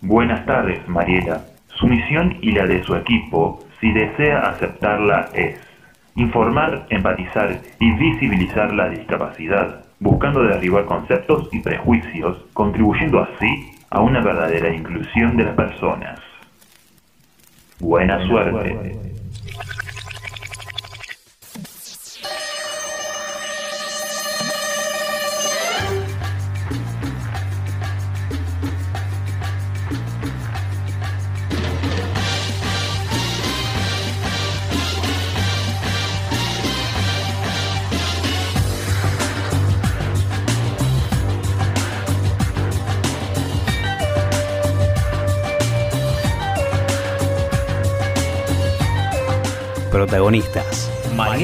Buenas tardes, Mariela. Su misión y la de su equipo, si desea aceptarla, es informar, empatizar y visibilizar la discapacidad, buscando derribar conceptos y prejuicios, contribuyendo así a una verdadera inclusión de las personas. Buena suerte.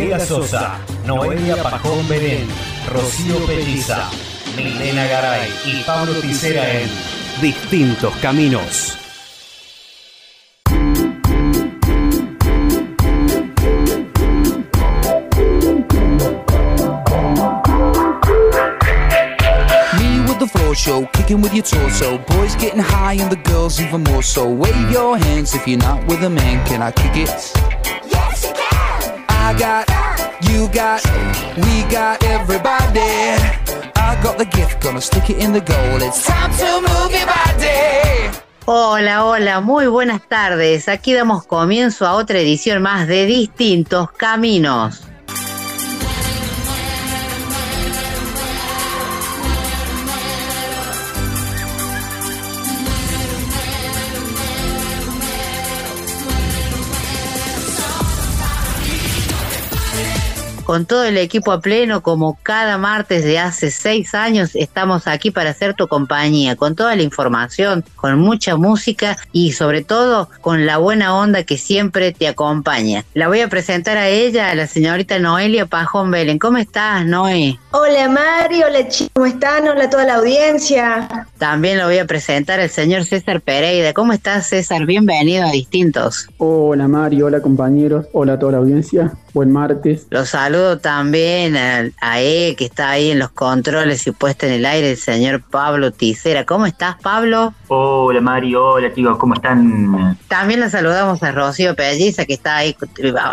Mariela Sosa, Noelia Pajón Belén, Rocío Pelliza, Milena Garay y Pablo Ticera en Distintos Caminos. show, kicking with your torso. Boys getting high and the girls even more so. Wave your hands if you're not with a man. Can I kick it? I got, you got, we got everybody. I got the gift, gonna stick it in the goal. It's time to move your body. Hola, hola, muy buenas tardes. Aquí damos comienzo a otra edición más de Distintos Caminos. Con todo el equipo a pleno, como cada martes de hace seis años, estamos aquí para hacer tu compañía, con toda la información, con mucha música y sobre todo con la buena onda que siempre te acompaña. La voy a presentar a ella, a la señorita Noelia Pajón Belén. ¿Cómo estás, Noé? Hola, Mari, hola, chicos, ¿cómo están? Hola a toda la audiencia. También lo voy a presentar al señor César Pereira. ¿Cómo estás, César? Bienvenido a Distintos. Hola, Mari, hola, compañeros, hola a toda la audiencia. Buen martes. Los saludo también a, E, que está ahí en los controles y puesto en el aire, el señor Pablo Ticera. ¿Cómo estás, Pablo? Hola, Mari. Hola, chicos. ¿Cómo están? También le saludamos a Rocío Pelliza, que está ahí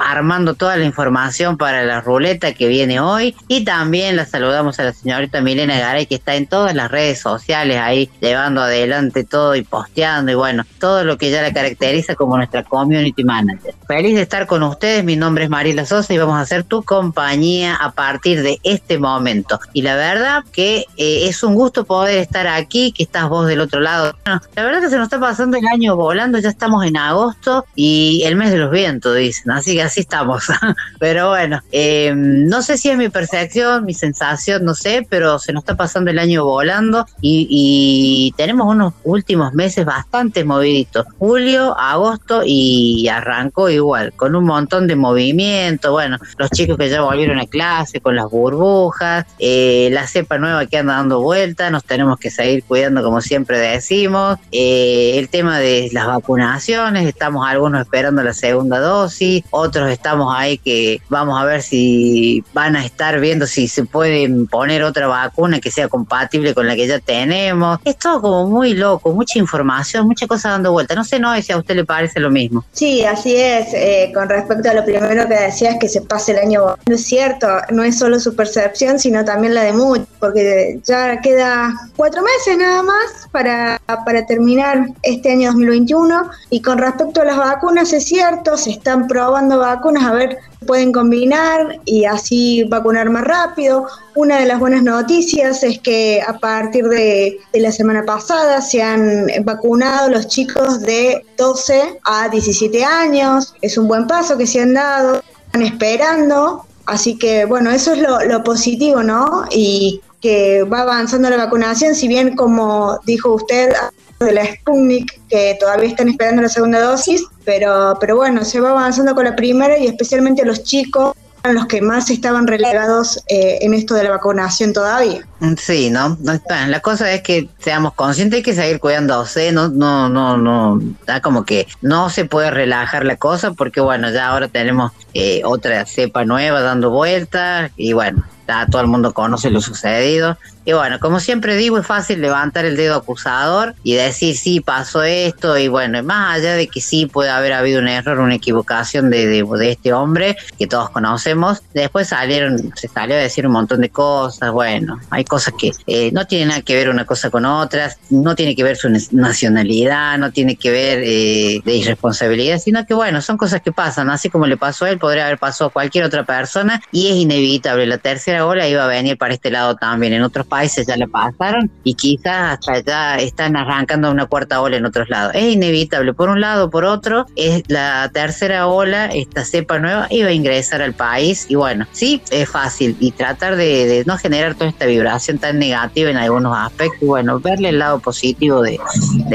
armando toda la información para la ruleta que viene hoy. Y también la saludamos a la señorita Milena Garay, que está en todas las redes sociales ahí, llevando adelante todo y posteando. Y bueno, todo lo que ya la caracteriza como nuestra community manager. Feliz de estar con ustedes. Mi nombre es Mariela y vamos a hacer tu compañía a partir de este momento. Y la verdad que eh, es un gusto poder estar aquí, que estás vos del otro lado. la verdad que se nos está pasando el año volando, ya estamos en agosto y el mes de los vientos, dicen, así que así estamos. pero bueno, em, no sé si es mi percepción, mi sensación, no sé, pero se nos está pasando el año volando y, y tenemos unos últimos meses bastante moviditos. Julio, agosto y arrancó igual, con un montón de movimientos bueno, los chicos que ya volvieron a clase con las burbujas, eh, la cepa nueva que anda dando vuelta, nos tenemos que seguir cuidando como siempre decimos, eh, el tema de las vacunaciones, estamos algunos esperando la segunda dosis, otros estamos ahí que vamos a ver si van a estar viendo si se pueden poner otra vacuna que sea compatible con la que ya tenemos. Es todo como muy loco, mucha información, mucha cosa dando vuelta. No sé, no si a usted le parece lo mismo. Sí, así es. Eh, con respecto a lo primero que decía, que se pase el año. No es cierto, no es solo su percepción, sino también la de muchos, porque ya queda cuatro meses nada más para, para terminar este año 2021. Y con respecto a las vacunas, es cierto, se están probando vacunas a ver pueden combinar y así vacunar más rápido. Una de las buenas noticias es que a partir de, de, la semana pasada se han vacunado los chicos de 12 a 17 años. Es un buen paso que se han dado están esperando. Así que bueno, eso es lo, positivo, ¿no? Y que va avanzando la vacunación, si bien como dijo usted de la Sputnik, que todavía están esperando la segunda dosis, pero, pero bueno, se va avanzando con la primera y especialmente los chicos los que más estaban relegados eh, en esto de la vacunación todavía. Sí, ¿no? La cosa es que seamos conscientes y que seguir cuidándose, no, no, no, no, da como que no se puede relajar la cosa porque bueno, ya ahora tenemos eh, otra cepa nueva dando vueltas y bueno, ya todo el mundo conoce lo sucedido Y bueno, como siempre digo, es fácil levantar el dedo acusador y decir, sí, pasó esto, y bueno, más allá de que sí puede haber habido un error, una equivocación de, de, este hombre que todos conocemos, después salieron, se salió a decir un montón de cosas, bueno, hay cosas que eh, no tienen nada que ver una cosa con otras, no tiene que ver su nacionalidad, no tiene que ver eh, de irresponsabilidad, sino que bueno, son cosas que pasan, así como le pasó a él, podría haber pasado a cualquier otra persona y es inevitable, la tercera ola iba a venir para este lado también, en otros países ya la pasaron y quizás hasta ya están arrancando una cuarta ola en otros lados, es inevitable, por un lado, por otro, es la tercera ola, esta cepa nueva iba a ingresar al país y bueno, sí, es fácil y tratar de, no generar toda esta vibración tan negativa en algunos aspectos, bueno, verle el lado positivo de,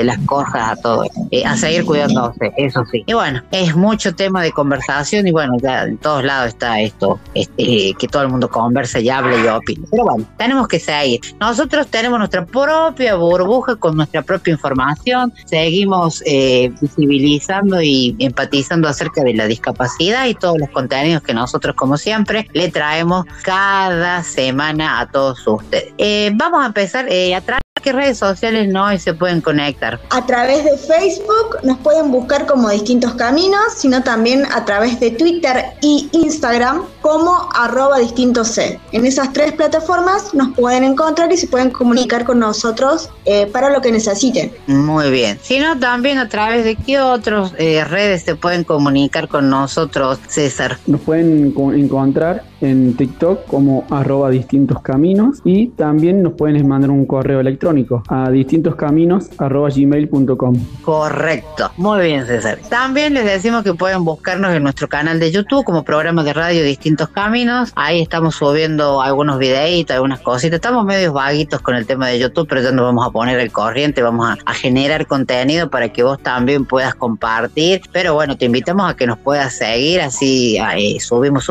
las cosas a todo, eh, a seguir cuidándose, eso sí. Y bueno, es mucho tema de conversación y bueno, ya en todos lados está esto, este, que todo el mundo conversa y habla y opina. Pero bueno, tenemos que seguir. Nosotros tenemos nuestra propia burbuja con nuestra propia información, seguimos eh, visibilizando y empatizando acerca de la discapacidad y todos los contenidos que nosotros, como siempre, le traemos cada semana a todos ustedes. Eh, vamos a empezar eh, a traer qué redes sociales no se pueden conectar? A través de Facebook nos pueden buscar como distintos caminos, sino también a través de Twitter y Instagram como arroba distintos C. En esas tres plataformas nos pueden encontrar y se pueden comunicar con nosotros eh, para lo que necesiten. Muy bien. Sino también a través de qué otras eh, redes se pueden comunicar con nosotros, César. Nos pueden encontrar en TikTok como arroba distintos caminos y también nos pueden mandar un correo electrónico a distintoscaminos arroba gmail.com. Correcto, muy bien César. También les decimos que pueden buscarnos en nuestro canal de YouTube como programa de radio Distintos Caminos. Ahí estamos subiendo algunos videitos, algunas cositas. Estamos medios vaguitos con el tema de YouTube, pero ya nos vamos a poner el corriente, vamos a, generar contenido para que vos también puedas compartir. Pero bueno, te invitamos a que nos puedas seguir, así subimos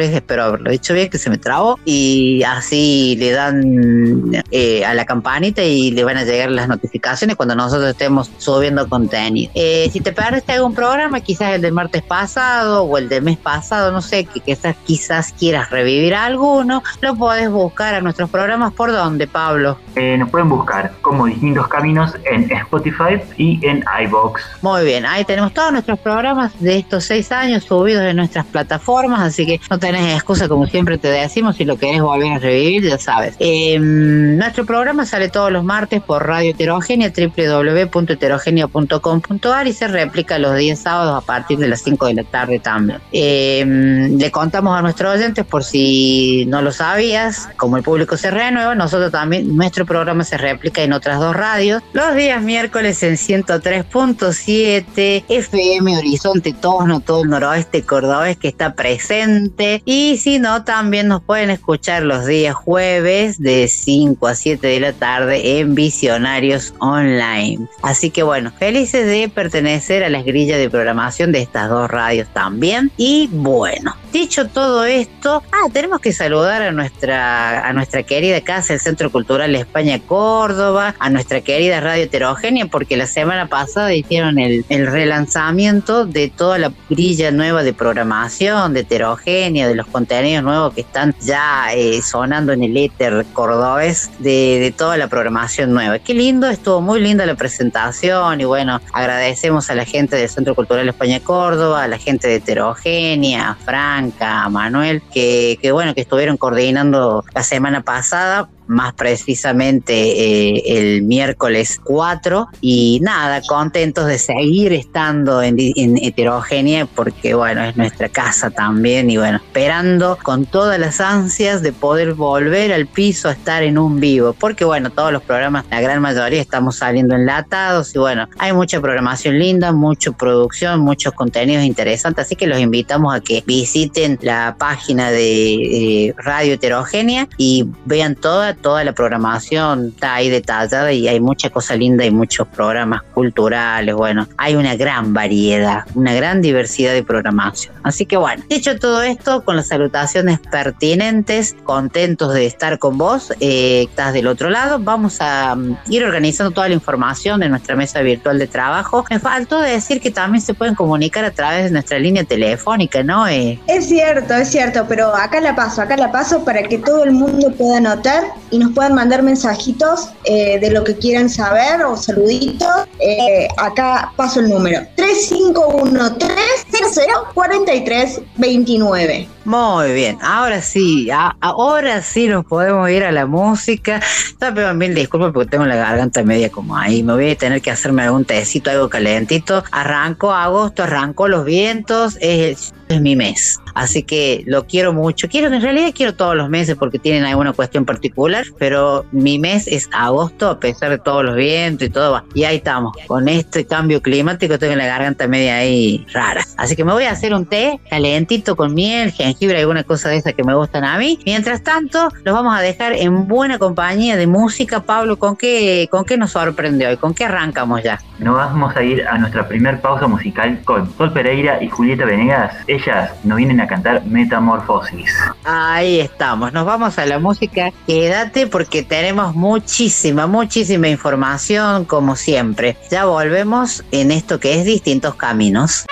espero haberlo dicho bien, que se me trabó, y así le dan eh, a la campanita y le van a llegar las notificaciones cuando nosotros estemos subiendo contenido. Eh, si te perdiste algún programa, quizás el del martes pasado o el del mes pasado, no sé, que quizás, quizás quieras revivir alguno, lo puedes buscar a nuestros programas por dónde, Pablo. Eh, nos pueden buscar como distintos caminos en Spotify y en iBox. Muy bien, ahí tenemos todos nuestros programas de estos seis años subidos en nuestras plataformas, así que no tenés excusa, como siempre te decimos, si lo querés volver a revivir, ya sabes. Em, nuestro programa sale todos los martes por Radio Heterogénea, www.heterogenia.com.ar y se replica los días sábados a partir de las 5 de la tarde también. Em, le contamos a nuestros oyentes, por si no lo sabías, como el público se renueva, nosotros también, nuestro programa se replica en otras dos radios, los días miércoles en 103.7 FM Horizonte Tono, todo el noroeste cordobés que está presente y si no, también nos pueden escuchar los días jueves de 5 a 7 de la tarde en Visionarios Online. Así que bueno, felices de pertenecer a las grillas de programación de estas dos radios también. Y bueno, dicho todo esto, ah, tenemos que saludar a nuestra, a nuestra querida casa, el Centro Cultural España Córdoba, a nuestra querida Radio Heterogénea, porque la semana pasada hicieron el, el relanzamiento de toda la grilla nueva de programación de Heterogénea de los contenidos nuevos que están ya eh, sonando en el éter cordobés de, toda la programación nueva. Qué lindo, estuvo muy linda la presentación y bueno, agradecemos a la gente del Centro Cultural España Córdoba, a la gente de Heterogénea, a Franca, a Manuel, que, que bueno, que estuvieron coordinando la semana pasada más precisamente eh, el miércoles 4 y nada, contentos de seguir estando en, heterogénea porque bueno, es nuestra casa también. Y bueno, esperando con todas las ansias de poder volver al piso a estar en un vivo, porque bueno, todos los programas, la gran mayoría estamos saliendo enlatados. Y bueno, hay mucha programación linda, mucha producción, muchos contenidos interesantes, así que los invitamos a que visiten la página de Radio Heterogénea y vean toda toda la programación está ahí detallada y hay mucha cosa linda y muchos programas culturales. Bueno, hay una gran variedad, una gran diversidad de programación. Así que bueno, dicho todo esto, con las salutaciones pertinentes, contentos de estar con vos, eh, estás del otro lado, vamos a mm, ir organizando toda la información de nuestra mesa virtual de trabajo. Me faltó decir que también se pueden comunicar a través de nuestra línea telefónica, ¿no? Eh, es cierto, es cierto, pero acá la paso, acá la paso para que todo el mundo pueda anotar y nos puedan mandar mensajitos eh, de lo que quieran saber o saluditos. Eh, acá paso el número 3513-004329. Muy bien, ahora sí, ahora sí nos podemos ir a la música. Pero mil disculpas porque tengo la garganta media como ahí. Me voy a tener que hacerme algún tecito, algo calentito. Arranco agosto, arranco los vientos. Es, es mi mes. Así que lo quiero mucho. Quiero, en realidad quiero todos los meses porque tienen alguna cuestión particular, pero mi mes es agosto a pesar de todos los vientos y todo. Y ahí estamos. Con este cambio climático tengo la garganta media ahí rara. Así que me voy a hacer un té calentito con miel, jengibre, alguna cosa de esas que me gustan a mí. Mientras tanto, los vamos a dejar en buena compañía de música. Pablo, ¿con qué, con qué nos sorprende hoy? ¿Con qué arrancamos ya? Nos vamos a ir a nuestra primer pausa musical con Sol Pereira y Julieta Venegas. Ellas nos vienen a cantar Metamorfosis. Ahí estamos, nos vamos a la música. Quédate porque tenemos muchísima, muchísima información como siempre. Ya volvemos en esto que es distintos caminos.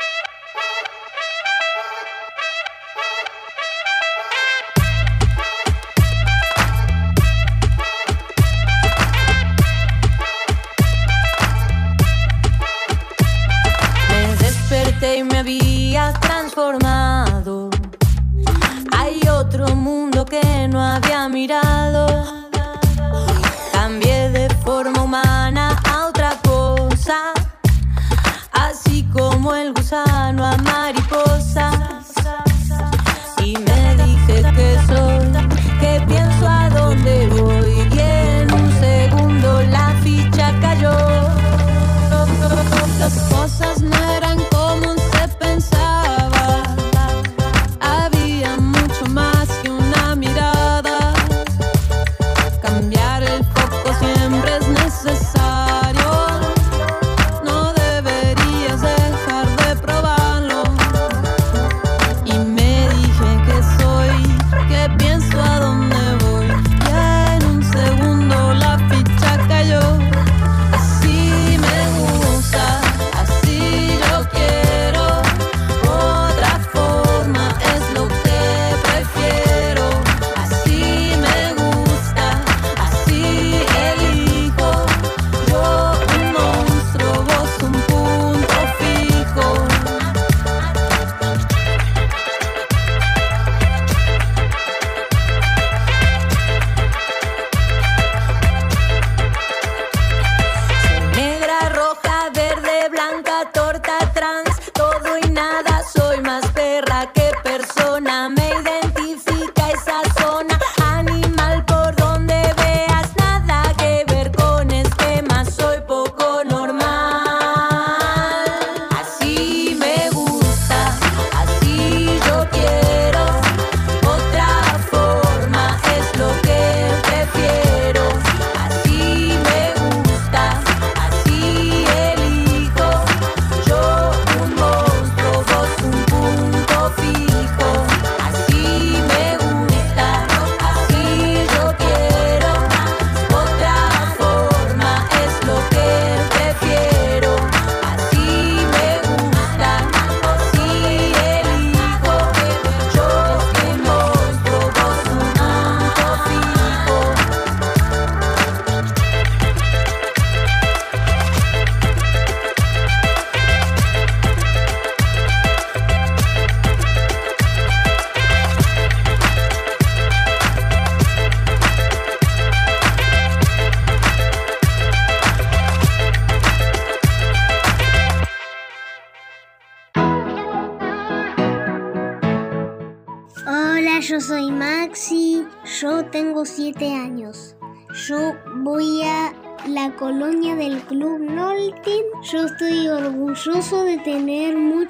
Orgulloso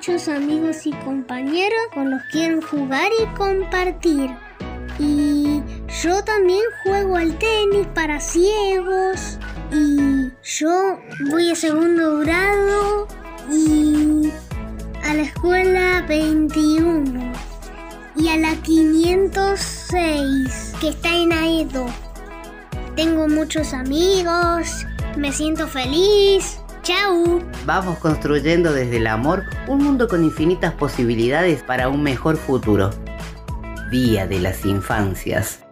muchos amigos y compañeros con los que quiero jugar y compartir. Y yo también juego al tenis para ciegos y yo voy a segundo grado y a la escuela 21 y a la 506 que está en Aedo. Tengo muchos amigos, me siento feliz. Vamos construyendo desde el amor un mundo con infinitas posibilidades para un mejor futuro. Día de las Infancias.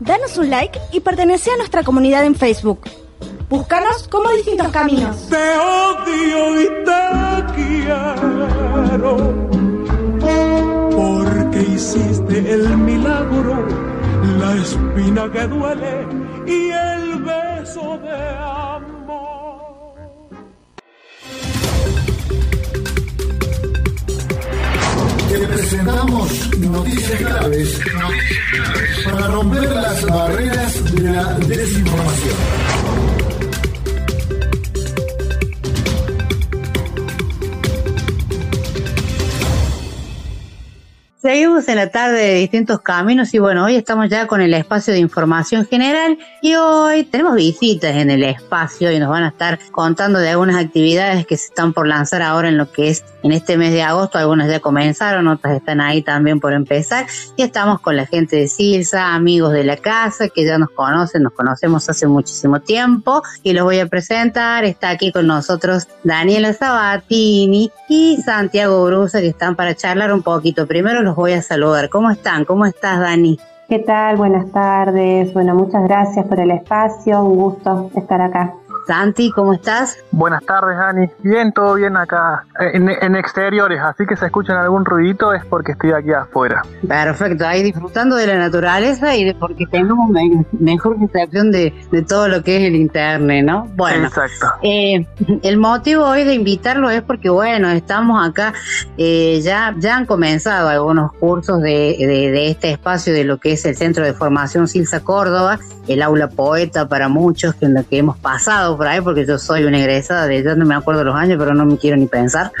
Danos un like y pertenece a nuestra comunidad en Facebook. Búscanos como distintos caminos. Te odio y te quiero. Porque hiciste el milagro, la espina que duele y el beso de amor. Te presentamos noticias claves para romper las barreras de la desinformación. Seguimos en la tarde de distintos caminos y bueno, hoy estamos ya con el espacio de información general y hoy tenemos visitas en el espacio y nos van a estar contando de algunas actividades que se están por lanzar ahora en lo que es en este mes de agosto. Algunas ya comenzaron, otras están ahí también por empezar y estamos con la gente de Silsa, amigos de la casa que ya nos conocen, nos conocemos hace muchísimo tiempo y los voy a presentar. Está aquí con nosotros Daniela Sabatini y Santiago Brusa que están para charlar un poquito. Primero los voy a saludar. ¿Cómo están? ¿Cómo estás, Dani? ¿Qué tal? Buenas tardes. Bueno, muchas gracias por el espacio. Un gusto estar acá. Santi, ¿cómo estás? Buenas tardes, Dani. Bien, todo bien acá en, en, exteriores, así que si escuchan algún ruidito es porque estoy aquí afuera. Perfecto, ahí disfrutando de la naturaleza y de porque tenemos me, mejor percepción de, de, todo lo que es el internet, ¿no? Bueno, Exacto. Eh, el motivo hoy de invitarlo es porque, bueno, estamos acá, eh, ya, ya han comenzado algunos cursos de, de, de este espacio de lo que es el Centro de Formación Silsa Córdoba, el aula poeta para muchos, en lo que hemos pasado por ahí, porque yo soy una egresada de, yo no me acuerdo los años, pero no me quiero ni pensar.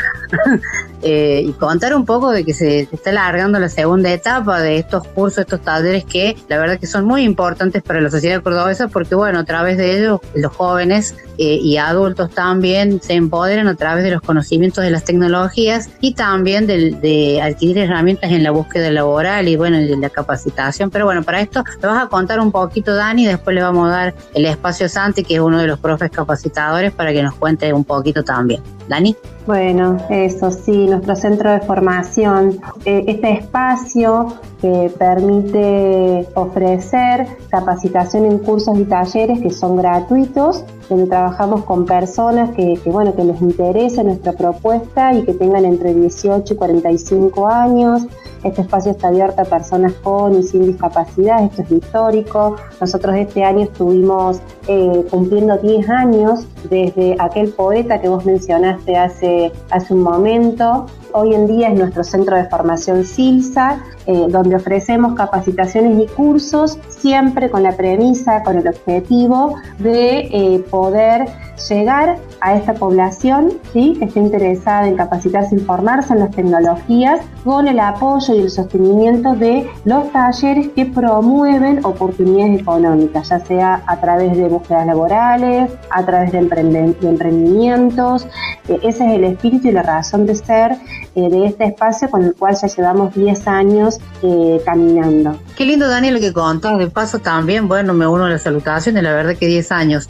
eh, y contar un poco de que se, está alargando la segunda etapa de estos cursos, estos talleres que la verdad que son muy importantes para la sociedad cordobesa, porque bueno, a través de ellos los jóvenes eh, y adultos también se empoderan a través de los conocimientos de las tecnologías y también de, de adquirir herramientas en la búsqueda laboral y bueno, de la capacitación. Pero bueno, para esto le vas a contar un poquito, Dani, después le vamos a dar el espacio a Santi, que es uno de los profes capacitadores, para que nos cuente un poquito también. Dani. Bueno, eso sí, nuestro centro de formación, eh, este espacio que permite ofrecer capacitación en cursos y talleres que son gratuitos, donde trabajamos con personas que, bueno, que les interese nuestra propuesta y que tengan entre 18 y 45 años. Este espacio está abierto a personas con y sin discapacidad, esto es histórico. Nosotros este año estuvimos eh, cumpliendo 10 años desde aquel poeta que vos mencionaste hace, hace un momento. Hoy en día es nuestro centro de formación SILSA, eh, donde ofrecemos capacitaciones y cursos siempre con la premisa, con el objetivo de eh, poder llegar a esta población ¿sí? que esté interesada en capacitarse, informarse en las tecnologías, con el apoyo y el sostenimiento de los talleres que promueven oportunidades económicas, ya sea a través de búsquedas laborales, a través de, emprend de emprendimientos. Eh, ese es el espíritu y la razón de ser eh, de este espacio con el cual ya llevamos 10 años eh, caminando. Qué lindo, Daniel, lo que contás. De paso también, bueno, me uno a la salutación la verdad que 10 años.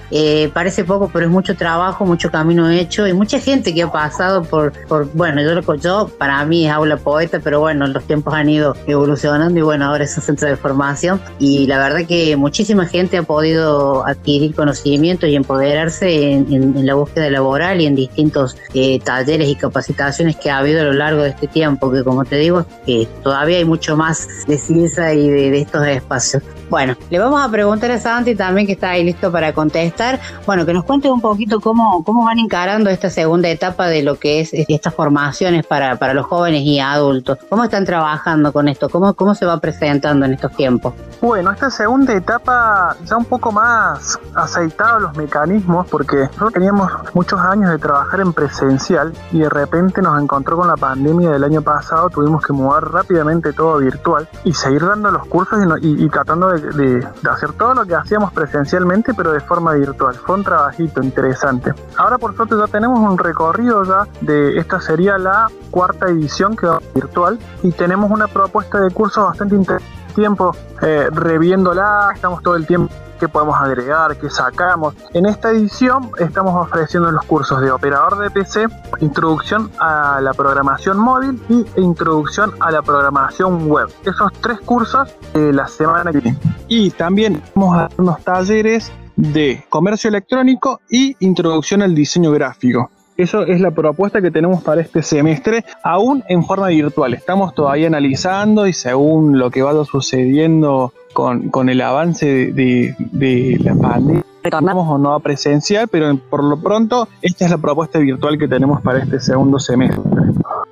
Parece poco, pero es mucho trabajo, mucho camino hecho y mucha gente que ha pasado por, por bueno, yo lo yo, para mí es aula poeta, pero bueno, los tiempos han ido evolucionando y bueno, ahora es un centro de formación y la verdad que muchísima gente ha podido adquirir conocimientos y empoderarse en, en, en la búsqueda laboral y en distintos eh, talleres y capacitaciones que ha habido a lo largo de este tiempo, que como te digo, que todavía hay mucho más de ciencia y de, de estos espacios. Bueno, le vamos a preguntar a Santi también que está ahí listo para contestar. Bueno, que nos cuente un poquito cómo, cómo van encarando esta segunda etapa de lo que es estas formaciones para, para los jóvenes y adultos. ¿Cómo están trabajando con esto? ¿Cómo, cómo se va presentando en estos tiempos? Bueno, esta segunda etapa ya un poco más aceitados los mecanismos porque nosotros teníamos muchos años de trabajar en presencial y de repente nos encontró con la pandemia del año pasado, tuvimos que mover rápidamente todo virtual y seguir dando los cursos y, tratando de, de, hacer todo lo que hacíamos presencialmente pero de forma virtual. Fue un trabajito interesante. Ahora por suerte ya tenemos un recorrido ya de esta sería la cuarta edición que va virtual y tenemos una propuesta de cursos bastante interesante tiempo eh, reviéndola, estamos todo el tiempo qué podemos agregar, qué sacamos. En esta edición estamos ofreciendo los cursos de operador de PC, introducción a la programación móvil y introducción a la programación web. Esos tres cursos la semana que viene. Y también vamos a dar unos talleres de comercio electrónico y introducción al diseño gráfico. Eso es la propuesta que tenemos para este semestre, aún en forma virtual. Estamos todavía analizando y según lo que vaya sucediendo con, el avance de, de la pandemia, retornamos o no a presencial, pero por lo pronto esta es la propuesta virtual que tenemos para este segundo semestre.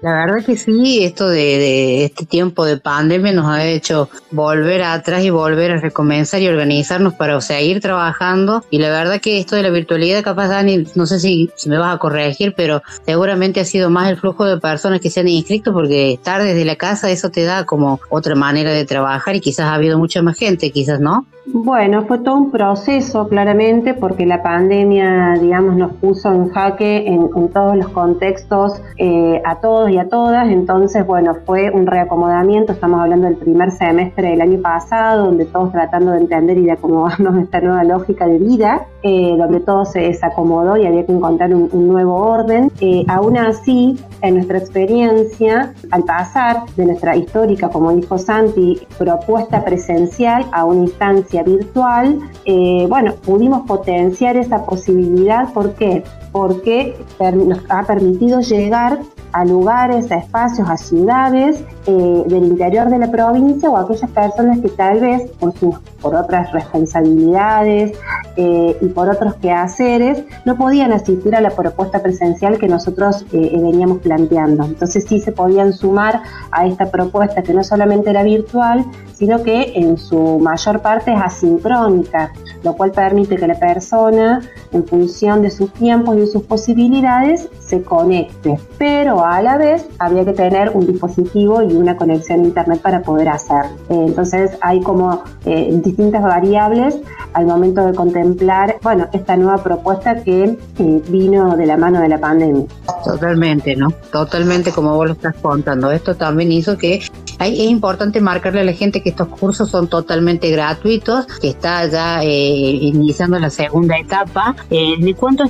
La verdad que sí, esto de, este tiempo de pandemia nos ha hecho volver atrás y volver a recomenzar y organizarnos para seguir trabajando. Y la verdad que esto de la virtualidad, capaz Dani, no sé si, me vas a corregir, pero seguramente ha sido más el flujo de personas que se han inscrito porque estar desde la casa eso te da como otra manera de trabajar y quizás ha habido mucha más gente, quizás no. Bueno, fue todo un proceso claramente porque la pandemia, digamos, nos puso en jaque en, todos los contextos eh, a y a todas. Entonces, bueno, fue un reacomodamiento. Estamos hablando del primer semestre del año pasado, donde todos tratando de entender y de acomodarnos esta nueva lógica de vida, eh, donde todo se desacomodó y había que encontrar un, nuevo orden. Eh, aún así, en nuestra experiencia, al pasar de nuestra histórica, como dijo Santi, propuesta presencial a una instancia virtual, eh, bueno, pudimos potenciar esa posibilidad. ¿Por qué? Porque nos ha permitido llegar a lugares, a espacios, a ciudades eh, del interior de la provincia o a aquellas personas que tal vez por, sus, por otras responsabilidades eh, y por otros quehaceres no podían asistir a la propuesta presencial que nosotros eh, veníamos planteando. Entonces sí se podían sumar a esta propuesta que no solamente era virtual, sino que en su mayor parte es asincrónica, lo cual permite que la persona, en función de sus tiempos y de sus posibilidades, se conecte. Pero a la vez había que tener un dispositivo y una conexión a internet para poder hacerlo. Eh, entonces hay como eh, distintas variables al momento de contemplar, bueno, esta nueva propuesta que eh, vino de la mano de la pandemia. Totalmente, ¿no? Totalmente como vos lo estás contando. Esto también hizo que es importante marcarle a la gente que estos cursos son totalmente gratuitos, que está ya iniciando la segunda etapa. ¿De cuánto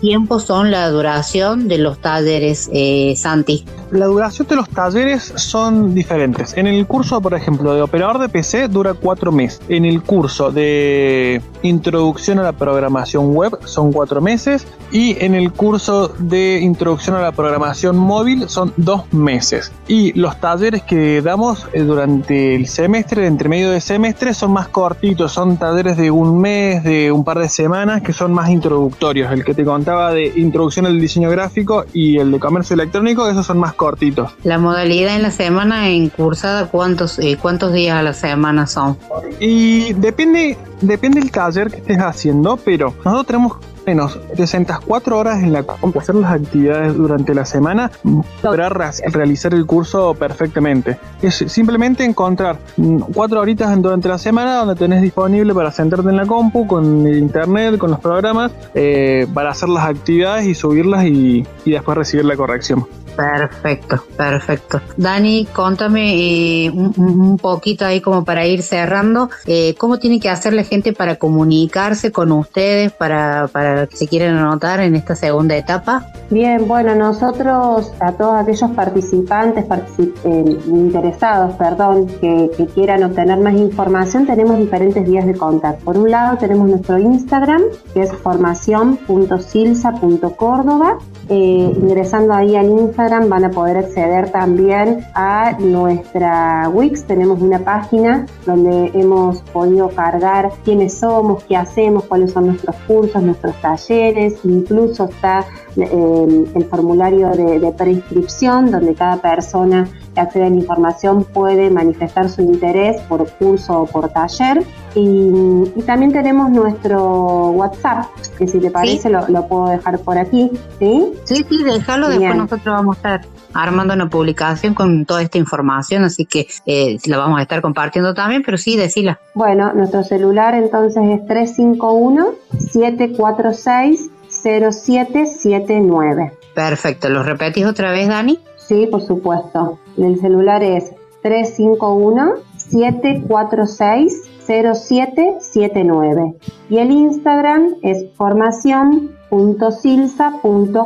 tiempo son la duración de los talleres, Santi? La duración de los talleres son diferentes. En el curso, por ejemplo, de operador de PC dura cuatro meses. En el curso de introducción a la programación web son cuatro meses. Y en el curso de introducción a la programación móvil son dos meses. Y los talleres que damos eh, durante el semestre, entre medio de semestre, son más cortitos. Son talleres de un mes, de un par de semanas, que son más introductorios. El que te contaba de introducción al diseño gráfico y el de comercio electrónico, esos son más cortitos. La modalidad en la semana en cursada, ¿cuántos, eh, cuántos días a la semana son? Y depende, depende del taller que estés haciendo, pero nosotros tenemos menos 64 horas en la compu, hacer las actividades durante la semana, lograr realizar el curso perfectamente. Es simplemente encontrar cuatro horitas durante la semana donde tenés disponible para sentarte en la compu, con el internet, con los programas, eh, para hacer las actividades y subirlas y, y después recibir la corrección. Perfecto, perfecto. Dani, contame eh, un, poquito ahí como para ir cerrando, eh, ¿cómo tiene que hacer la gente para comunicarse con ustedes, para, para que se quieran anotar en esta segunda etapa? Bien, bueno, nosotros a todos aquellos participantes, eh, interesados, perdón, que, quieran obtener más información, tenemos diferentes vías de contacto. Por un lado tenemos nuestro Instagram, que es formación.silsa.córdoba ingresando ahí al Instagram van a poder acceder también a nuestra Wix. Tenemos una página donde hemos podido cargar quiénes somos, qué hacemos, cuáles son nuestros cursos, nuestros talleres. Incluso está eh, el formulario de, de, preinscripción donde cada persona accede a la información puede manifestar su interés por curso o por taller. Y, y también tenemos nuestro WhatsApp, que si te parece lo, lo puedo dejar por aquí. Sí, sí, sí déjalo, después nosotros vamos a estar armando una publicación con toda esta información, así que eh, la vamos a estar compartiendo también, pero sí, decila. Bueno, nuestro celular entonces es 351-746-0779. Perfecto, ¿lo repetís otra vez, Dani? Sí, por supuesto. El celular es 351-746-0779. Y el Instagram es formación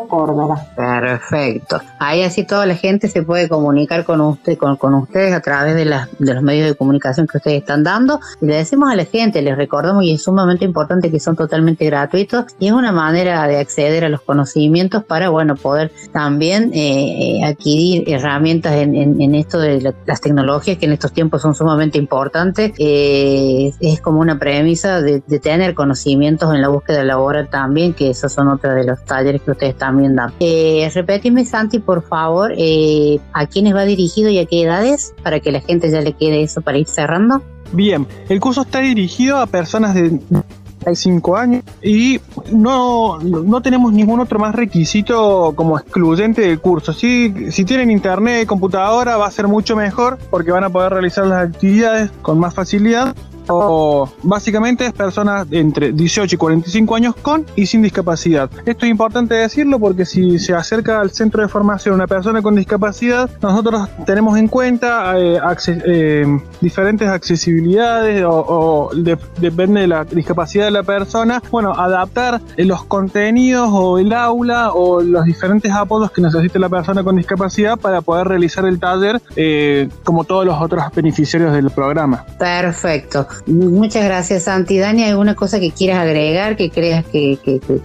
Córdoba. Perfecto. Ahí así toda la gente se puede comunicar con usted, con, ustedes a través de, los medios de comunicación que ustedes están dando. Y le decimos a la gente, les recordamos y es sumamente importante que son totalmente gratuitos y es una manera de acceder a los conocimientos para, bueno, poder también eh, eh, adquirir herramientas en, esto de las tecnologías que en estos tiempos son sumamente importantes. Eh, es como una premisa de, de, tener conocimientos en la búsqueda laboral también, que esos son otros de los talleres que ustedes también dan. Eh, repetime, Santi, por favor, eh, a quiénes va dirigido y a qué edades, para que la gente ya le quede eso para ir cerrando. Bien, el curso está dirigido a personas de 5 años y no, no tenemos ningún otro más requisito como excluyente del curso. Si, si tienen internet computadora va a ser mucho mejor porque van a poder realizar las actividades con más facilidad o básicamente es personas entre 18 y 45 años con y sin discapacidad. Esto es importante decirlo porque si se acerca al centro de formación una persona con discapacidad, nosotros tenemos en cuenta eh, eh, diferentes accesibilidades o, depende de la discapacidad de la persona, bueno, adaptar los contenidos o el aula o los diferentes apodos que necesite la persona con discapacidad para poder realizar el taller eh, como todos los otros beneficiarios del programa. Perfecto. Muchas gracias, Santi. Dani, ¿alguna cosa que quieras agregar, que creas que,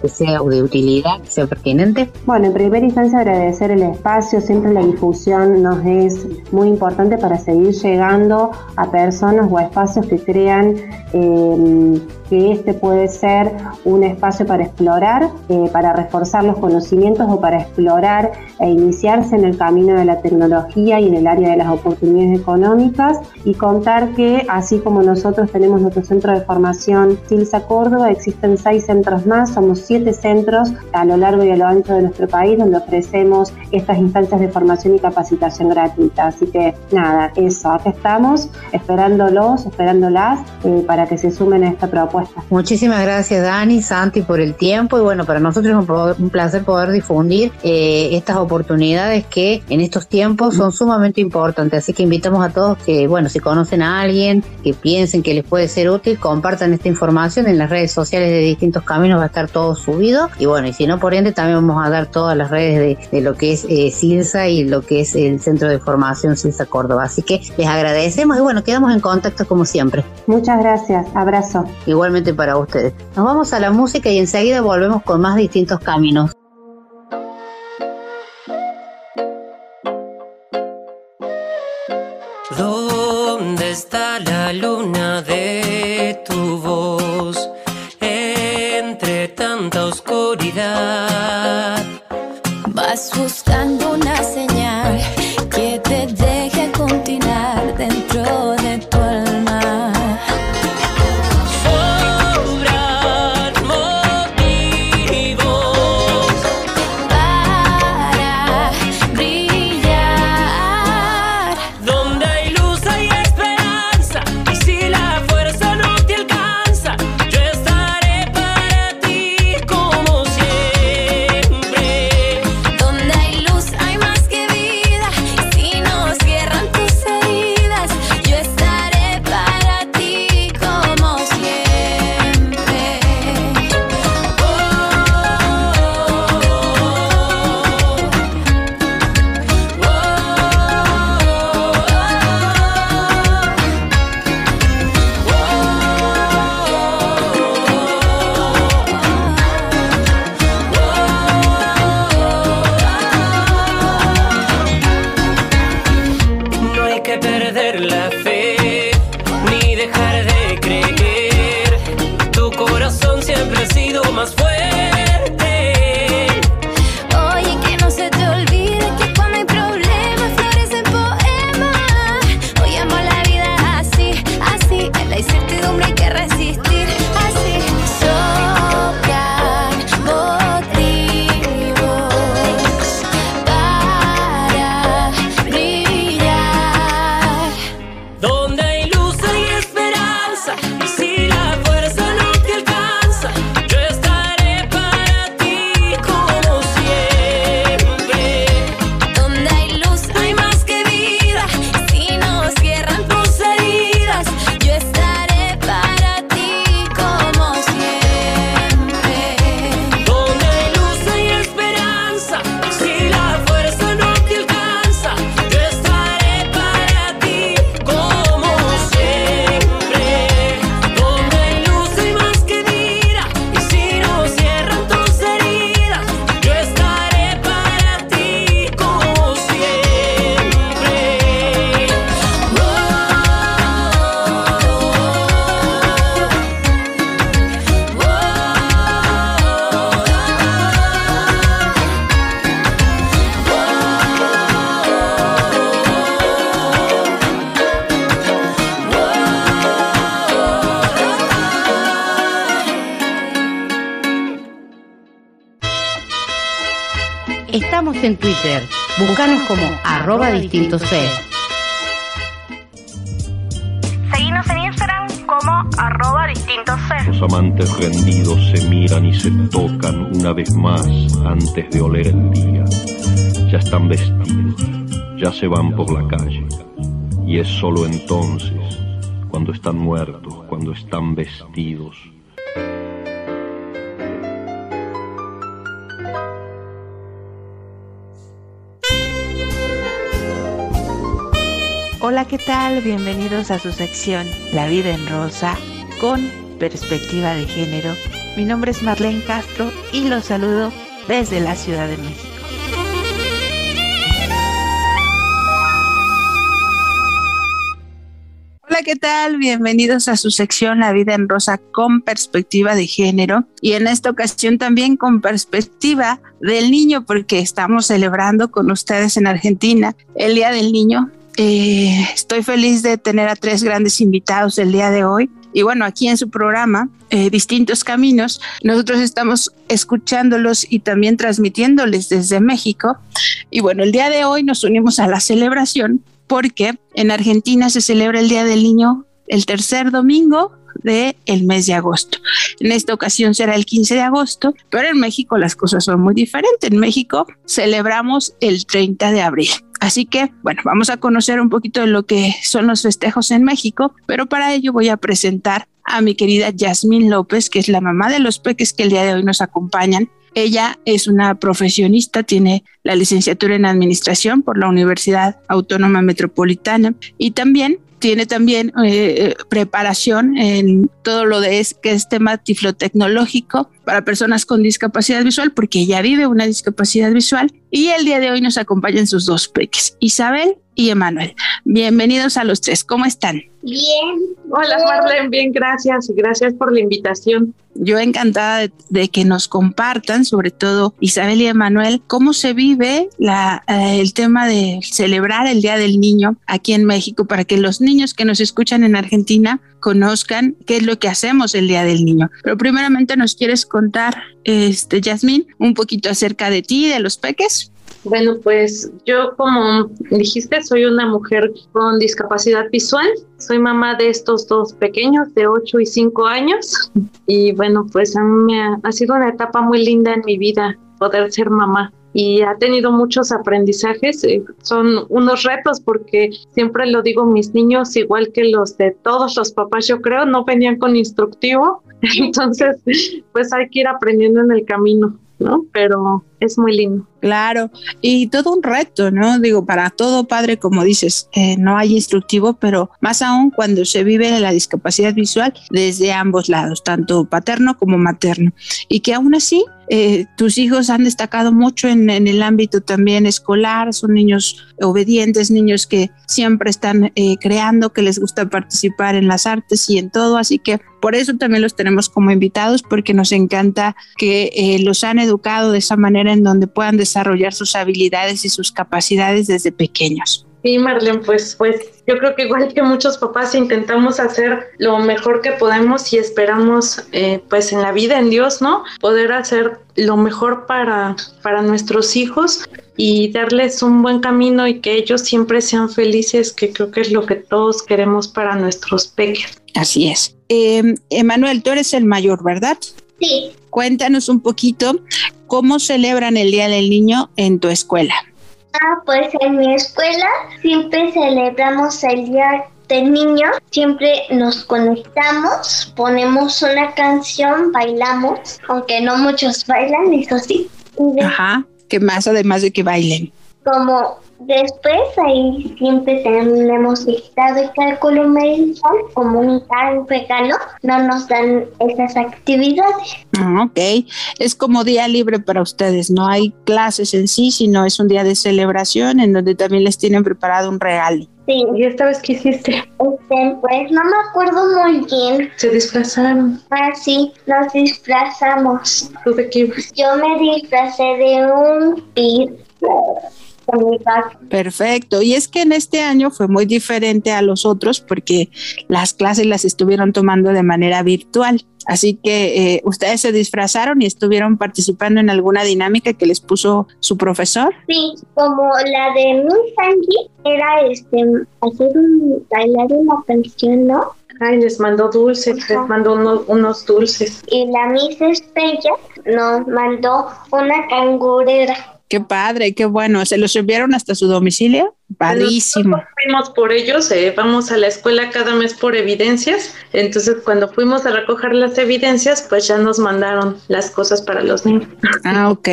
sea de utilidad, que sea pertinente? Bueno, en primera instancia agradecer el espacio, siempre la difusión nos es muy importante para seguir llegando a personas o a espacios que crean eh, que este puede ser un espacio para explorar, eh, para reforzar los conocimientos o para explorar e iniciarse en el camino de la tecnología y en el área de las oportunidades económicas y contar que así como nosotros tenemos nuestro centro de formación Silsa Córdoba, existen seis centros más, somos siete centros a lo largo y a lo ancho de nuestro país donde ofrecemos estas instancias de formación y capacitación gratuita. Así que nada, eso, acá estamos esperándolos, esperándolas eh, para que se sumen a esta propuesta Muchísimas gracias Dani, Santi por el tiempo. Y bueno, para nosotros es un, placer poder difundir eh, estas oportunidades que en estos tiempos son sumamente importantes, así que invitamos a todos que bueno, si conocen a alguien que piensen que les puede ser útil, compartan esta información. En las redes sociales de distintos caminos, va a estar todo subido. Y bueno, y si no por ende también vamos a dar todas las redes de, lo que es eh, CILSA y lo que es el Centro de Formación CILSA Córdoba, así que les agradecemos y bueno, quedamos en contacto como siempre. Muchas gracias, abrazo. Para ustedes. Nos vamos a la música y enseguida volvemos con más distintos caminos. ¿Dónde está la luna arroba distintos C. Seguinos en Instagram como arroba distintos C. Los amantes rendidos se miran y se tocan una vez más antes de oler el día. Ya están vestidos, ya se van por la calle. Y es solo entonces, cuando están muertos, cuando están vestidos, ¿qué tal? Bienvenidos a su sección La vida en rosa con perspectiva de género. Mi nombre es Marlene Castro y los saludo desde la Ciudad de México. Hola, ¿qué tal? Bienvenidos a su sección La vida en rosa con perspectiva de género y en esta ocasión también con perspectiva del niño porque estamos celebrando con ustedes en Argentina el Día del Niño. Eh, estoy feliz de tener a tres grandes invitados el día de hoy. Y bueno, aquí en su programa, eh, Distintos Caminos, nosotros estamos escuchándolos y también transmitiéndoles desde México. Y bueno, el día de hoy nos unimos a la celebración porque en Argentina se celebra el Día del Niño el tercer domingo del el mes de agosto. En esta ocasión será el 15 de agosto, pero en México las cosas son muy diferentes. En México celebramos el 30 de abril. Así que, bueno, vamos a conocer un poquito de lo que son los festejos en México, pero para ello voy a presentar a mi querida Yasmín López, que es la mamá de los peques que el día de hoy nos acompañan. Ella es una profesionista, tiene la licenciatura en administración por la Universidad Autónoma Metropolitana y también tiene también eh, preparación en todo lo de es, que es tema tiflotecnológico para personas con discapacidad visual, porque ella vive una discapacidad visual. Y el día de hoy nos acompañan sus dos peques, Isabel y Emanuel. Bienvenidos a los tres, ¿cómo están? Bien. Hola Marlene, bien, gracias. Gracias por la invitación. Yo encantada de, de, que nos compartan, sobre todo Isabel y Emanuel, cómo se vive la, eh, el tema de celebrar el Día del Niño aquí en México para que los niños que nos escuchan en Argentina conozcan qué es lo que hacemos el Día del Niño. Pero primeramente nos quieres contar, este, Yasmín, un poquito acerca de ti, de los peques. Bueno, pues yo como dijiste, soy una mujer con discapacidad visual. Soy mamá de estos dos pequeños de 8 y 5 años. Y bueno, pues a mí me ha sido una etapa muy linda en mi vida poder ser mamá y ha tenido muchos aprendizajes. Eh, son unos retos porque siempre lo digo, mis niños, igual que los de todos los papás, yo creo, no venían con instructivo. Entonces, pues hay que ir aprendiendo en el camino. ¿no? Pero es muy lindo. Claro, y todo un reto, ¿no? Digo, para todo padre, como dices, eh, no hay instructivo, pero más aún cuando se vive la discapacidad visual desde ambos lados, tanto paterno como materno. Y que aún así eh, tus hijos han destacado mucho en, el ámbito también escolar, son niños obedientes, niños que siempre están eh, creando, que les gusta participar en las artes y en todo, así que por eso también los tenemos como invitados, porque nos encanta que eh, los han educado de esa manera en donde puedan desarrollar sus habilidades y sus capacidades desde pequeños. Sí, Marlene, pues, pues yo creo que igual que muchos papás intentamos hacer lo mejor que podemos y esperamos, eh, pues en la vida, en Dios, ¿no? Poder hacer lo mejor para, para nuestros hijos y darles un buen camino y que ellos siempre sean felices, que creo que es lo que todos queremos para nuestros peques. Así es. Eh, Emanuel, tú eres el mayor, ¿verdad? Sí. Cuéntanos un poquito cómo celebran el Día del Niño en tu escuela. Ah, pues en mi escuela siempre celebramos el Día del Niño, siempre nos conectamos, ponemos una canción, bailamos, aunque no muchos bailan, eso sí. Ajá. ¿Qué más además de que bailen? Como después ahí siempre tenemos dictado y cálculo un tal regalo, no nos dan esas actividades. Ah, ok. Es como día libre para ustedes. No hay clases en sí, sino es un día de celebración en donde también les tienen preparado un regalo. Sí. ¿Y esta vez qué hiciste? Este, pues no me acuerdo muy bien. Se disfrazaron. Ah, sí, nos disfrazamos. ¿Tú de qué? Yo me disfracé de un pir. Perfecto. Y es que en este año fue muy diferente a los otros porque las clases las estuvieron tomando de manera virtual. Así que eh, ustedes se disfrazaron y estuvieron participando en alguna dinámica que les puso su profesor. Sí, como la de mi Sanji era este hacer un bailar una canción, ¿no? Ay, les mandó dulces, les mandó uno- unos dulces. Y la Miss Estrella nos mandó una cangurera. Qué padre, qué bueno. ¿Se los enviaron hasta su domicilio? Padrísimo. Nosotros fuimos por ellos, eh, vamos a la escuela cada mes por evidencias. Entonces, cuando fuimos a recoger las evidencias, pues ya nos mandaron las cosas para los niños. Ah, ok.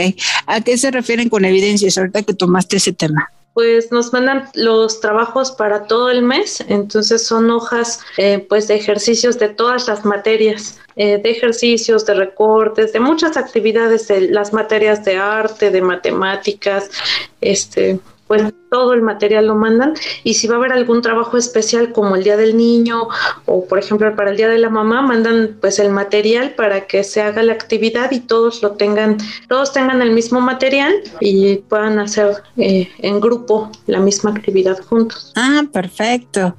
¿A qué se refieren con evidencias ahorita que tomaste ese tema? Pues nos mandan los trabajos para todo el mes, entonces son hojas eh, pues de ejercicios de todas las materias, eh, de ejercicios, de recortes, de muchas actividades, de las materias de arte, de matemáticas, este, pues todo el material lo mandan y si va a haber algún trabajo especial como el Día del Niño o por ejemplo para el Día de la Mamá mandan pues el material para que se haga la actividad y todos lo tengan, todos tengan el mismo material y puedan hacer eh, en grupo la misma actividad juntos. Ah, perfecto.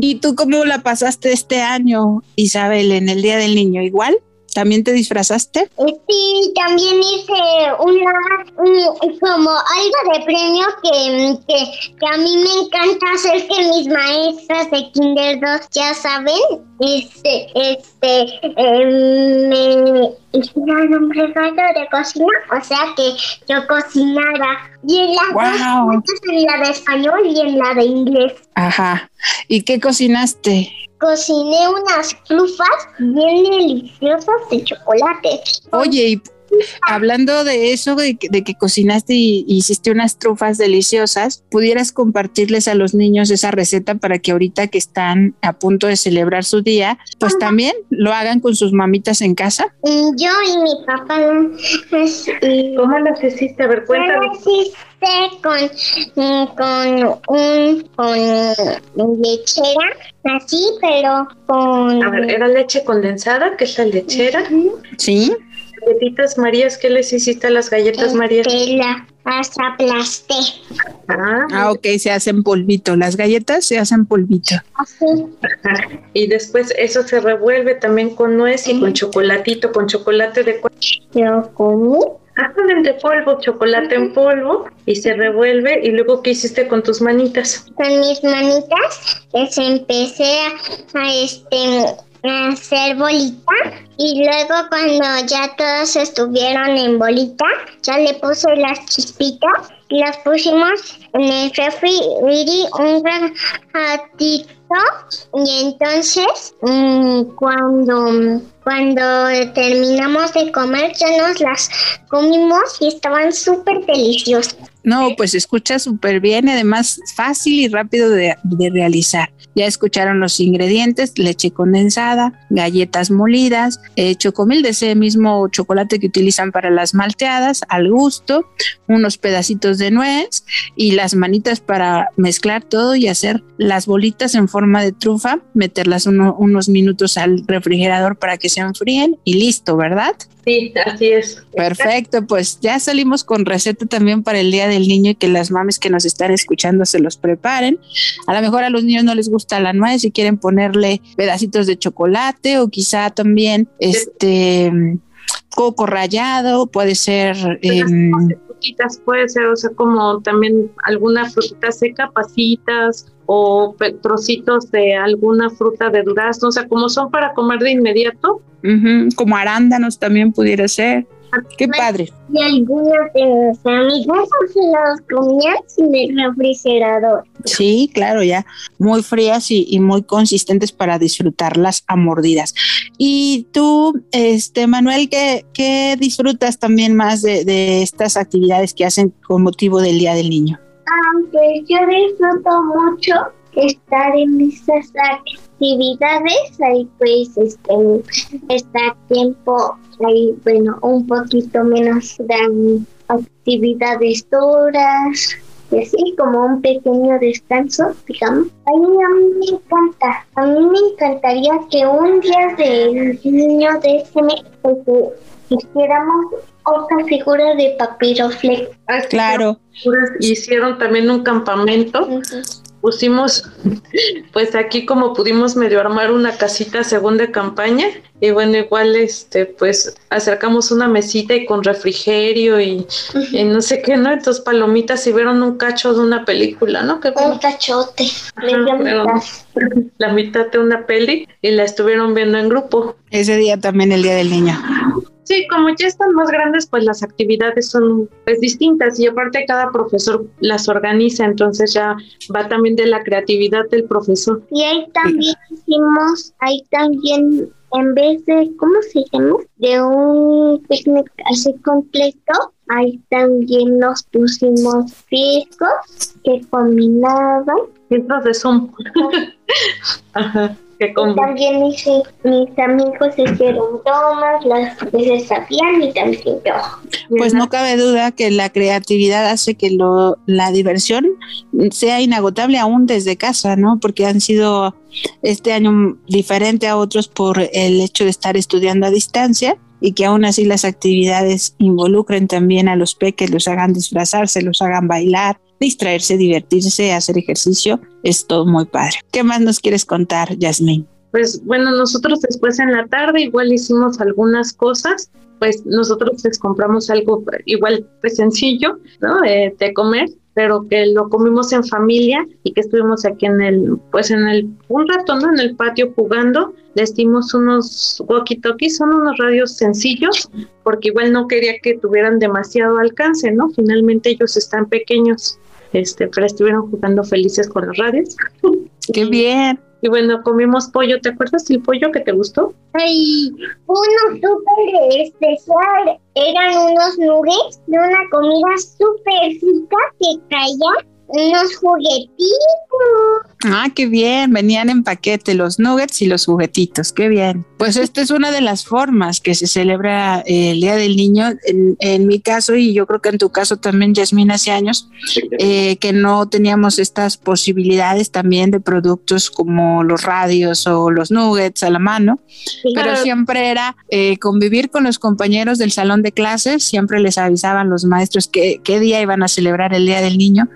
¿Y tú cómo la pasaste este año, Isabel, en el Día del Niño? ¿Igual? ¿También te disfrazaste? Sí, también hice una, un- como algo de premio que, que, que a mí me encanta hacer que mis maestras de Kinder 2 ya saben. Este, este, eh, me hicieron un regalo de cocina, o sea que yo cocinara. Y en las dos, en la de español y en la de inglés. Ajá. ¿Y qué cocinaste? Cociné unas trufas bien deliciosas de chocolate. Oye, y hablando de eso, de que, de que cocinaste y hiciste unas trufas deliciosas, ¿pudieras compartirles a los niños esa receta para que ahorita que están a punto de celebrar su día, pues también lo hagan con sus mamitas en casa? Mm, Yo y mi papá. pues, y- ¿Cómo las hiciste? A ver, Yo cuéntame. las hice con, mm, con un con lechera, así, pero con A ver, ¿era leche condensada, que es la lechera? Sí. Galletitas Marías, ¿qué les hiciste a las galletas Marías? Este, la las aplasté. Ah, Ah, ok, se hacen polvito. Las galletas se hacen polvito. Así. Ajá. Y después eso se revuelve también con nuez y con chocolatito, con chocolate de? Yo comí. Ah, de polvo, chocolate en polvo y se revuelve. ¿Y luego qué hiciste con tus manitas? Con mis manitas les empecé a, a, este a hacer bolita y luego cuando ya todos estuvieron en bolita ya le puse las chispitas y las pusimos en el refri un ratito y entonces mm, cuando cuando terminamos de comer ya nos las comimos y estaban súper deliciosas. No, pues escucha súper bien, además fácil y rápido de, de realizar. Ya escucharon los ingredientes, leche condensada, galletas molidas, eh, chocomil de ese mismo chocolate que utilizan para las malteadas, al gusto, unos pedacitos de nuez y las manitas para mezclar todo y hacer las bolitas en forma de trufa, meterlas uno- unos minutos al refrigerador para que se enfríen y listo, ¿verdad? Sí, así es. Perfecto, pues ya salimos con receta también para el Día del Niño y que las mames que nos están escuchando se los preparen. A lo mejor a los niños no les gusta la nuez y quieren ponerle pedacitos de chocolate o quizá también este coco rallado, puede ser em, frutitas puede ser, o sea, como también alguna frutita seca, pasitas o trocitos de alguna fruta de durazno, o sea, como son para comer de inmediato. como arándanos también pudiera ser. Qué padre. Y algunos de mis amigos los comían sin el refrigerador. Sí, claro, ya muy frías y, y muy consistentes para disfrutarlas a mordidas. Y tú, este Manuel, ¿qué, qué disfrutas también más de, de estas actividades que hacen con motivo del Día del Niño? Aunque yo disfruto mucho estar en esas actividades, ahí pues este, estar tiempo, ahí bueno, un poquito menos dan actividades duras, y así como un pequeño descanso, digamos. A mí, a mí me encanta, a mí me encantaría que un día del niño de ese mes este, hiciéramos otra figura de papiroflex. Claro. Hicieron también un campamento. Pusimos, pues aquí como pudimos medio armar una casita según de campaña y bueno, igual este, pues acercamos una mesita y con refrigerio y, y no sé qué, ¿no? Entonces palomitas y vieron un cacho de una película, ¿no? Que Un cachote. mitad. la mitad de una peli y la estuvieron viendo en grupo. Ese día también el Día del Niño. Sí, como ya están más grandes, pues las actividades son pues distintas y aparte cada profesor las organiza, entonces ya va también de la creatividad del profesor. Y ahí también hicimos, ahí también, en vez de, ¿cómo se llama? De un picnic así completo, ahí también nos pusimos discos que combinaban. Filtros de Zoom. Ajá, que también hice, mis amigos hicieron tomas, las veces sabían y también yo. Pues no cabe duda que la creatividad hace que lo, la diversión sea inagotable aún desde casa, ¿no? Porque han sido este año diferente a otros por el hecho de estar estudiando a distancia y que aún así las actividades involucren también a los peques, los hagan disfrazarse, los hagan bailar, distraerse, divertirse, hacer ejercicio, es todo muy padre. ¿Qué más nos quieres contar, Yasmín? Pues bueno, nosotros después en la tarde igual hicimos algunas cosas, pues nosotros les compramos algo igual pues sencillo, ¿no? Eh, de comer, pero que lo comimos en familia y que estuvimos aquí en el, pues en el, un rato, ¿no? En el patio jugando, les dimos unos walkie-talkies, son unos radios sencillos, porque igual no quería que tuvieran demasiado alcance, ¿no? Finalmente ellos están pequeños, este, pero estuvieron jugando felices con los radios. ¡Qué bien! Y bueno, comimos pollo. ¿Te acuerdas del pollo que te gustó? Ay, uno súper especial. Eran unos nuggets de una comida súper rica que traía unos juguetitos. Ah, qué bien, venían en paquete los nuggets y los juguetitos, qué bien. Pues esta es una de las formas que se celebra eh, el Día del Niño. En, en mi caso, y yo creo que en tu caso también, Yasmín, hace años, eh, que no teníamos estas posibilidades también de productos como los radios o los nuggets a la mano, pero Claro. siempre era eh, convivir con los compañeros del salón de clases, siempre les avisaban los maestros que, qué día iban a celebrar el Día del Niño,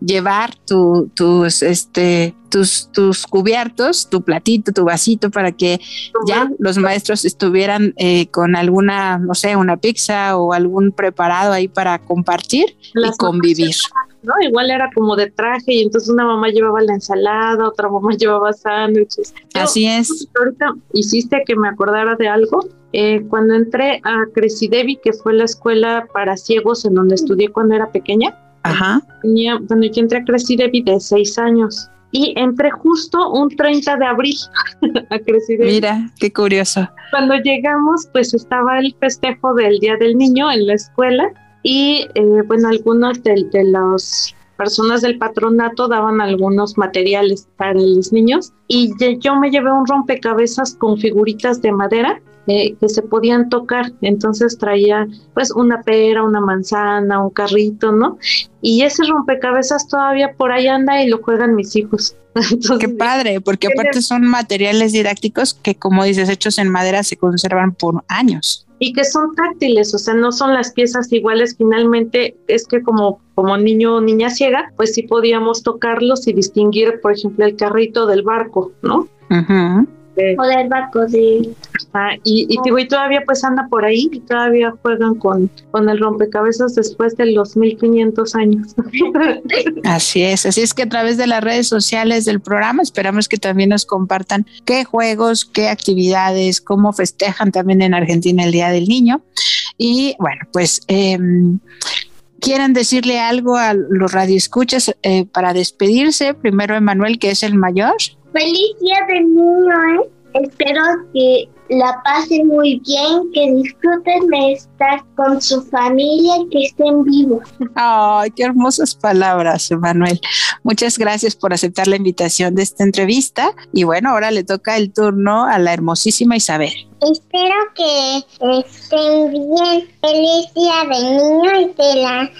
llevar tu- tus, este, tus, tus cubiertos, tu platito, tu vasito, para que ya los maestros estuvieran eh, con alguna, no sé, una pizza o algún preparado ahí para compartir Las y convivir. ¿no? Igual era como de traje y entonces una mamá llevaba la ensalada, otra mamá llevaba sándwiches. Así es. Ahorita hiciste que me acordara de algo. Eh, cuando entré a Cresidevi, que fue la escuela para ciegos en donde estudié cuando era pequeña, Ajá. tenía, bueno, yo entré a Cresidevi de seis años y entré justo un 30 de abril a Cresidevi. Mira, qué curioso. Cuando llegamos, pues estaba el festejo del Día del Niño en la escuela y, eh, bueno, algunos de, de las personas del patronato daban algunos materiales para los niños y yo me llevé un rompecabezas con figuritas de madera eh, que se podían tocar. Entonces traía pues una pera, una manzana, un carrito, ¿no? Y ese rompecabezas todavía por ahí anda y lo juegan mis hijos. Qué padre, porque aparte son materiales didácticos que, como dices, hechos en madera se conservan por años. y que son táctiles, o sea, no son las piezas iguales. Finalmente, es que como, como niño o niña ciega, pues sí podíamos tocarlos y distinguir, por ejemplo, el carrito del barco, ¿no? O del barco, sí. ah, y, y, digo, y todavía pues anda por ahí y todavía juegan con, con el rompecabezas después de los 1500 años. Así es, así es que a través de las redes sociales del programa esperamos que también nos compartan qué juegos, qué actividades, cómo festejan también en Argentina el Día del Niño. Y bueno, pues eh, quieren decirle algo a los radioescuchas eh, para despedirse. Primero Emanuel, que es el mayor. Feliz día del niño, ¿eh? Espero que la pasen muy bien, que disfruten de estar con su familia y que estén vivos. Ay, qué hermosas palabras, Emanuel. Muchas gracias por aceptar la invitación de esta entrevista. Y bueno, ahora le toca el turno a la hermosísima Isabel. Espero que estén bien. Feliz día del niño y de la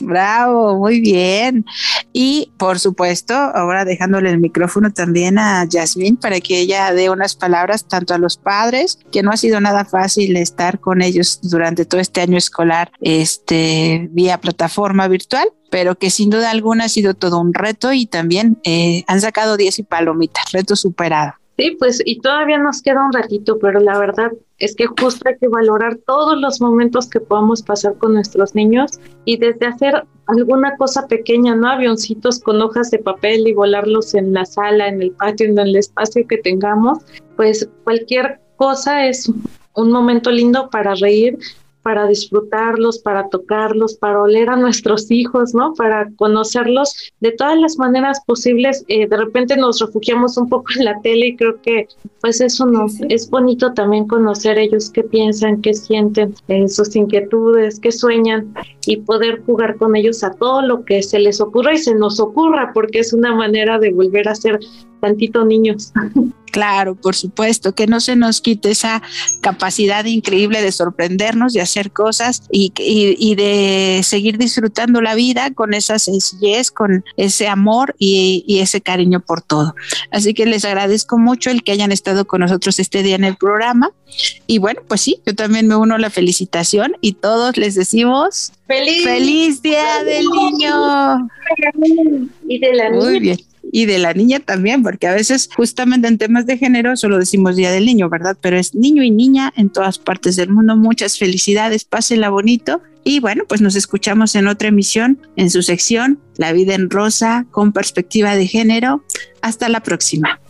Bravo, muy bien. Y por supuesto, ahora dejándole el micrófono también a Yasmín para que ella dé unas palabras tanto a los padres, que no ha sido nada fácil estar con ellos durante todo este año escolar, este, vía plataforma virtual, pero que sin duda alguna ha sido todo un reto y también eh, han sacado 10 y palomitas, reto superado. Sí, pues y todavía nos queda un ratito, pero la verdad es que justo hay que valorar todos los momentos que podamos pasar con nuestros niños y desde hacer alguna cosa pequeña, ¿no? Avioncitos con hojas de papel y volarlos en la sala, en el patio, en el espacio que tengamos, pues cualquier cosa es un momento lindo para reír para disfrutarlos, para tocarlos, para oler a nuestros hijos, ¿no? Para conocerlos de todas las maneras posibles. Eh, de repente nos refugiamos un poco en la tele y creo que pues eso no, es bonito también conocer ellos qué piensan, qué sienten, eh, sus inquietudes, qué sueñan y poder jugar con ellos a todo lo que se les ocurra y se nos ocurra, porque es una manera de volver a ser tantito niños. Claro, por supuesto, que no se nos quite esa capacidad increíble de sorprendernos, de hacer cosas y, y, y, de seguir disfrutando la vida con esa sencillez, con ese amor y, y, ese cariño por todo. Así que les agradezco mucho el que hayan estado con nosotros este día en el programa. Y bueno, pues sí, yo también me uno a la felicitación y todos les decimos feliz, feliz día del niño. Y de la niña. Muy bien y de la niña también, porque a veces justamente en temas de género solo decimos Día del Niño, ¿verdad? Pero es niño y niña en todas partes del mundo. Muchas felicidades, pásenla bonito. Y bueno, pues nos escuchamos en otra emisión en su sección La vida en rosa con perspectiva de género. Hasta la próxima.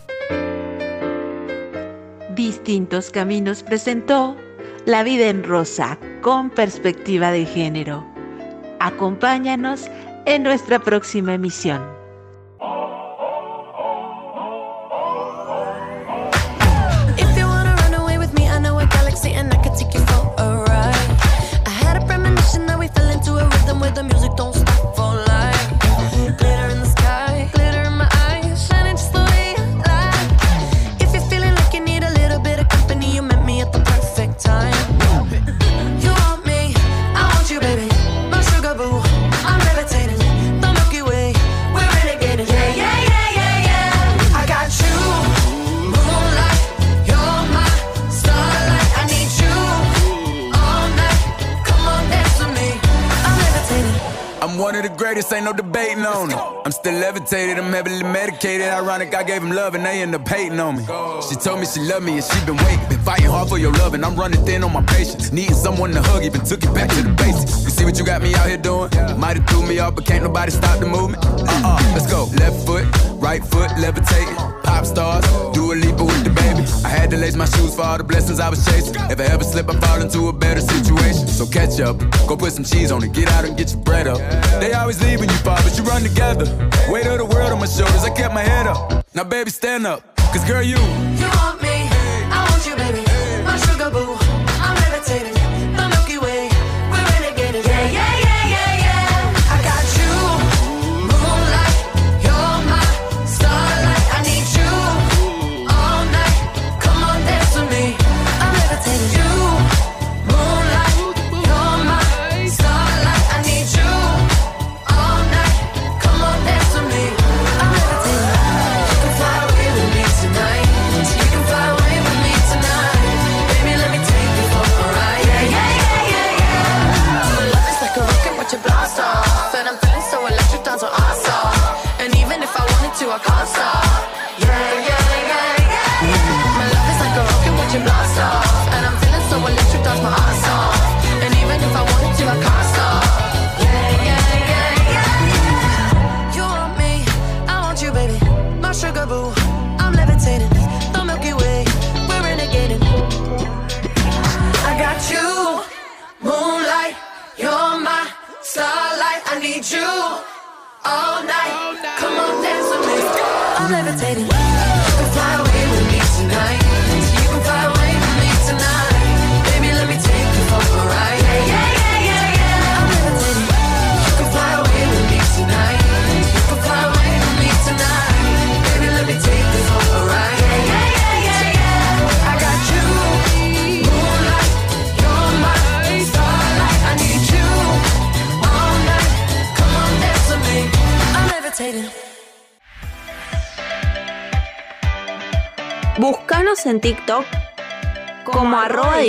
Distintos Caminos presentó La vida en rosa con perspectiva de género. Acompáñanos en nuestra próxima emisión. One of the greatest, ain't no debating on it. I'm still levitated, I'm heavily medicated. Ironic, I gave him love and they end up hating on me. She told me she loved me and she been waiting. Been fighting hard for your love and I'm running thin on my patience. Needing someone to hug, even took it back to the basics. See what you got me out here doing? Might have threw me off, but can't nobody stop the movement. Uh uh, let's go. Left foot, right foot, levitating. Pop stars, do a leap with the baby. I had to lace my shoes for all the blessings I was chasing. If I ever slip, I fall into a better situation. So catch up, go put some cheese on it, get out and get your bread up. They always leave when you fall, but you run together. Weight of the world on my shoulders, I kept my head up. Now, baby, stand up, cause girl, you. You want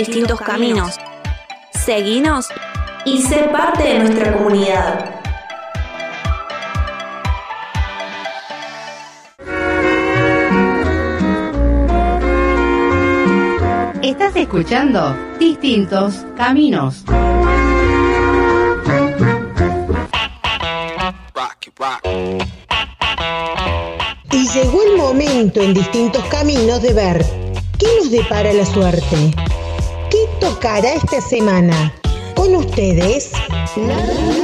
distintos caminos. Seguinos y sé parte de nuestra comunidad. Estás escuchando Distintos Caminos. Y llegó el momento en distintos caminos de ver qué nos depara la suerte. ¿Qué tocará esta semana? Con ustedes, la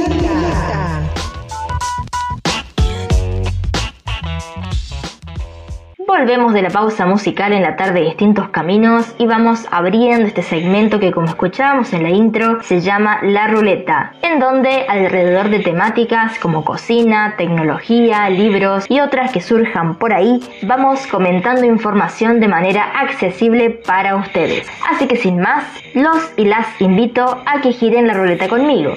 Volvemos de la pausa musical en la tarde de distintos caminos y vamos abriendo este segmento que como escuchábamos en la intro se llama La Ruleta, en donde alrededor de temáticas como cocina, tecnología, libros y otras que surjan por ahí, vamos comentando información de manera accesible para ustedes. Así que sin más, los y las invito a que giren la ruleta conmigo.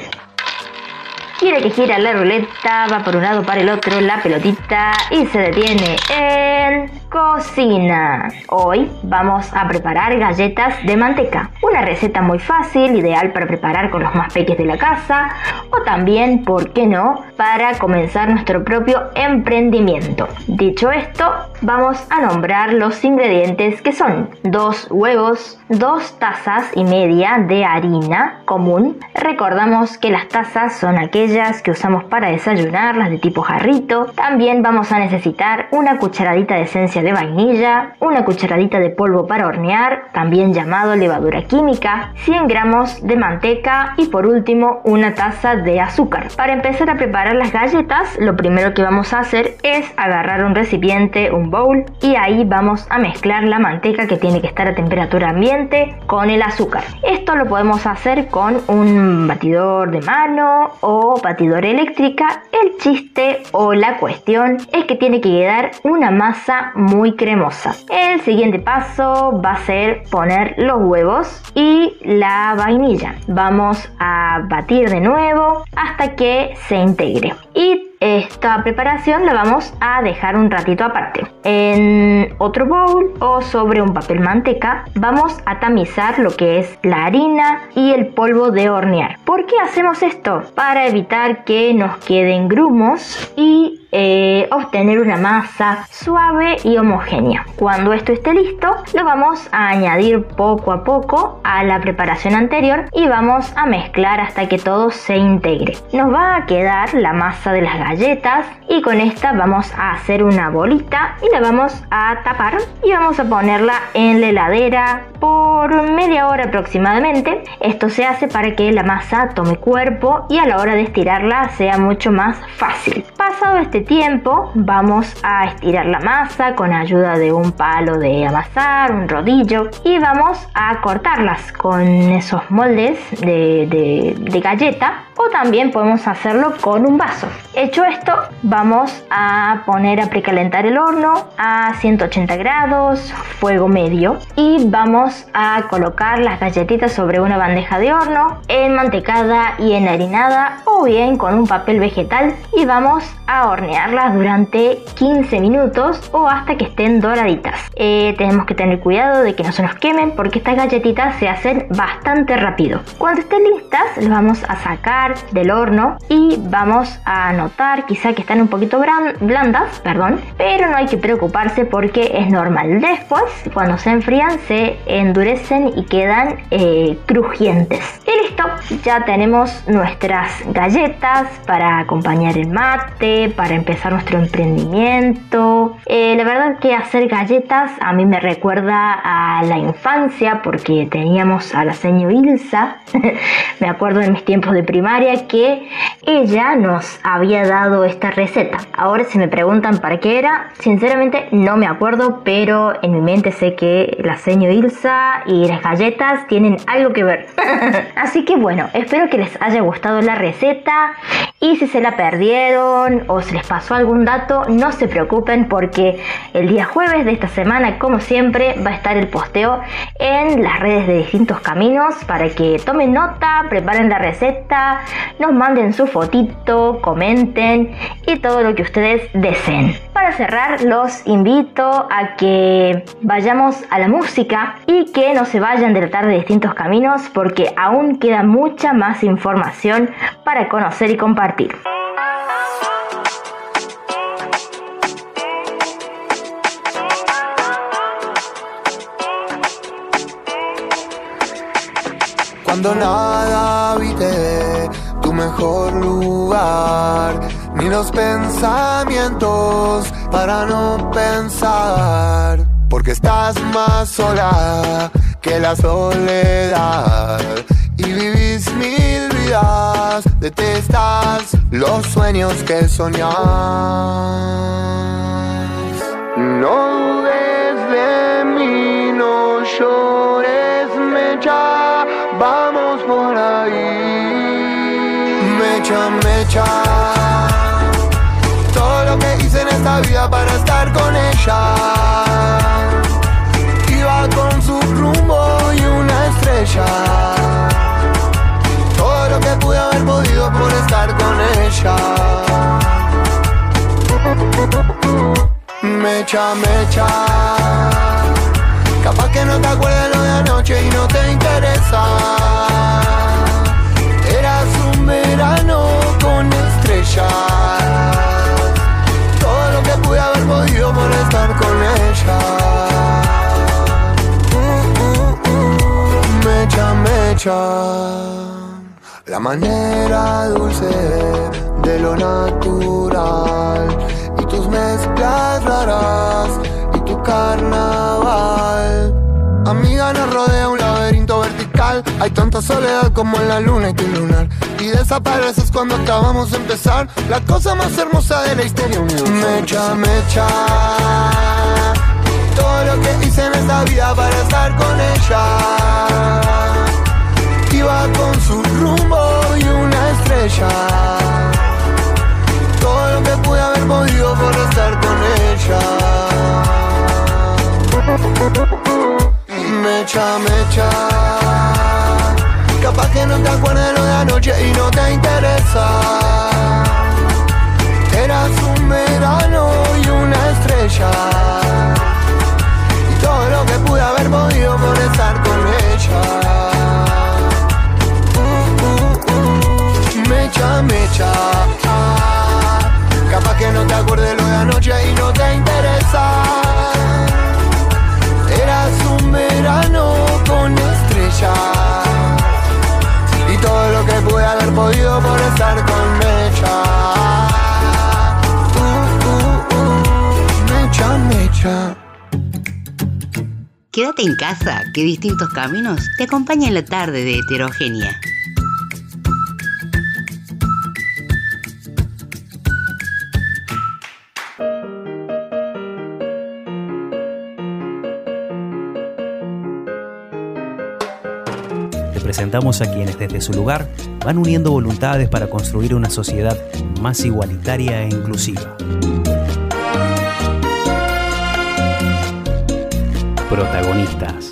Quiere que gira la ruleta, va por un lado para el otro la pelotita y se detiene en cocina. Hoy vamos a preparar galletas de manteca. Una receta muy fácil, ideal para preparar con los más peques de la casa o también, ¿por qué no?, para comenzar nuestro propio emprendimiento. Dicho esto, vamos a nombrar los ingredientes que son dos huevos, dos tazas y media de harina común. Recordamos que las tazas son aquellas que usamos para desayunar, las de tipo jarrito. También vamos a necesitar una cucharadita de esencia de vainilla, una cucharadita de polvo para hornear, también llamado levadura química, 100 gramos de manteca y por último una taza de azúcar. Para empezar a preparar las galletas, lo primero que vamos a hacer es agarrar un recipiente, un bowl, y ahí vamos a mezclar la manteca que tiene que estar a temperatura ambiente con el azúcar. Esto lo podemos hacer con un batidor de mano o batidora eléctrica, el chiste o la cuestión es que tiene que quedar una masa muy cremosa. El siguiente paso va a ser poner los huevos y la vainilla. Vamos a batir de nuevo hasta que se integre. Y esta preparación la vamos a dejar un ratito aparte. En otro bowl o sobre un papel manteca vamos a tamizar lo que es la harina y el polvo de hornear. ¿Por qué hacemos esto? Para evitar que nos queden grumos y eh, obtener una masa suave y homogénea. Cuando esto esté listo, lo vamos a añadir poco a poco a la preparación anterior y vamos a mezclar hasta que todo se integre. Nos va a quedar la masa de las galletas y con esta vamos a hacer una bolita y la vamos a tapar y vamos a ponerla en la heladera por media hora aproximadamente. Esto se hace para que la masa tome cuerpo y a la hora de estirarla sea mucho más fácil. Pasado este tiempo vamos a estirar la masa con ayuda de un palo de amasar, un rodillo y vamos a cortarlas con esos moldes de, de- de galleta o también podemos hacerlo con un vaso. Hecho esto, vamos a poner a precalentar el horno a 180 grados, fuego medio y vamos a colocar las galletitas sobre una bandeja de horno enmantecada y enharinada o bien con un papel vegetal y vamos a durante 15 minutos o hasta que estén doraditas. Eh, tenemos que tener cuidado de que no se nos quemen porque estas galletitas se hacen bastante rápido. Cuando estén listas, las vamos a sacar del horno y vamos a notar quizá que están un poquito blandas, perdón, pero no hay que preocuparse porque es normal. Después, cuando se enfrían, se endurecen y quedan eh, crujientes. Y listo, ya tenemos nuestras galletas para acompañar el mate, para empezar nuestro emprendimiento. Eh, la verdad que hacer galletas a mí me recuerda a la infancia porque teníamos a la señor Ilsa, me acuerdo en mis tiempos de primaria que ella nos había dado esta receta. Ahora si me preguntan para qué era, sinceramente no me acuerdo, pero en mi mente sé que la señor Ilsa y las galletas tienen algo que ver. Así que bueno, espero que les haya gustado la receta y si se la perdieron o se les pasó algún dato, no se preocupen porque el día jueves de esta semana, como siempre, va a estar el posteo en las redes de distintos caminos para que tomen nota, preparen la receta, nos manden su fotito, comenten y todo lo que ustedes deseen. Para cerrar, los invito a que vayamos a la música y que no se vayan de la tarde de distintos caminos porque aún queda mucha más información para conocer y compartir. Cuando nada habite tu mejor lugar, ni los pensamientos para no pensar, porque estás más sola que la soledad y vivís mil vidas, detestas los sueños que soñás. No dudes de mí, no llores, mecha, vamos por ahí. Mecha, mecha, todo lo que hice en esta vida para estar con ella. Iba con su rumbo y una estrella. Todo lo que pude haber podido por estar con ella. Mecha, mecha. Capaz que no te acuerdas lo de anoche y no te interesa. Eras un verano con estrellas. Todo lo que pude haber podido por estar con ella. mecha, mecha. La manera dulce de lo natural y tus mezclas raras carnaval. Amiga, nos rodea un laberinto vertical. Hay tanta soledad como en la luna y tu lunar. Y desapareces cuando acabamos de empezar. La cosa más hermosa de la historia universal. Mecha, mecha. Todo lo que hice en esta vida para estar con ella. Iba con su rumbo y una estrella. Todo lo que pude haber podido por estar con ella. Mecha, mecha. Capaz que no te acuerdas lo de anoche y no te interesa. Eras un verano y una estrella. Y todo lo que pude haber podido por estar con ella. mecha, mecha. Ah, capaz que no te acuerdes lo de anoche y no te interesa. Verano con estrellas. Y todo lo que pude haber podido por estar con mecha. Uh, uh, uh, mecha, mecha. Quédate en casa, que distintos caminos te acompañan la tarde de heterogénea. Presentamos a quienes desde su lugar van uniendo voluntades para construir una sociedad más igualitaria e inclusiva. Protagonistas.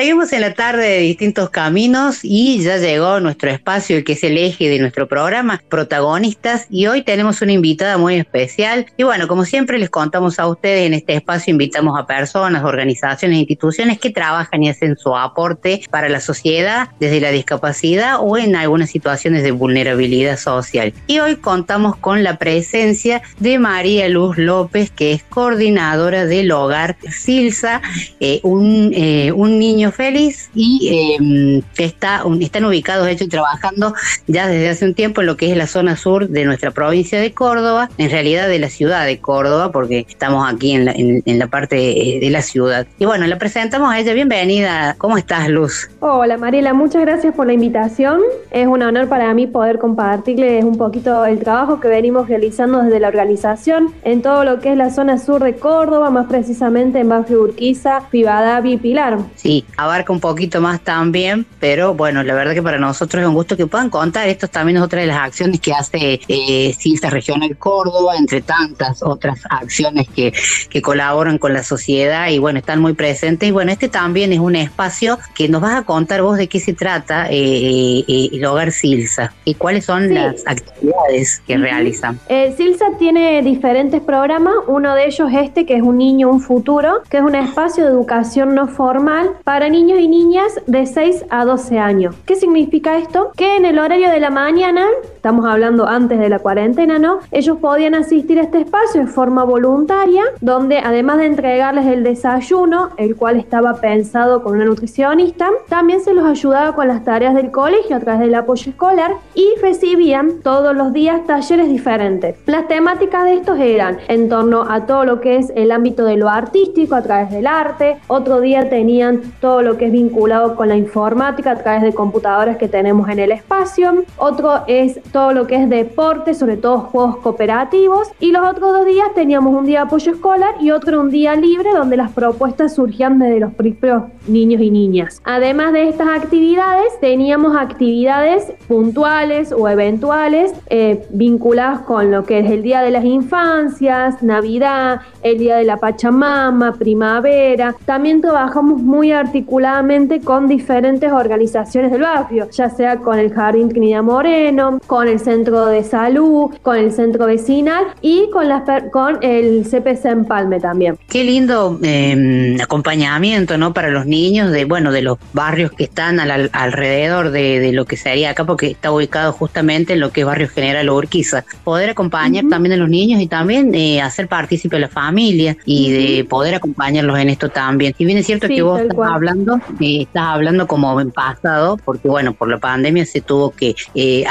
Seguimos en la tarde de distintos caminos y ya llegó nuestro espacio, el que es el eje de nuestro programa, protagonistas, y hoy tenemos una invitada muy especial. Y bueno, como siempre les contamos a ustedes, en este espacio invitamos a personas, organizaciones, instituciones que trabajan y hacen su aporte para la sociedad desde la discapacidad o en algunas situaciones de vulnerabilidad social. Y hoy contamos con la presencia de María Luz López, que es coordinadora del hogar Silsa, eh, un, eh, un niño Feliz y eh, está, están ubicados, de hecho, y trabajando ya desde hace un tiempo en lo que es la zona sur de nuestra provincia de Córdoba, en realidad de la ciudad de Córdoba, porque estamos aquí en la, en- en la parte eh, de la ciudad. Y bueno, la presentamos a ella. Bienvenida. ¿Cómo estás, Luz? Hola Mariela, muchas gracias por la invitación. Es un honor para mí poder compartirles un poquito el trabajo que venimos realizando desde la organización en todo lo que es la zona sur de Córdoba, más precisamente en Barrio Urquiza, Rivadavia y Pilar. Sí, abarca un poquito más también, pero bueno, la verdad que para nosotros es un gusto que puedan contar. Esto también es otra de las acciones que hace eh, CILSA Regional Córdoba, entre tantas otras acciones que, que colaboran con la sociedad y bueno, están muy presentes. Y bueno, este también es un espacio que nos vas a contar vos de qué se trata eh, eh, eh, el Hogar CILSA y cuáles son Sí. las actividades que Ujú. realizan. Eh, Silsa tiene diferentes programas, uno de ellos este que es Un Niño, Un Futuro, que es un espacio de educación no formal para niños y niñas de 6 a 12 años. ¿Qué significa esto? Que en el horario de la mañana, estamos hablando antes de la cuarentena, ¿no? Ellos podían asistir a este espacio en forma voluntaria, donde además de entregarles el desayuno, el cual estaba pensado con una nutricionista, también se los ayudaba con las tareas del colegio a través del apoyo escolar y recibían todos los días talleres diferentes. Las temáticas de estos eran en torno a todo lo que es el ámbito de lo artístico a través del arte, otro día tenían todo lo que es vinculado con la informática a través de computadoras que tenemos en el espacio, otro es todo lo que es deporte, sobre todo juegos cooperativos y los otros dos días teníamos un día de apoyo escolar y otro un día libre donde las propuestas surgían desde los propios niños y niñas. Además de estas actividades, teníamos actividades puntuales o eventuales eh, vinculadas con lo que es el Día de las Infancias, Navidad, el Día de la Pachamama, Primavera. También trabajamos muy articuladamente con diferentes organizaciones del barrio, ya sea con el Jardín Trinidad Moreno, con el Centro de Salud, con el Centro Vecinal y con, las con el CPC Empalme también. Qué lindo eh, acompañamiento, ¿no? Para los niños de, bueno, de los barrios que están al- al- alrededor de, de lo que sería acá, porque está ubicado justamente en lo que es Barrio General Urquiza. Poder acompañar también a los niños y también eh, hacer partícipe a la familia y de poder acompañarlos en esto también. Y bien es cierto Sí, que vos estás cual. hablando, eh, estás hablando como en pasado, porque bueno, por la pandemia se tuvo que eh,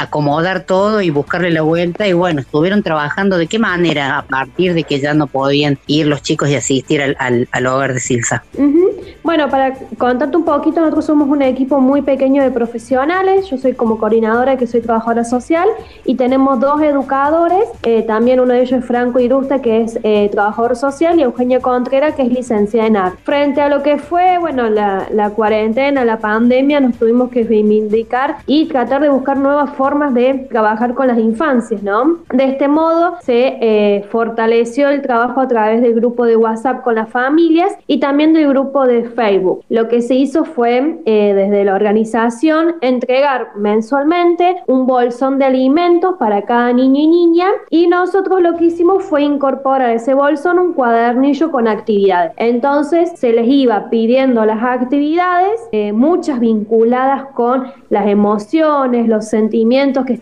todo y buscarle la vuelta y bueno, estuvieron trabajando de qué manera a partir de que ya no podían ir los chicos y asistir al, al- hogar de Silsa. Bueno, para contarte un poquito, nosotros somos un equipo muy pequeño de profesionales. Yo soy como coordinadora, que soy trabajadora social, y tenemos dos educadores. eh, también uno de ellos es Franco Irusta, que es eh, trabajador social, y Eugenia Contreras, que es licenciada en arte. Frente a lo que fue, bueno, la, la cuarentena, la pandemia, nos tuvimos que reivindicar y tratar de buscar nuevas formas de trabajar con las infancias, ¿no? De este modo se eh, fortaleció el trabajo a través del grupo de WhatsApp con las familias y también del grupo de Facebook. Lo que se hizo fue eh, desde la organización entregar mensualmente un bolsón de alimentos para cada niño y niña y nosotros lo que hicimos fue incorporar a ese bolsón un cuadernillo con actividades. Entonces se les iba pidiendo las actividades, eh, muchas vinculadas con las emociones, los sentimientos que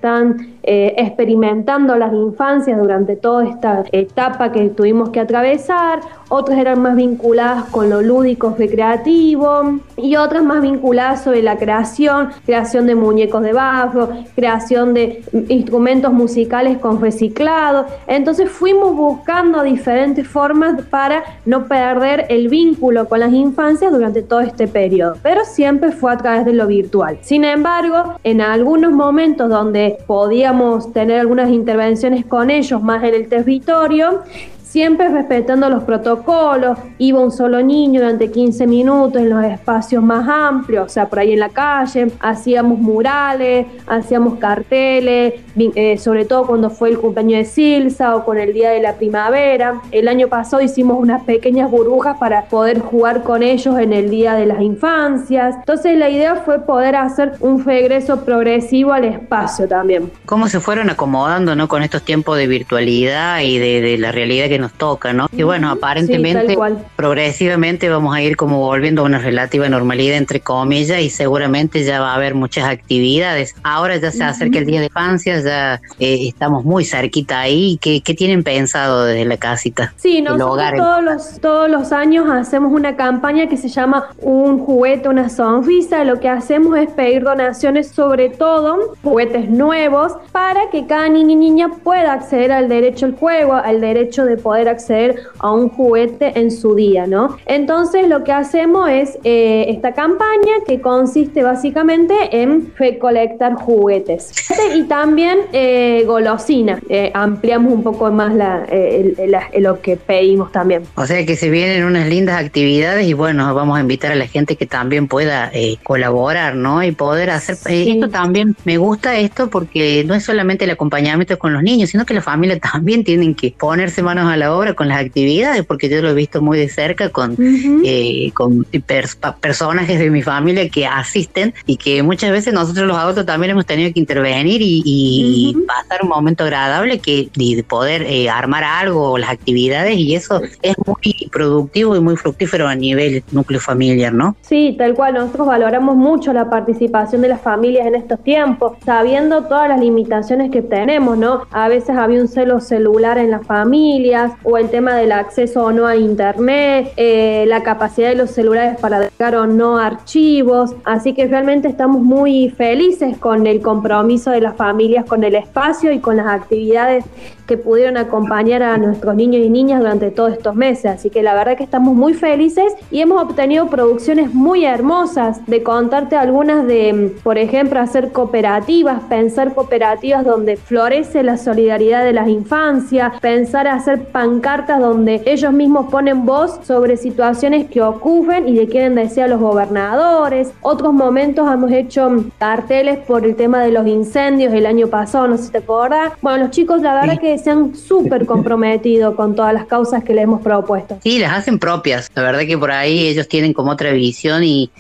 eh, experimentando las infancias durante toda esta etapa que tuvimos que atravesar, otras eran más vinculadas con lo lúdico recreativo y otras más vinculadas sobre la creación, creación de muñecos de barro, creación de instrumentos musicales con reciclado. Entonces fuimos buscando diferentes formas para no perder el vínculo con las infancias durante todo este periodo, pero siempre fue a través de lo virtual. Sin embargo, en algunos momentos donde podíamos tener algunas intervenciones con ellos más en el territorio, siempre respetando los protocolos, iba un solo niño durante 15 minutos en los espacios más amplios, o sea, por ahí en la calle, hacíamos murales, hacíamos carteles, eh, sobre todo cuando fue el cumpleaños de Silsa o con el Día de la Primavera. El año pasado hicimos unas pequeñas burbujas para poder jugar con ellos en el Día de las Infancias. Entonces la idea fue poder hacer un regreso progresivo al espacio también. ¿Cómo se fueron acomodando ¿no? con estos tiempos de virtualidad y de la realidad que que nos toca, ¿no? Y bueno, sí, aparentemente, progresivamente vamos a ir como volviendo a una relativa normalidad, entre comillas, y seguramente ya va a haber muchas actividades. Ahora ya se acerca el Día de Infancia, ya eh, estamos muy cerquita ahí. ¿Qué, qué tienen pensado desde la casita? Sí, nosotros todos los, todos los años hacemos una campaña que se llama Un juguete, una sonrisa. Lo que hacemos es pedir donaciones, sobre todo juguetes nuevos, para que cada niño y niña pueda acceder al derecho al juego, al derecho de poder acceder a un juguete en su día, ¿no? Entonces lo que hacemos es eh, esta campaña que consiste básicamente en recolectar juguetes y también eh, golosina. Eh, ampliamos un poco más la, eh, el- la- lo que pedimos también. O sea que se vienen unas lindas actividades y bueno, vamos a invitar a la gente que también pueda eh, colaborar, ¿no? Y poder hacer... esto también, me gusta esto porque no es solamente el acompañamiento con los niños, sino que las familias también tienen que ponerse manos a la obra con las actividades, porque yo lo he visto muy de cerca con, eh, con pers- pa- personajes de mi familia que asisten y que muchas veces nosotros los adultos también hemos tenido que intervenir y, y pasar un momento agradable que y poder eh, armar algo o las actividades y eso es muy productivo y muy fructífero a nivel núcleo familiar, ¿no? Sí, tal cual. Nosotros valoramos mucho la participación de las familias en estos tiempos, sabiendo todas las limitaciones que tenemos, ¿no? A veces había un celo celular en las familias o el tema del acceso o no a internet, eh, la capacidad de los celulares para dejar o no archivos. Así que realmente estamos muy felices con el compromiso de las familias con el espacio y con las actividades que pudieron acompañar a nuestros niños y niñas durante todos estos meses. Así que la verdad que estamos muy felices y hemos obtenido producciones muy hermosas. De contarte algunas de, por ejemplo, hacer cooperativas, pensar cooperativas donde florece la solidaridad de las infancias, pensar hacer pancartas donde ellos mismos ponen voz sobre situaciones que ocurren y le quieren decir a los gobernadores. Otros momentos hemos hecho carteles por el tema de los incendios el año pasado, no sé si te acordás. Bueno, los chicos la verdad que se han súper comprometido con todas las causas que le hemos propuesto. Sí, las hacen propias. La verdad que por ahí ellos tienen como otra visión y,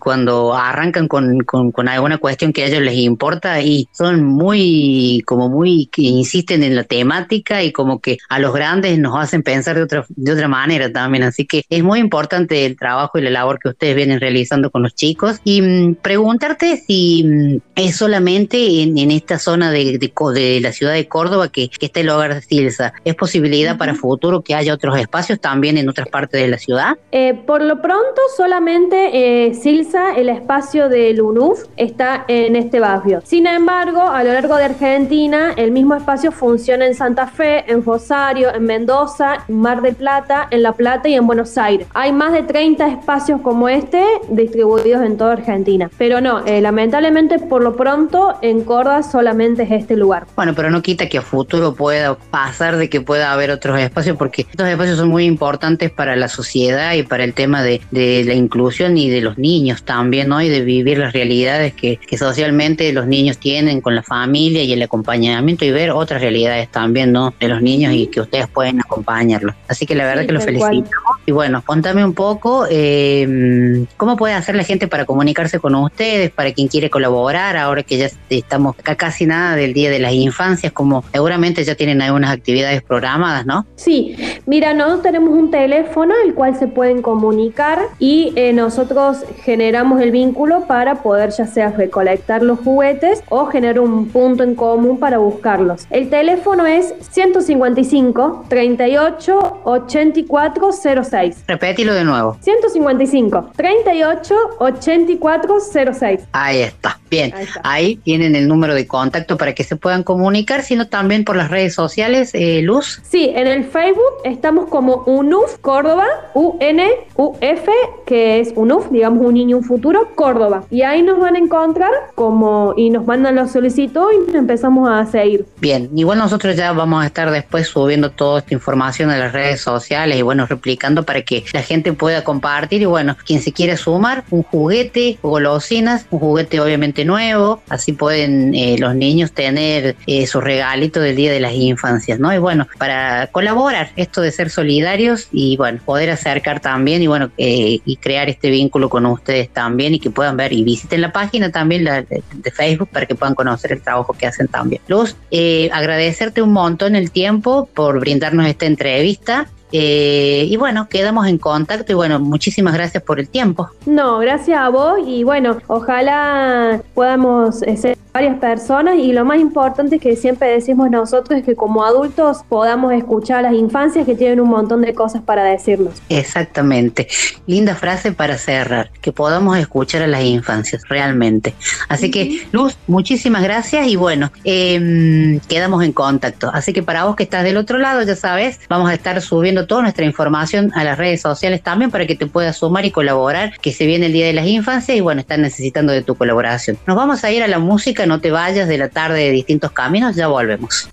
cuando arrancan con, alguna cuestión que a ellos les importa y son muy, como muy, que insisten en la temática y como que a los grandes nos hacen pensar de otra, de otra manera también. Así que es muy importante el trabajo y la labor que ustedes vienen realizando con los chicos. Y mm, preguntarte si mm, es solamente en, esta zona de, de, la ciudad de Córdoba que está el hogar de Silsa. ¿Es posibilidad para futuro que haya otros espacios también en otras partes de la ciudad? Eh, por lo pronto, solamente eh, Silsa, el espacio del UNUF, está en este barrio. Sin embargo, a lo largo de Argentina, el mismo espacio funciona en Santa Fe, en Rosario, en Mendoza, en Mar del Plata, en La Plata y en Buenos Aires. Hay más de 30 espacios como este distribuidos en toda Argentina. Pero no, eh, lamentablemente, por lo pronto, en Córdoba solamente es este lugar. Bueno, pero no quita que a futuro pueda pasar de que pueda haber otros espacios, porque estos espacios son muy importantes para la sociedad y para el tema de, de la inclusión y de los niños también, ¿no? Y de vivir las realidades que, que socialmente los niños tienen con la familia y el acompañamiento y ver otras realidades también, ¿no? De los niños y que ustedes pueden acompañarlos. Así que la verdad Sí, que los felicito. cual. Y bueno, contame un poco, eh, ¿cómo puede hacer la gente para comunicarse con ustedes, para quien quiere colaborar, ahora que ya estamos acá casi nada del Día de las Infancias, como seguramente ya tienen algunas actividades programadas, ¿no? Sí, mira, nosotros tenemos un teléfono el cual se pueden comunicar y eh, nosotros generamos el vínculo para poder ya sea recolectar los juguetes o generar un punto en común para buscarlos. El teléfono es 155 38 84 06. Repetilo de nuevo. 155 38 84 06. Ahí está. Bien, Ahí está. ahí tienen el número de contacto para que se puedan comunicar, sino también por las redes sociales, eh, Luz. Sí, en el Facebook estamos como UNUF Córdoba, U-N-U-F, que es UNUF, digamos un niño, un futuro, Córdoba. Y ahí nos van a encontrar como y nos mandan la solicitud y nos empezamos a seguir. Bien, igual nosotros ya vamos a estar después subiendo toda esta información a las redes sociales y bueno, replicando para que la gente pueda compartir y bueno, quien se quiera sumar, un juguete, golosinas, un juguete obviamente nuevo, así pueden eh, los niños tener eh, su regalito del Día de de las Infancias, ¿no? Y bueno, para colaborar esto de ser solidarios y bueno, poder acercar también y bueno, eh, y crear este vínculo con ustedes también y que puedan ver y visiten la página también la de, de Facebook para que puedan conocer el trabajo que hacen también. Luz, eh, agradecerte un montón el tiempo por brindarnos esta entrevista. Eh, y bueno, quedamos en contacto y bueno, muchísimas gracias por el tiempo. No, gracias a vos y bueno, ojalá podamos eh, ser varias personas y lo más importante que siempre decimos nosotros es que como adultos podamos escuchar a las infancias que tienen un montón de cosas para decirnos. Exactamente. Linda frase para cerrar, que podamos escuchar a las infancias, realmente. Así que, Luz, muchísimas gracias y bueno, em, quedamos en contacto. Así que para vos que estás del otro lado, ya sabes, vamos a estar subiendo toda nuestra información a las redes sociales también para que te puedas sumar y colaborar, que se viene el Día de las Infancias y bueno, están necesitando de tu colaboración. Nos vamos a ir a la música, no te vayas de la tarde de distintos caminos, ya volvemos.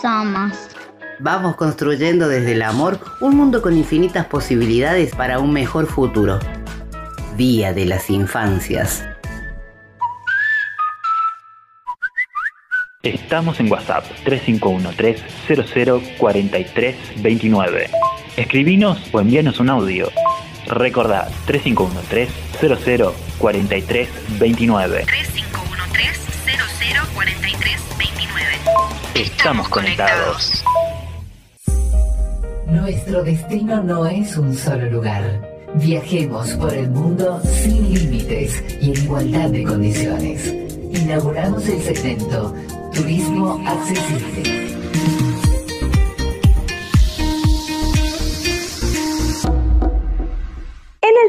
Somos. Vamos construyendo desde el amor un mundo con infinitas posibilidades para un mejor futuro. Día de las Infancias. Estamos en WhatsApp 3513-004329. Escribinos o envíanos un audio. Recordad 3513-004329. Estamos conectados. Nuestro destino no es un solo lugar. Viajemos por el mundo sin límites y en igualdad de condiciones. Inauguramos el segmento Turismo Accesible.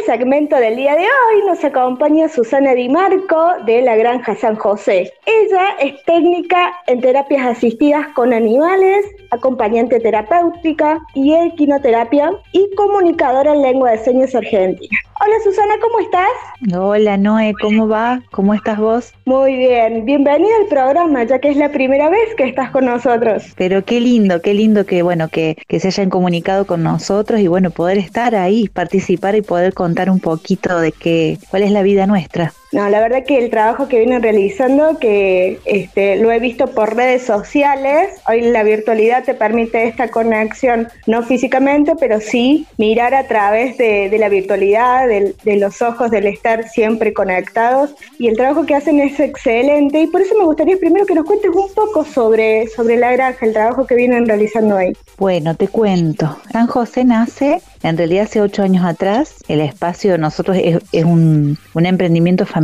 Segmento del día de hoy nos acompaña Susana Di Marco de la Granja San José. Ella es técnica en terapias asistidas con animales, acompañante terapéutica y equinoterapia y comunicadora en lengua de señas argentina. Hola Susana, ¿cómo estás? Hola Noé, ¿cómo va? ¿Cómo estás vos? Muy bien, bienvenida al programa, ya que es la primera vez que estás con nosotros. Pero qué lindo, qué lindo que bueno que, que se hayan comunicado con nosotros y bueno poder estar ahí, participar y poder contar un poquito de qué, cuál es la vida nuestra. No, la verdad que el trabajo que vienen realizando, que este, lo he visto por redes sociales, hoy la virtualidad te permite esta conexión, no físicamente, pero sí mirar a través de, la virtualidad, de, los ojos, del estar siempre conectados. Y el trabajo que hacen es excelente y por eso me gustaría primero que nos cuentes un poco sobre, sobre la granja, el trabajo que vienen realizando hoy. Bueno, te cuento. San José nace en realidad hace ocho años atrás, el espacio de nosotros es, es un, un, emprendimiento familiar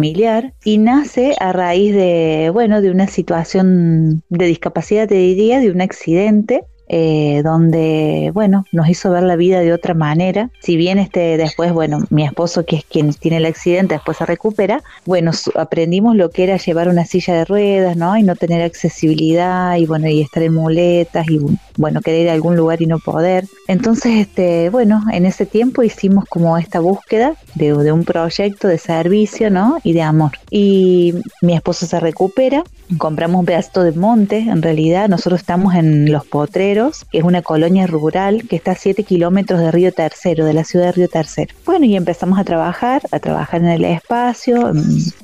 y nace a raíz de, bueno, de una situación de discapacidad, te diría, de un accidente eh, donde, bueno, nos hizo ver la vida de otra manera. Si bien este después, bueno, mi esposo, que es quien tiene el accidente, después se recupera, bueno, aprendimos lo que era llevar una silla de ruedas, ¿no? Y no tener accesibilidad y, bueno, y estar en muletas y, bueno, querer ir a algún lugar y no poder. Entonces, este, bueno, en ese tiempo hicimos como esta búsqueda de, de un proyecto de servicio, ¿no? Y de amor. Y mi esposo se recupera, compramos un pedazo de monte, en realidad nosotros estamos en Los Potreros, que es una colonia rural que está a 7 kilómetros de Río Tercero, de la ciudad de Río Tercero. Bueno, y empezamos a trabajar, a trabajar en el espacio,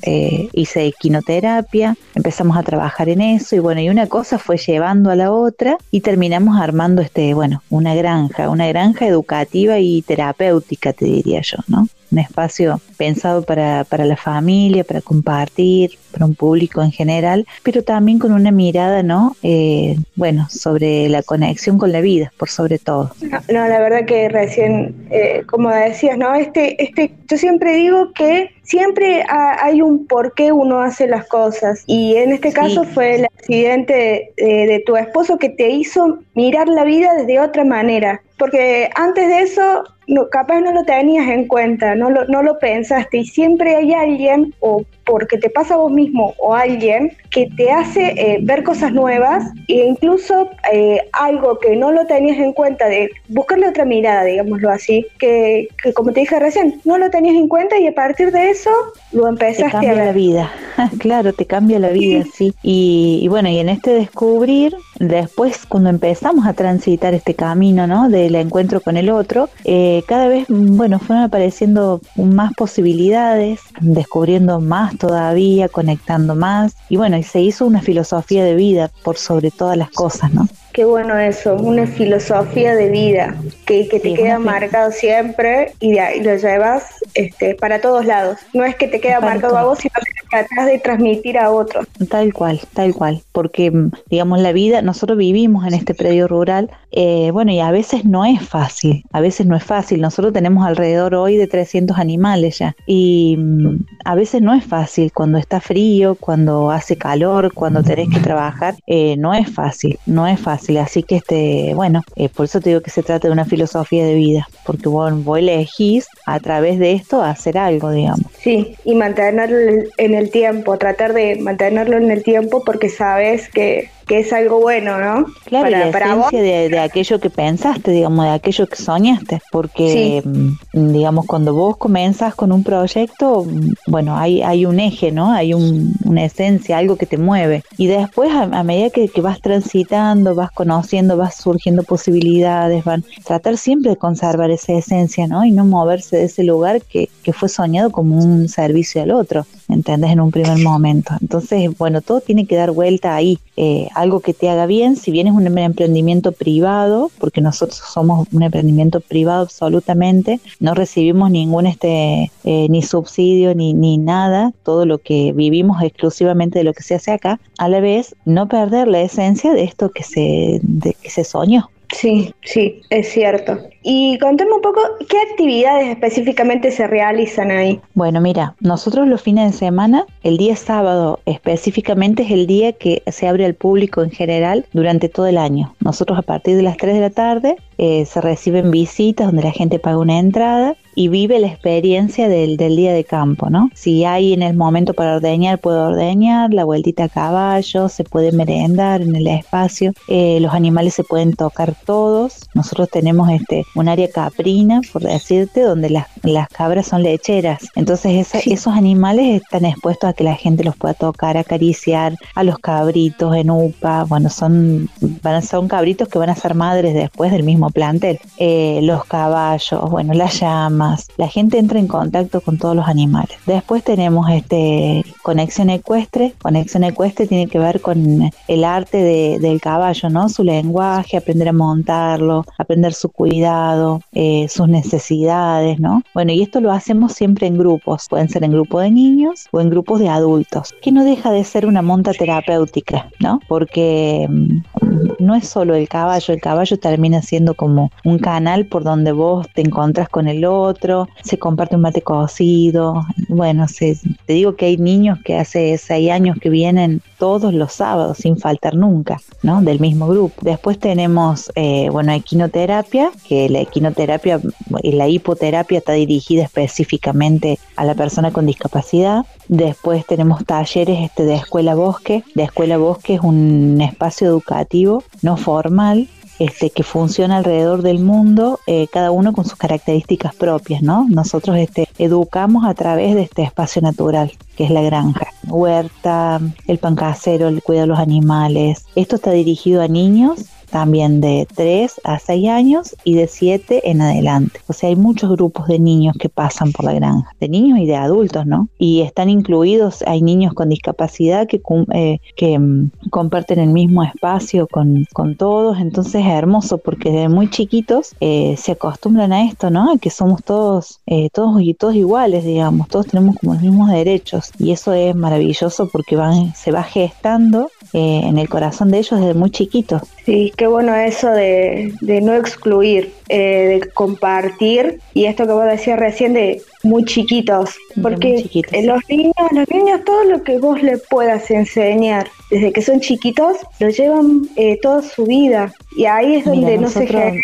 eh, hice equinoterapia, empezamos a trabajar en eso y bueno, y una cosa fue llevando a la otra y terminamos armando este, bueno, una granja, una granja educativa y terapéutica, te diría yo, ¿no? Un espacio pensado para, para, la familia, para compartir, para un público en general, pero también con una mirada, ¿no? Eh, bueno, sobre la conexión con la vida, por sobre todo. No, no la verdad que recién, eh, como decías, ¿no? Este, este, yo siempre digo que siempre hay un por qué uno hace las cosas. Y en este caso sí. fue el accidente de, de tu esposo que te hizo mirar la vida desde otra manera, porque antes de eso no, capaz no lo tenías en cuenta, no lo, no lo pensaste. Y siempre hay alguien o porque te pasa a vos mismo o alguien que te hace eh, ver cosas nuevas e incluso eh, algo que no lo tenías en cuenta de buscarle otra mirada, digámoslo así, que, que, como te dije recién, no lo tenías en cuenta y a partir de eso lo empezaste te cambia a ver. la vida, claro, te cambia la vida, sí. Y, y, bueno, y en este descubrir, después cuando empezamos a transitar este camino, ¿no? Del encuentro con el otro, eh, cada vez, bueno, fueron apareciendo más posibilidades, descubriendo más todavía, conectando más. Y bueno, y se hizo una filosofía de vida por sobre todas las cosas, ¿no? Qué bueno eso, una filosofía de vida que, que te sí, queda marcado siempre y, de, y, lo llevas este, para todos lados. No es que te queda marcado a vos, sino que tratas de transmitir a otros. Tal cual, tal cual, porque digamos la vida, nosotros vivimos en este predio rural, eh, bueno, y a veces no es fácil, a veces no es fácil. Nosotros tenemos alrededor hoy de 300 animales ya y mm, a veces no es fácil cuando está frío, cuando hace calor, cuando tenés que trabajar, eh, no es fácil, no es fácil Así que, este, bueno, eh, por eso te digo que se trata de una filosofía de vida, porque vos, vos elegís a través de esto hacer algo, digamos. Sí, y mantenerlo en el tiempo, tratar de mantenerlo en el tiempo porque sabes que que es algo bueno, ¿no? Claro, para, la para esencia de, de, aquello que pensaste, digamos, de aquello que soñaste, porque, sí. digamos, cuando vos comenzas con un proyecto, bueno, hay, hay un eje, ¿no? Hay un, una esencia, algo que te mueve. Y después, a, a medida que, que, vas transitando, vas conociendo, vas surgiendo posibilidades, van tratar siempre de conservar esa esencia, ¿no? Y no moverse de ese lugar que, que fue soñado como un servicio al otro. ¿entendés? En un primer momento. Entonces, bueno, todo tiene que dar vuelta ahí, eh, algo que te haga bien, si bien es un emprendimiento privado, porque nosotros somos un emprendimiento privado absolutamente, no recibimos ningún este eh, ni subsidio ni, ni nada, todo lo que vivimos exclusivamente de lo que se hace acá, a la vez no perder la esencia de esto que se, de, que se soñó. Sí, sí, es cierto. Y contame un poco qué actividades específicamente se realizan ahí. Bueno, mira, nosotros los fines de semana, el día sábado específicamente es el día que se abre al público en general durante todo el año. Nosotros a partir de las 3 de la tarde eh, se reciben visitas donde la gente paga una entrada y vive la experiencia del, del día de campo, ¿no? Si hay en el momento para ordeñar, puede ordeñar, la vueltita a caballo, se puede merendar en el espacio, eh, los animales se pueden tocar todos. Nosotros tenemos este un área caprina, por decirte, donde las, las cabras son lecheras. Entonces esa- esos animales están expuestos a que la gente los pueda tocar, acariciar, a los cabritos en UPA, bueno, son, van, son cabritos que van a ser madres después del mismo plantel. Eh, los caballos, bueno, las la gente entra en contacto con todos los animales. Después tenemos este conexión ecuestre, conexión ecuestre tiene que ver con el arte de- del caballo, ¿no? Su lenguaje, aprender a montarlo, aprender su cuidado, eh, sus necesidades, ¿no? Bueno, y esto lo hacemos siempre en grupos, pueden ser en grupo de niños o en grupos de adultos, que no deja de ser una monta terapéutica, ¿no? Porque mm, no es solo el caballo, el caballo termina siendo como un canal por donde vos te encontrás con el otro, se comparte un mate cocido, bueno, te digo que hay niños que hace seis años que vienen todos los sábados sin faltar nunca, ¿no? Del mismo grupo. Después tenemos, eh, bueno, equinoterapia, que la equinoterapia y la hipoterapia está dirigida específicamente a la persona con discapacidad. Después tenemos talleres este, de escuela bosque. De escuela bosque es un espacio educativo no formal este, que funciona alrededor del mundo, eh, cada uno con sus características propias, ¿no? Nosotros este, educamos a través de este espacio natural, que es la granja. Huerta, el pan casero, el cuidado de los animales. Esto está dirigido a niños también de 3 a 6 años y de 7 en adelante. O sea, hay muchos grupos de niños que pasan por la granja, de niños y de adultos, ¿no? Y están incluidos, hay niños con discapacidad que, eh, que mm, comparten el mismo espacio con, con todos, entonces es hermoso porque desde muy chiquitos eh, se acostumbran a esto, ¿no? A que somos todos, eh, todos y todos iguales, digamos, todos tenemos como los mismos derechos y eso es maravilloso porque van, se va gestando eh, en el corazón de ellos desde muy chiquitos. Sí, qué bueno eso de, de no excluir, eh, de compartir. Y esto que vos decías recién de muy chiquitos, porque eh, los niños, los niños todo lo que vos le puedas enseñar desde que son chiquitos lo llevan eh, toda su vida y ahí es donde Mira, no, se generan,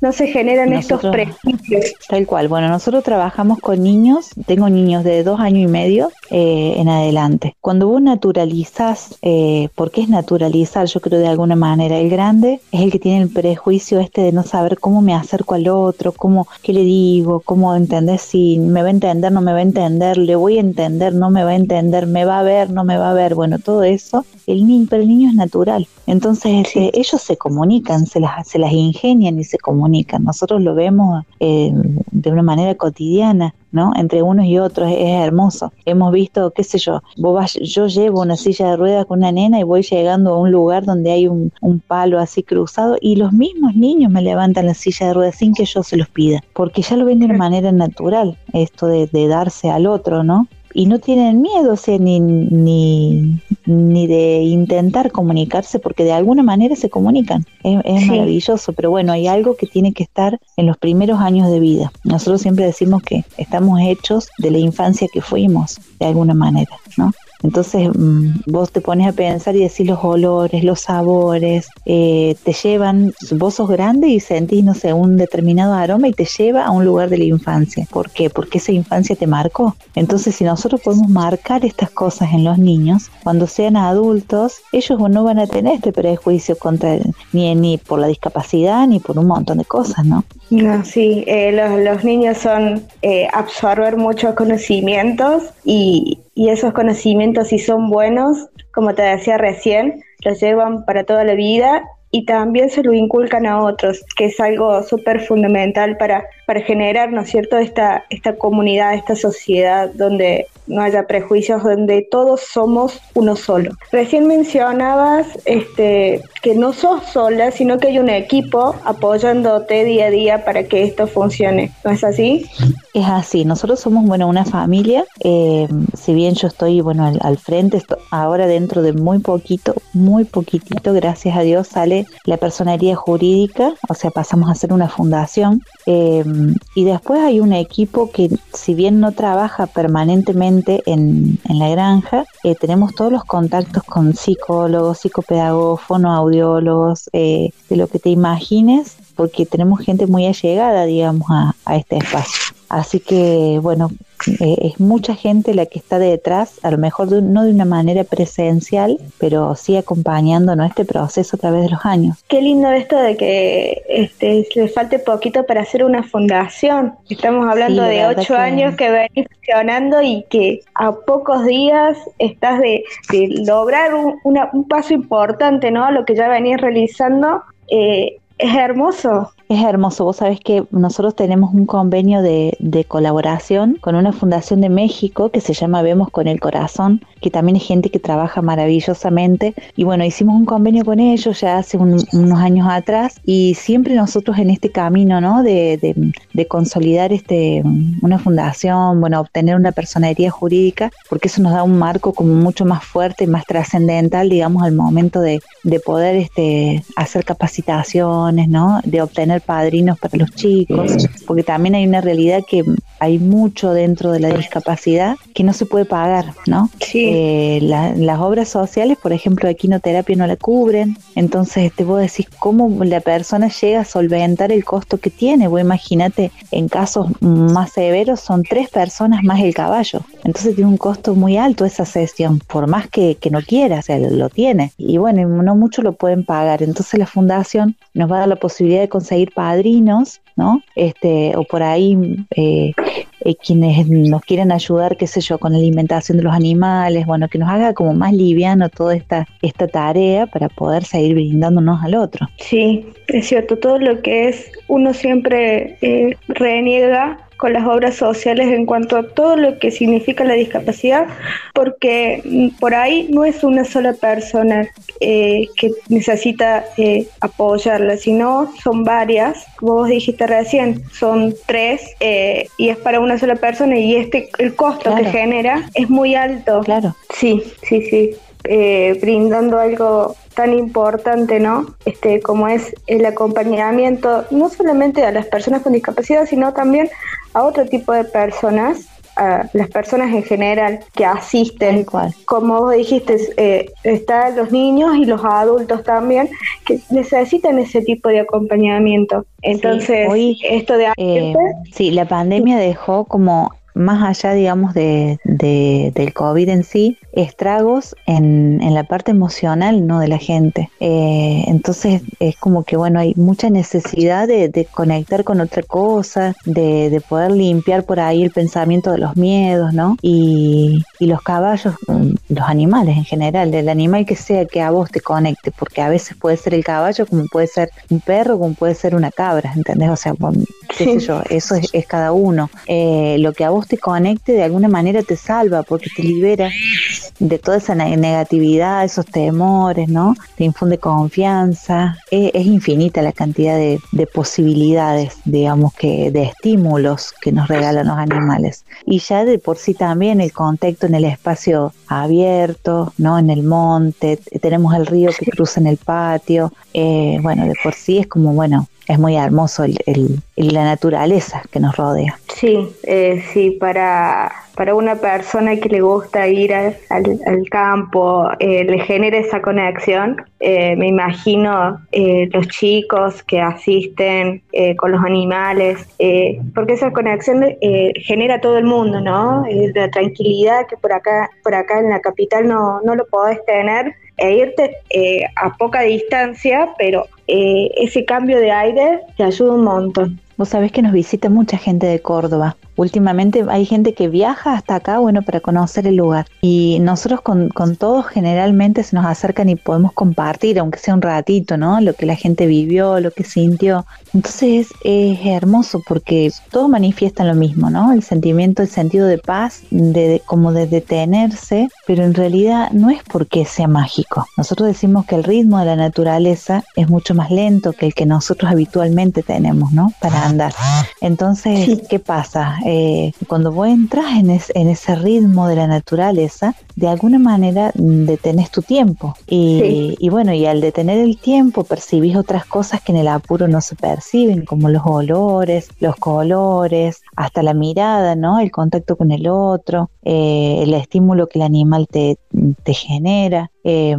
no se generan estos prejuicios. Tal cual. Bueno, nosotros trabajamos con niños, tengo niños de dos años y medio eh, en adelante. Cuando vos naturalizas, eh, porque es naturalizar, yo creo de alguna manera, el grande es el que tiene el prejuicio este de no saber cómo me acerco al otro, cómo, qué le digo, cómo entender si me va a entender, no me va a entender, le voy a entender, no me va a entender, me va a ver, no me va a ver. Bueno, todo eso, el niño, pero el niño es natural. Entonces, este, ellos se comunican, se las, se las ingenian y se comunican. Nosotros lo vemos eh, de una manera cotidiana, ¿no? Entre unos y otros es, hermoso. Hemos visto, qué sé yo, vos vas- yo llevo una silla de ruedas con una nena y voy llegando a un lugar donde hay un, un palo así cruzado y los mismos niños me levantan la silla de ruedas sin que yo se los pida, porque ya lo ven de una manera natural, esto de, de darse al otro, ¿no? Y no tienen miedo, o sea, ni, ni, ni de intentar comunicarse, porque de alguna manera se comunican. Es, es Sí. maravilloso, pero bueno, hay algo que tiene que estar en los primeros años de vida. Nosotros siempre decimos que estamos hechos de la infancia que fuimos, de alguna manera, ¿no? Entonces mm, vos te pones a pensar y decís los olores, los sabores, eh, te llevan, vos sos grande y sentís, no sé, un determinado aroma y te lleva a un lugar de la infancia. ¿Por qué? Porque esa infancia te marcó. Entonces si nosotros podemos marcar estas cosas en los niños, cuando sean adultos, ellos no van a tener este prejuicio contra ni, ni por la discapacidad ni por un montón de cosas, ¿no? No, sí, eh, los, los niños son eh, absorber muchos conocimientos y, y esos conocimientos si son buenos, como te decía recién, los llevan para toda la vida y también se lo inculcan a otros, que es algo súper fundamental para, para generar, ¿no es cierto?, esta, esta comunidad, esta sociedad donde no haya prejuicios, donde todos somos uno solo. Recién mencionabas este, que no sos sola, sino que hay un equipo apoyándote día a día para que esto funcione. ¿No es así? Es así, nosotros somos, bueno, una familia, eh, si bien yo estoy, bueno, al, frente, ahora dentro de muy poquito, muy poquitito, gracias a Dios, sale la personería jurídica, o sea, pasamos a ser una fundación, eh, y después hay un equipo que, si bien no trabaja permanentemente en, en la granja, eh, tenemos todos los contactos con psicólogos, psicopedagogos, fonoaudiólogos, eh, de lo que te imagines, porque tenemos gente muy allegada, digamos, a, a este espacio. Así que, bueno, eh, es mucha gente la que está detrás, a lo mejor de no de una manera presencial, pero sí acompañándonos este proceso a través de los años. Qué lindo esto de que este, le falte poquito para hacer una fundación. Estamos hablando Sí, de ocho que- años que venís funcionando y que a pocos días estás de, de lograr un, una- un paso importante, ¿no? Lo que ya venís realizando. eh, es hermoso. Es hermoso, vos sabés que nosotros tenemos un convenio de, colaboración con una fundación de México que se llama Vemos con el Corazón, que también es gente que trabaja maravillosamente. Y bueno, hicimos un convenio con ellos ya hace un- unos años atrás y siempre nosotros en este camino, ¿no? De, consolidar este, una fundación, bueno, obtener una personería jurídica, porque eso nos da un marco como mucho más fuerte más trascendental, digamos, al momento de, de poder este, hacer ¿no? De obtener padrinos para los chicos, porque también hay una realidad que hay mucho dentro de la discapacidad que no se puede pagar, ¿no? Eh, la- las obras sociales, por ejemplo, de quinoterapia no la cubren, entonces te vos decís cómo la persona llega a solventar el costo que tiene, vos imagínate, en casos más severos son tres personas más el caballo, entonces tiene un costo muy alto esa sesión, por más que, que no quiera, o sea, lo tiene, y bueno, no muchos lo pueden pagar, entonces la fundación nos va a dar la posibilidad de conseguir padrinos, ¿no? Este, o por ahí eh, eh, quienes nos quieren ayudar, qué sé yo, con la alimentación de los animales, bueno, que nos haga como más liviano toda esta, esta tarea para poder seguir brindándonos al otro. Sí, es cierto, todo lo que es, uno siempre eh, reniega con las obras sociales en cuanto a todo lo que significa la discapacidad, porque por ahí no es una sola persona eh, que necesita eh, apoyarla, sino son varias, como vos dijiste recién, son tres eh, y es para una sola persona y este el costo que genera es muy alto. Claro. Sí, sí, sí. Eh, brindando algo tan importante, ¿no? Este, como es el acompañamiento, no solamente a las personas con discapacidad, sino también a otro tipo de personas, a las personas en general que asisten. Como vos dijiste, eh, están los niños y los adultos también que necesitan ese tipo de acompañamiento. Entonces, hoy, esto de Eh, sí, la pandemia dejó como más allá, digamos, de, de- del COVID en sí, estragos en, en la parte emocional, ¿no? De la gente. Eh, entonces es como que, bueno, hay mucha necesidad de, de conectar con otra cosa, de, de poder limpiar por ahí el pensamiento de los miedos, ¿no? Y, y los caballos, mm, los animales en general, el animal que sea que a vos te conecte, porque a veces puede ser el caballo, como puede ser un perro, como puede ser una cabra, ¿entendés? O sea, qué sé yo, eso es, es cada uno. Eh, lo que a vos te conecte de alguna manera te salva, porque te libera de toda esa ne- negatividad, esos temores, ¿no? Te infunde confianza. Es, es infinita la cantidad de, de posibilidades, digamos, que de estímulos que nos regalan los animales. Y ya de por sí también el contacto en el espacio abierto, ¿no? En el monte, tenemos el río que cruza en el patio. Eh, bueno, de por sí es como, bueno, es muy hermoso el- la naturaleza que nos rodea. Sí, eh, sí, para, para una persona que le gusta ir al, campo, eh, le genera esa conexión. Eh, me imagino eh, los chicos que asisten con los animales, porque esa conexión genera todo el mundo, ¿no? La tranquilidad que por acá, por acá en la capital no, no lo podés tener e irte eh, a poca distancia, pero eh, ese cambio de aire te ayuda un montón. Vos sabés que nos visita mucha gente de Córdoba. Últimamente hay gente que viaja hasta acá, bueno, para conocer el lugar. Y nosotros con, con todos generalmente se nos acercan y podemos compartir, aunque sea un ratito, ¿no? Lo que la gente vivió, lo que sintió. Entonces es hermoso porque todos manifiestan lo mismo, ¿no? El sentimiento, el sentido de paz, de, de- como de detenerse, pero en realidad no es porque sea mágico. Nosotros decimos que el ritmo de la naturaleza es mucho más lento que el que nosotros habitualmente tenemos, ¿no? Para andar. Entonces, ¿qué pasa? Eh, cuando vos entras en, es- en ese ritmo de la naturaleza, de alguna manera mm, detenés tu tiempo. Y, Sí. y bueno, y al detener el tiempo percibís otras cosas que en el apuro no se perciben, como los olores, los colores, hasta la mirada, ¿no? El contacto con el otro, eh, el estímulo que el animal te, te genera. Eh,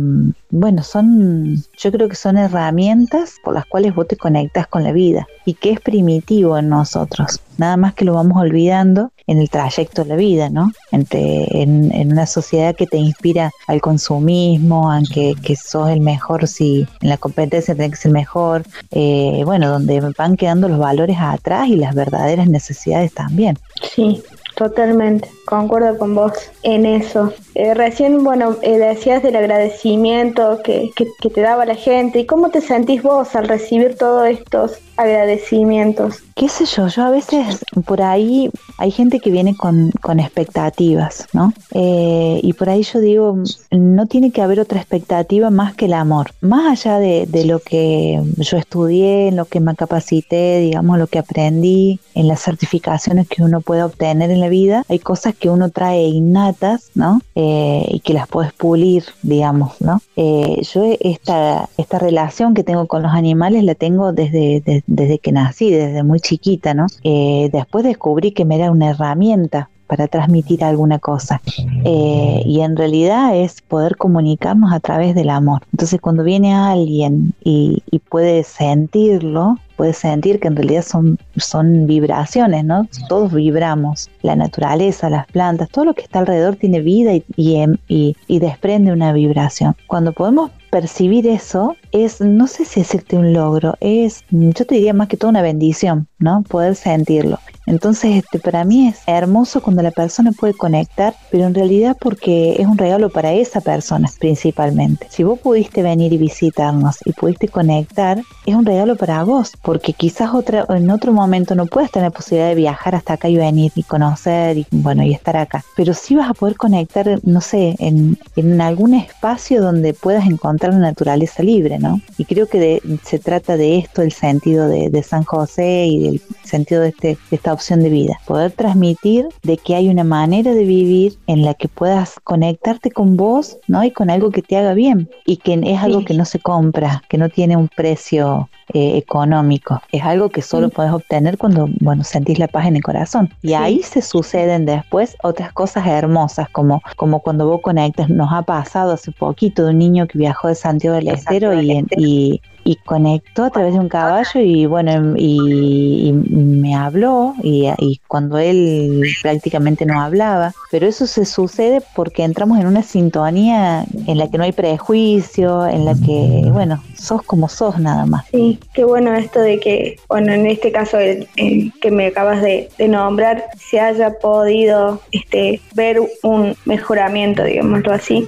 bueno, son, yo creo que son herramientas por las cuales vos te conectas con la vida y que es primitivo en nosotros. nada más que lo vamos olvidando en el trayecto de la vida, ¿no? Entre, en, una sociedad que te inspira al consumismo, a que, que sos el mejor si en la competencia tenés que ser mejor, eh, bueno, donde van quedando los valores atrás y las verdaderas necesidades también. Sí, totalmente, concuerdo con vos en eso. Eh, recién, bueno, eh, decías del agradecimiento que, que, te daba la gente. ¿Y cómo te sentís vos al recibir todos estos agradecimientos? qué sé yo, yo a veces por ahí hay gente que viene con, con expectativas, ¿no? Eh, y por ahí yo digo, no tiene que haber otra expectativa más que el amor. Más allá de, de lo que yo estudié, en lo que me capacité, digamos, lo que aprendí, en las certificaciones que uno puede obtener en la vida, hay cosas que uno trae innatas, ¿no? Eh, y que las puedes pulir, digamos, ¿no? Eh, yo esta, esta relación que tengo con los animales la tengo desde, de- desde que nací, desde muy chiquita, ¿no? Eh, después descubrí que me era una herramienta para transmitir alguna cosa. Eh, y en realidad es poder comunicarnos a través del amor. Entonces cuando viene alguien y puede sentirlo, puede sentir que en realidad son, son vibraciones, ¿no? Todos vibramos. La naturaleza, las plantas, todo lo que está alrededor tiene vida y, y, em- y- y desprende una vibración. Cuando podemos percibir eso, es, no sé si decirte un logro, es, yo te diría más que todo una bendición, ¿no? Poder sentirlo. Entonces, este, para mí es hermoso cuando la persona puede conectar, pero en realidad porque es un regalo para esa persona principalmente. Si vos pudiste venir y visitarnos y pudiste conectar, es un regalo para vos, porque quizás otra, en otro momento no puedas tener posibilidad de viajar hasta acá y venir y conocer y bueno, y estar acá. Pero sí vas a poder conectar, no sé, en, en algún espacio donde puedas encontrar la naturaleza libre, ¿no? Y creo que de- se trata de esto, el sentido de, de San José y del sentido de, este, de esta opción de vida. Poder transmitir de que hay una manera de vivir en la que puedas conectarte con vos, ¿no? Y con algo que te haga bien y que es algo que no se compra, que no tiene un precio eh, económico. Es algo que solo puedes obtener cuando, bueno, sentís la paz en el corazón. Y ahí se suceden después otras cosas hermosas, como, como cuando vos conectas, nos ha pasado hace poquito de un niño que viajó de Santiago del Estero y, y conectó a través de un caballo y bueno, y, y me habló y, y cuando él prácticamente no hablaba, pero eso se sucede porque entramos en una sintonía en la que no hay prejuicio, en la que, bueno, sos como sos nada más. Sí, qué bueno esto de que, bueno, en este caso el, el que me acabas de, de nombrar, se haya podido este, ver un mejoramiento, digámoslo así.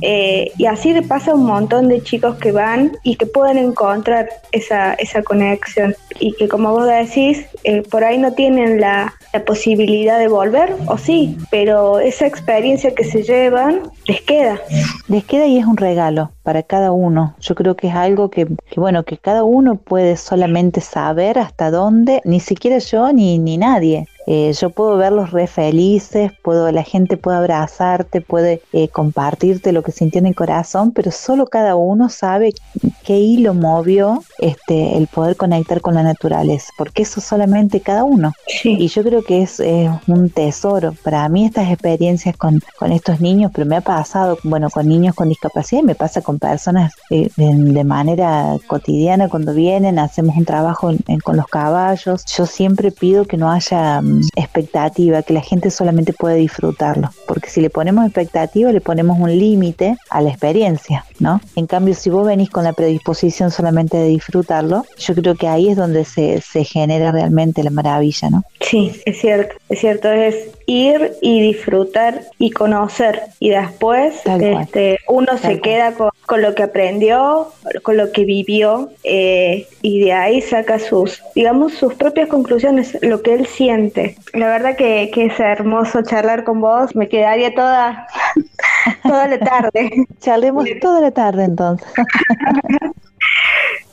Eh, y así le pasa a un montón de chicos que van y que pueden encontrar esa, esa conexión. Y que como vos decís, eh, por ahí no tienen la, la posibilidad de volver, o sí, pero esa experiencia que se llevan les queda. Les queda y es un regalo para cada uno. Yo creo que es algo que, que, bueno, que cada uno puede solamente saber hasta dónde, ni siquiera yo ni, ni nadie. Eh, yo puedo verlos re felices, puedo, la gente puede abrazarte, puede eh, compartirte lo que sintió en el corazón, pero solo cada uno sabe qué hilo movió este, el poder conectar con la naturaleza, porque eso solamente cada uno. Y yo creo que es, es un tesoro. Para mí estas experiencias con, con estos niños, pero me ha pasado, bueno, con niños con discapacidad y me pasa con personas eh, de, manera cotidiana cuando vienen, hacemos un trabajo en- en- con los caballos. Yo siempre pido que no haya mm, expectativa, que la gente solamente puede disfrutarlo, porque si le ponemos expectativa le ponemos un límite a la experiencia, ¿no? En cambio, si vos venís con la predisposición solamente de disfrutarlo, yo creo que ahí es donde se, se genera realmente la maravilla, ¿no? Sí, es cierto, es cierto, es ir y disfrutar y conocer y después este, uno Tal se cual. queda con, con lo que aprendió, con lo que vivió eh, y de ahí saca sus, digamos, sus propias conclusiones, lo que él siente. La verdad que, que es hermoso charlar con vos, me quedaría toda, toda la tarde. Charlemos toda la tarde entonces.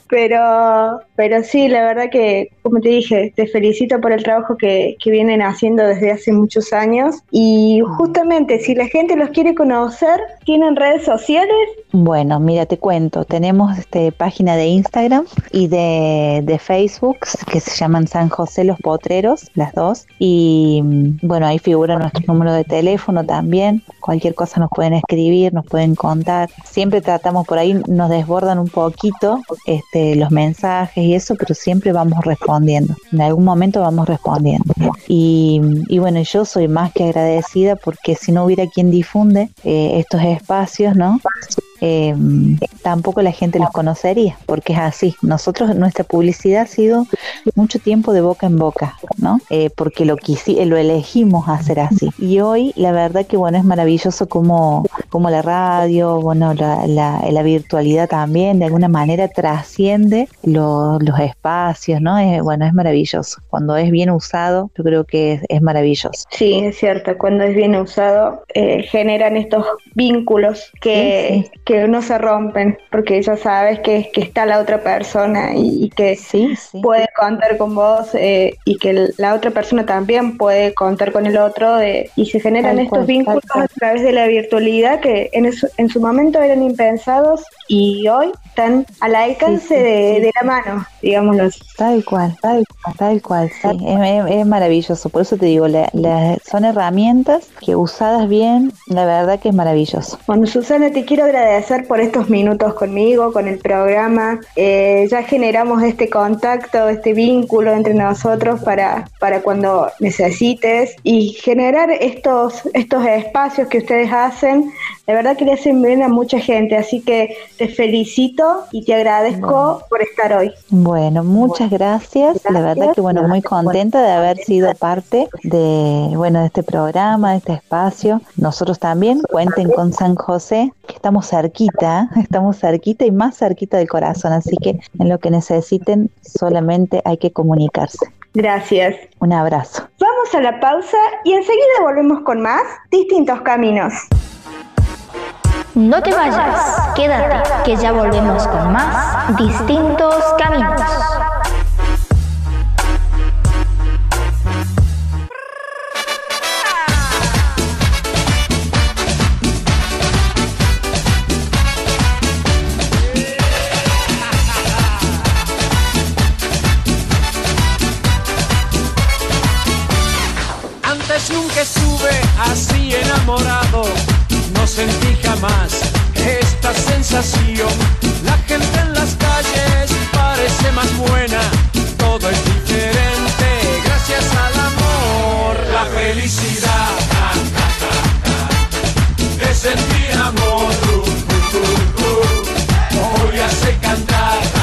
Pero, pero sí, la verdad que, como te dije, te felicito por el trabajo que, que vienen haciendo desde hace muchos años. Y justamente, si la gente los quiere conocer, ¿tienen redes sociales? Bueno, mira, te cuento, tenemos este página de Instagram y de, de Facebook que se llaman San José Los Potreros, las dos. Y bueno, ahí figura nuestro número de teléfono también. Cualquier cosa nos pueden escribir, nos pueden contar. Siempre tratamos por ahí, nos desbordan un poquito, este, este, los mensajes y eso, pero siempre vamos respondiendo. En algún momento vamos respondiendo. Y, bueno, yo soy más que agradecida porque si no hubiera quien difunde eh, estos espacios, ¿no? eh, tampoco la gente los conocería, porque es así. Nosotros, nuestra publicidad ha sido mucho tiempo de boca en boca, ¿no? Eh, porque lo, quisi, lo elegimos hacer así. Y hoy, la verdad que, bueno, es maravilloso como, como la radio, bueno, la, la, la virtualidad también, de alguna manera trasciende lo, los espacios, ¿no? Es, bueno, es maravilloso. Cuando es bien usado, yo creo que es, es maravilloso. Sí, es cierto, cuando es bien usado, eh, generan estos vínculos que, Sí, sí. que no se rompen, porque ya sabes que, que está la otra persona y, y que puede contar con vos eh, y que la otra persona también puede contar con el otro eh, y se generan Tal estos cual, vínculos a través de la virtualidad que en, su- en su momento eran impensados y hoy están al alcance Sí, sí, de, sí, de la mano, digámoslo así. Tal cual, tal, tal cual, sí, es, es- es maravilloso, por eso te digo, la- la- son herramientas que usadas bien, la verdad que es maravilloso. Bueno, Susana, te quiero agradecer por estos minutos conmigo, con el programa. Eh, ya generamos este contacto, este vínculo entre nosotros para, para cuando necesites y generar estos, estos espacios que ustedes hacen. La verdad que le hacen bien a mucha gente, así que te felicito y te agradezco por estar hoy. Bueno, muchas gracias, la verdad que bueno, muy contenta de haber sido parte de, bueno, de este programa, de este espacio. Nosotros también cuenten con San José, que estamos cerquita, estamos cerquita y más cerquita del corazón, así que en lo que necesiten solamente hay que comunicarse. Gracias. Un abrazo. Vamos a la pausa y enseguida volvemos con más distintos caminos. No te vayas, quédate, que ya volvemos con más distintos caminos. Antes nunca estuve así enamorado, sentí jamás esta sensación. La gente en las calles parece más buena, todo es diferente gracias al amor. La felicidad de sentir amor, hoy hace cantar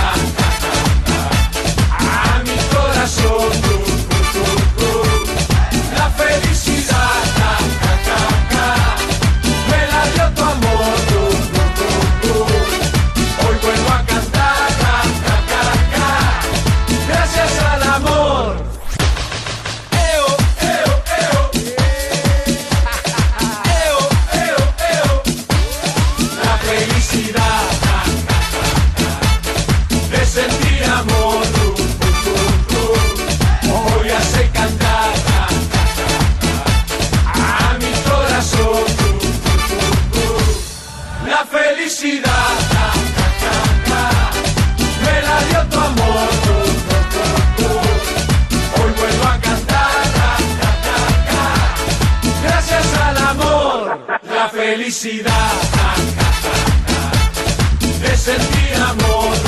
felicidad de sentir amor.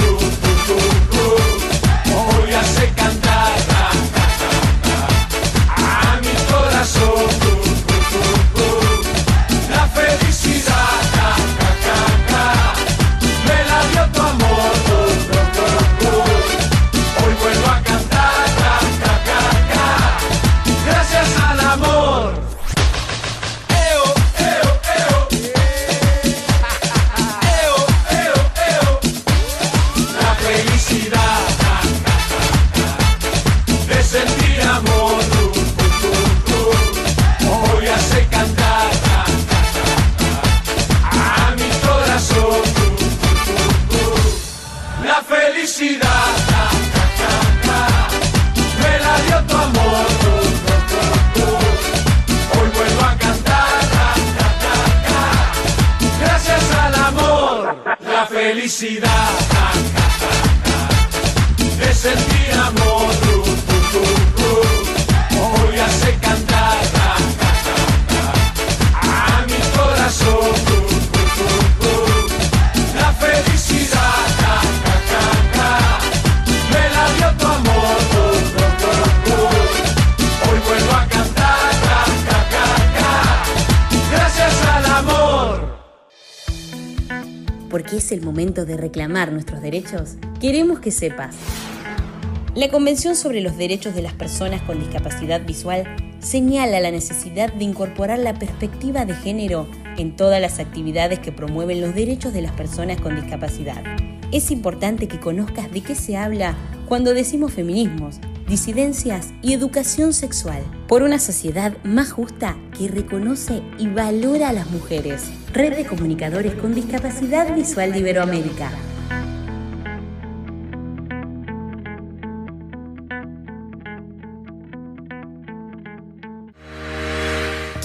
Felicidad de sentir amor. ru, ru, ru, es el momento de reclamar nuestros derechos, queremos que sepas. La Convención sobre los Derechos de las Personas con Discapacidad Visual señala la necesidad de incorporar la perspectiva de género en todas las actividades que promueven los derechos de las personas con discapacidad. Es importante que conozcas de qué se habla cuando decimos feminismos, disidencias y educación sexual, por una sociedad más justa que reconoce y valora a las mujeres. Red de Comunicadores con Discapacidad Visual de Iberoamérica.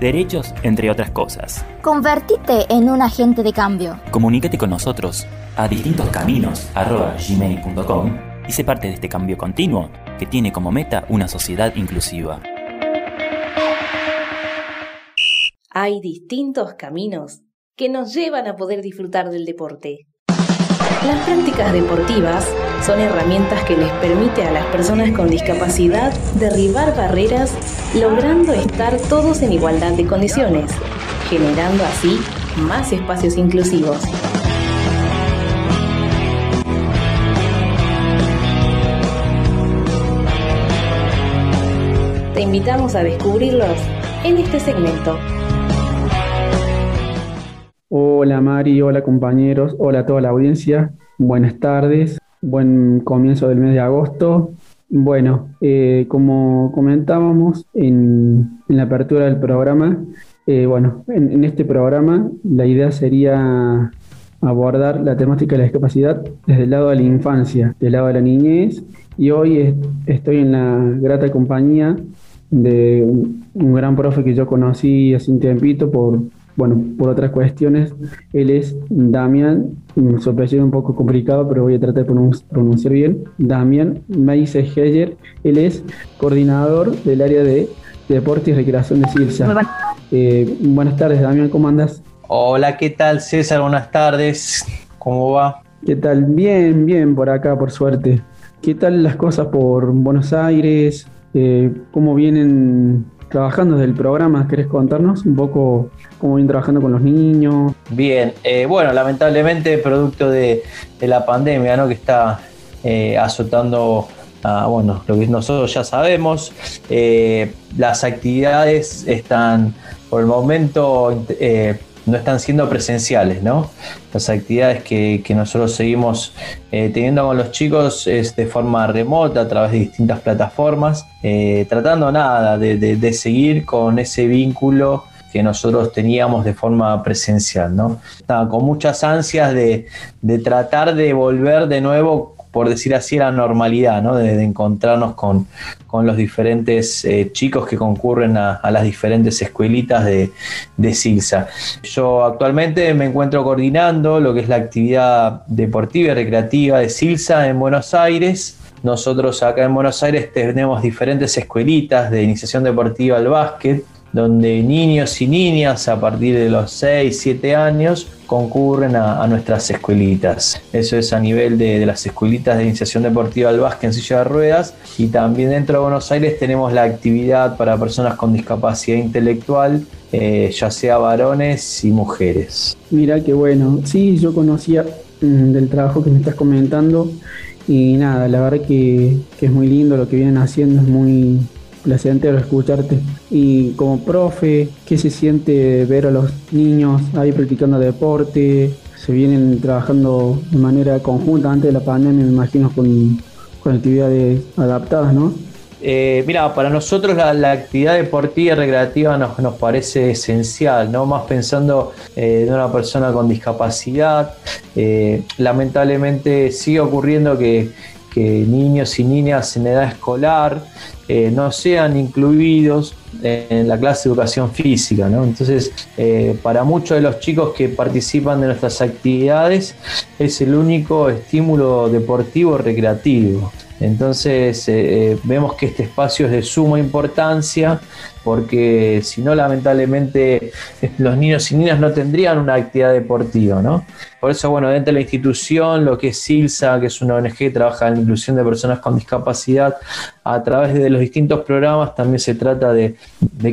derechos, entre otras cosas. Convertite en un agente de cambio. Comunícate con nosotros a distintoscaminos.gmail.com y sé parte de este cambio continuo que tiene como meta una sociedad inclusiva. Hay distintos caminos que nos llevan a poder disfrutar del deporte. Las prácticas deportivas son herramientas que les permite a las personas con discapacidad derribar barreras, logrando estar todos en igualdad de condiciones, generando así más espacios inclusivos. Te invitamos a descubrirlos en este segmento. Hola Mari, hola compañeros, hola a toda la audiencia, buenas tardes, buen comienzo del mes de agosto. Bueno, eh, como comentábamos en, la apertura del programa, eh, bueno, en, este programa la idea sería abordar la temática de la discapacidad desde el lado de la infancia, del lado de la niñez, y hoy es, estoy en la grata compañía de un, un gran profe que yo conocí hace un tiempito por, bueno, por otras cuestiones. Él es Damián, su apellido es un poco complicado, pero voy a tratar de pronunciar bien. Damián Meise Heyer, él es coordinador del área de Deporte y Recreación de Silsa. Eh, buenas tardes, Damián, ¿cómo andas? Hola, ¿qué tal, César? Buenas tardes, ¿cómo va? ¿Qué tal? Bien, bien, por acá, por suerte. ¿Qué tal las cosas por Buenos Aires? Eh, ¿Cómo vienen trabajando desde el programa. ¿Querés contarnos un poco cómo vienen trabajando con los niños? Bien, eh, bueno, lamentablemente producto de, la pandemia ¿no? que está eh, azotando a, bueno, lo que nosotros ya sabemos, eh, las actividades están por el momento no están siendo presenciales, ¿no? Las actividades que, que nosotros seguimos eh, teniendo con los chicos es de forma remota, a través de distintas plataformas, eh, tratando nada de, de, seguir con ese vínculo que nosotros teníamos de forma presencial, ¿no? Estaba con muchas ansias de, de tratar de volver de nuevo por decir así, la normalidad, ¿no? de, encontrarnos con, con, los diferentes eh, chicos que concurren a, a, las diferentes escuelitas de, de Silsa. Yo actualmente me encuentro coordinando lo que es la actividad deportiva y recreativa de Silsa en Buenos Aires. Nosotros acá en Buenos Aires tenemos diferentes escuelitas de iniciación deportiva al básquet, donde niños y niñas a partir de los 6, 7 años concurren a, nuestras escuelitas. Eso es a nivel de, de, las escuelitas de iniciación deportiva al básquet en silla de ruedas y también dentro de Buenos Aires tenemos la actividad para personas con discapacidad intelectual, eh, ya sea varones y mujeres. Mira qué bueno. Sí, yo conocía mmm, del trabajo que me estás comentando y nada, la verdad que, que es muy lindo lo que vienen haciendo, es muy, placentero escucharte. Y como profe, ¿qué se siente ver a los niños ahí practicando deporte? Se vienen trabajando de manera conjunta antes de la pandemia, me imagino, con, con actividades adaptadas, ¿no? Eh, mira, para nosotros la, actividad deportiva y recreativa nos, nos parece esencial, ¿no? Más pensando eh, una persona con discapacidad. Eh, lamentablemente sigue ocurriendo que, que niños y niñas en edad escolar eh, no sean incluidos en la clase de educación física. Entonces, eh, para muchos de los chicos que participan de nuestras actividades, es el único estímulo deportivo recreativo. Entonces eh, vemos que este espacio es de suma importancia porque si no lamentablemente los niños y niñas no tendrían una actividad deportiva, ¿no? Por eso, bueno, dentro de la institución, lo que es SILSA, que es una ONG que trabaja en la inclusión de personas con discapacidad, a través de los distintos programas también se trata de,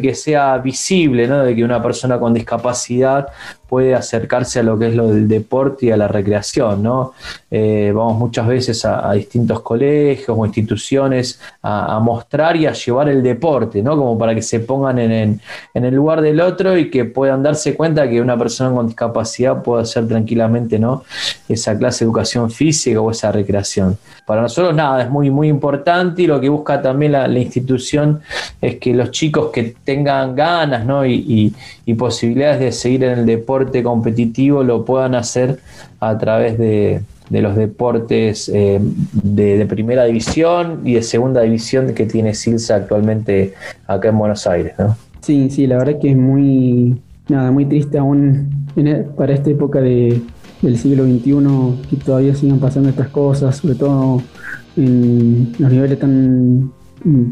que sea visible, ¿no? De que una persona con discapacidad puede acercarse a lo que es lo del deporte y a la recreación, ¿no? Eh, vamos muchas veces a, a, distintos colegios o instituciones a, a, mostrar y a llevar el deporte, ¿no? Como para que se pongan en, el lugar del otro y que puedan darse cuenta que una persona con discapacidad puede hacer tranquilamente, ¿no? Esa clase de educación física o esa recreación. Para nosotros nada, es muy, muy importante y lo que busca también la, institución es que los chicos que tengan ganas, ¿no? Y posibilidades de seguir en el deporte competitivo lo puedan hacer a través de, de los deportes eh, de, de, primera división y de segunda división que tiene Silsa actualmente acá en Buenos Aires. ¿no? Sí, sí, la verdad que es muy, nada, muy triste aún en, para esta época de, del siglo XXI que todavía sigan pasando estas cosas, sobre todo en los niveles tan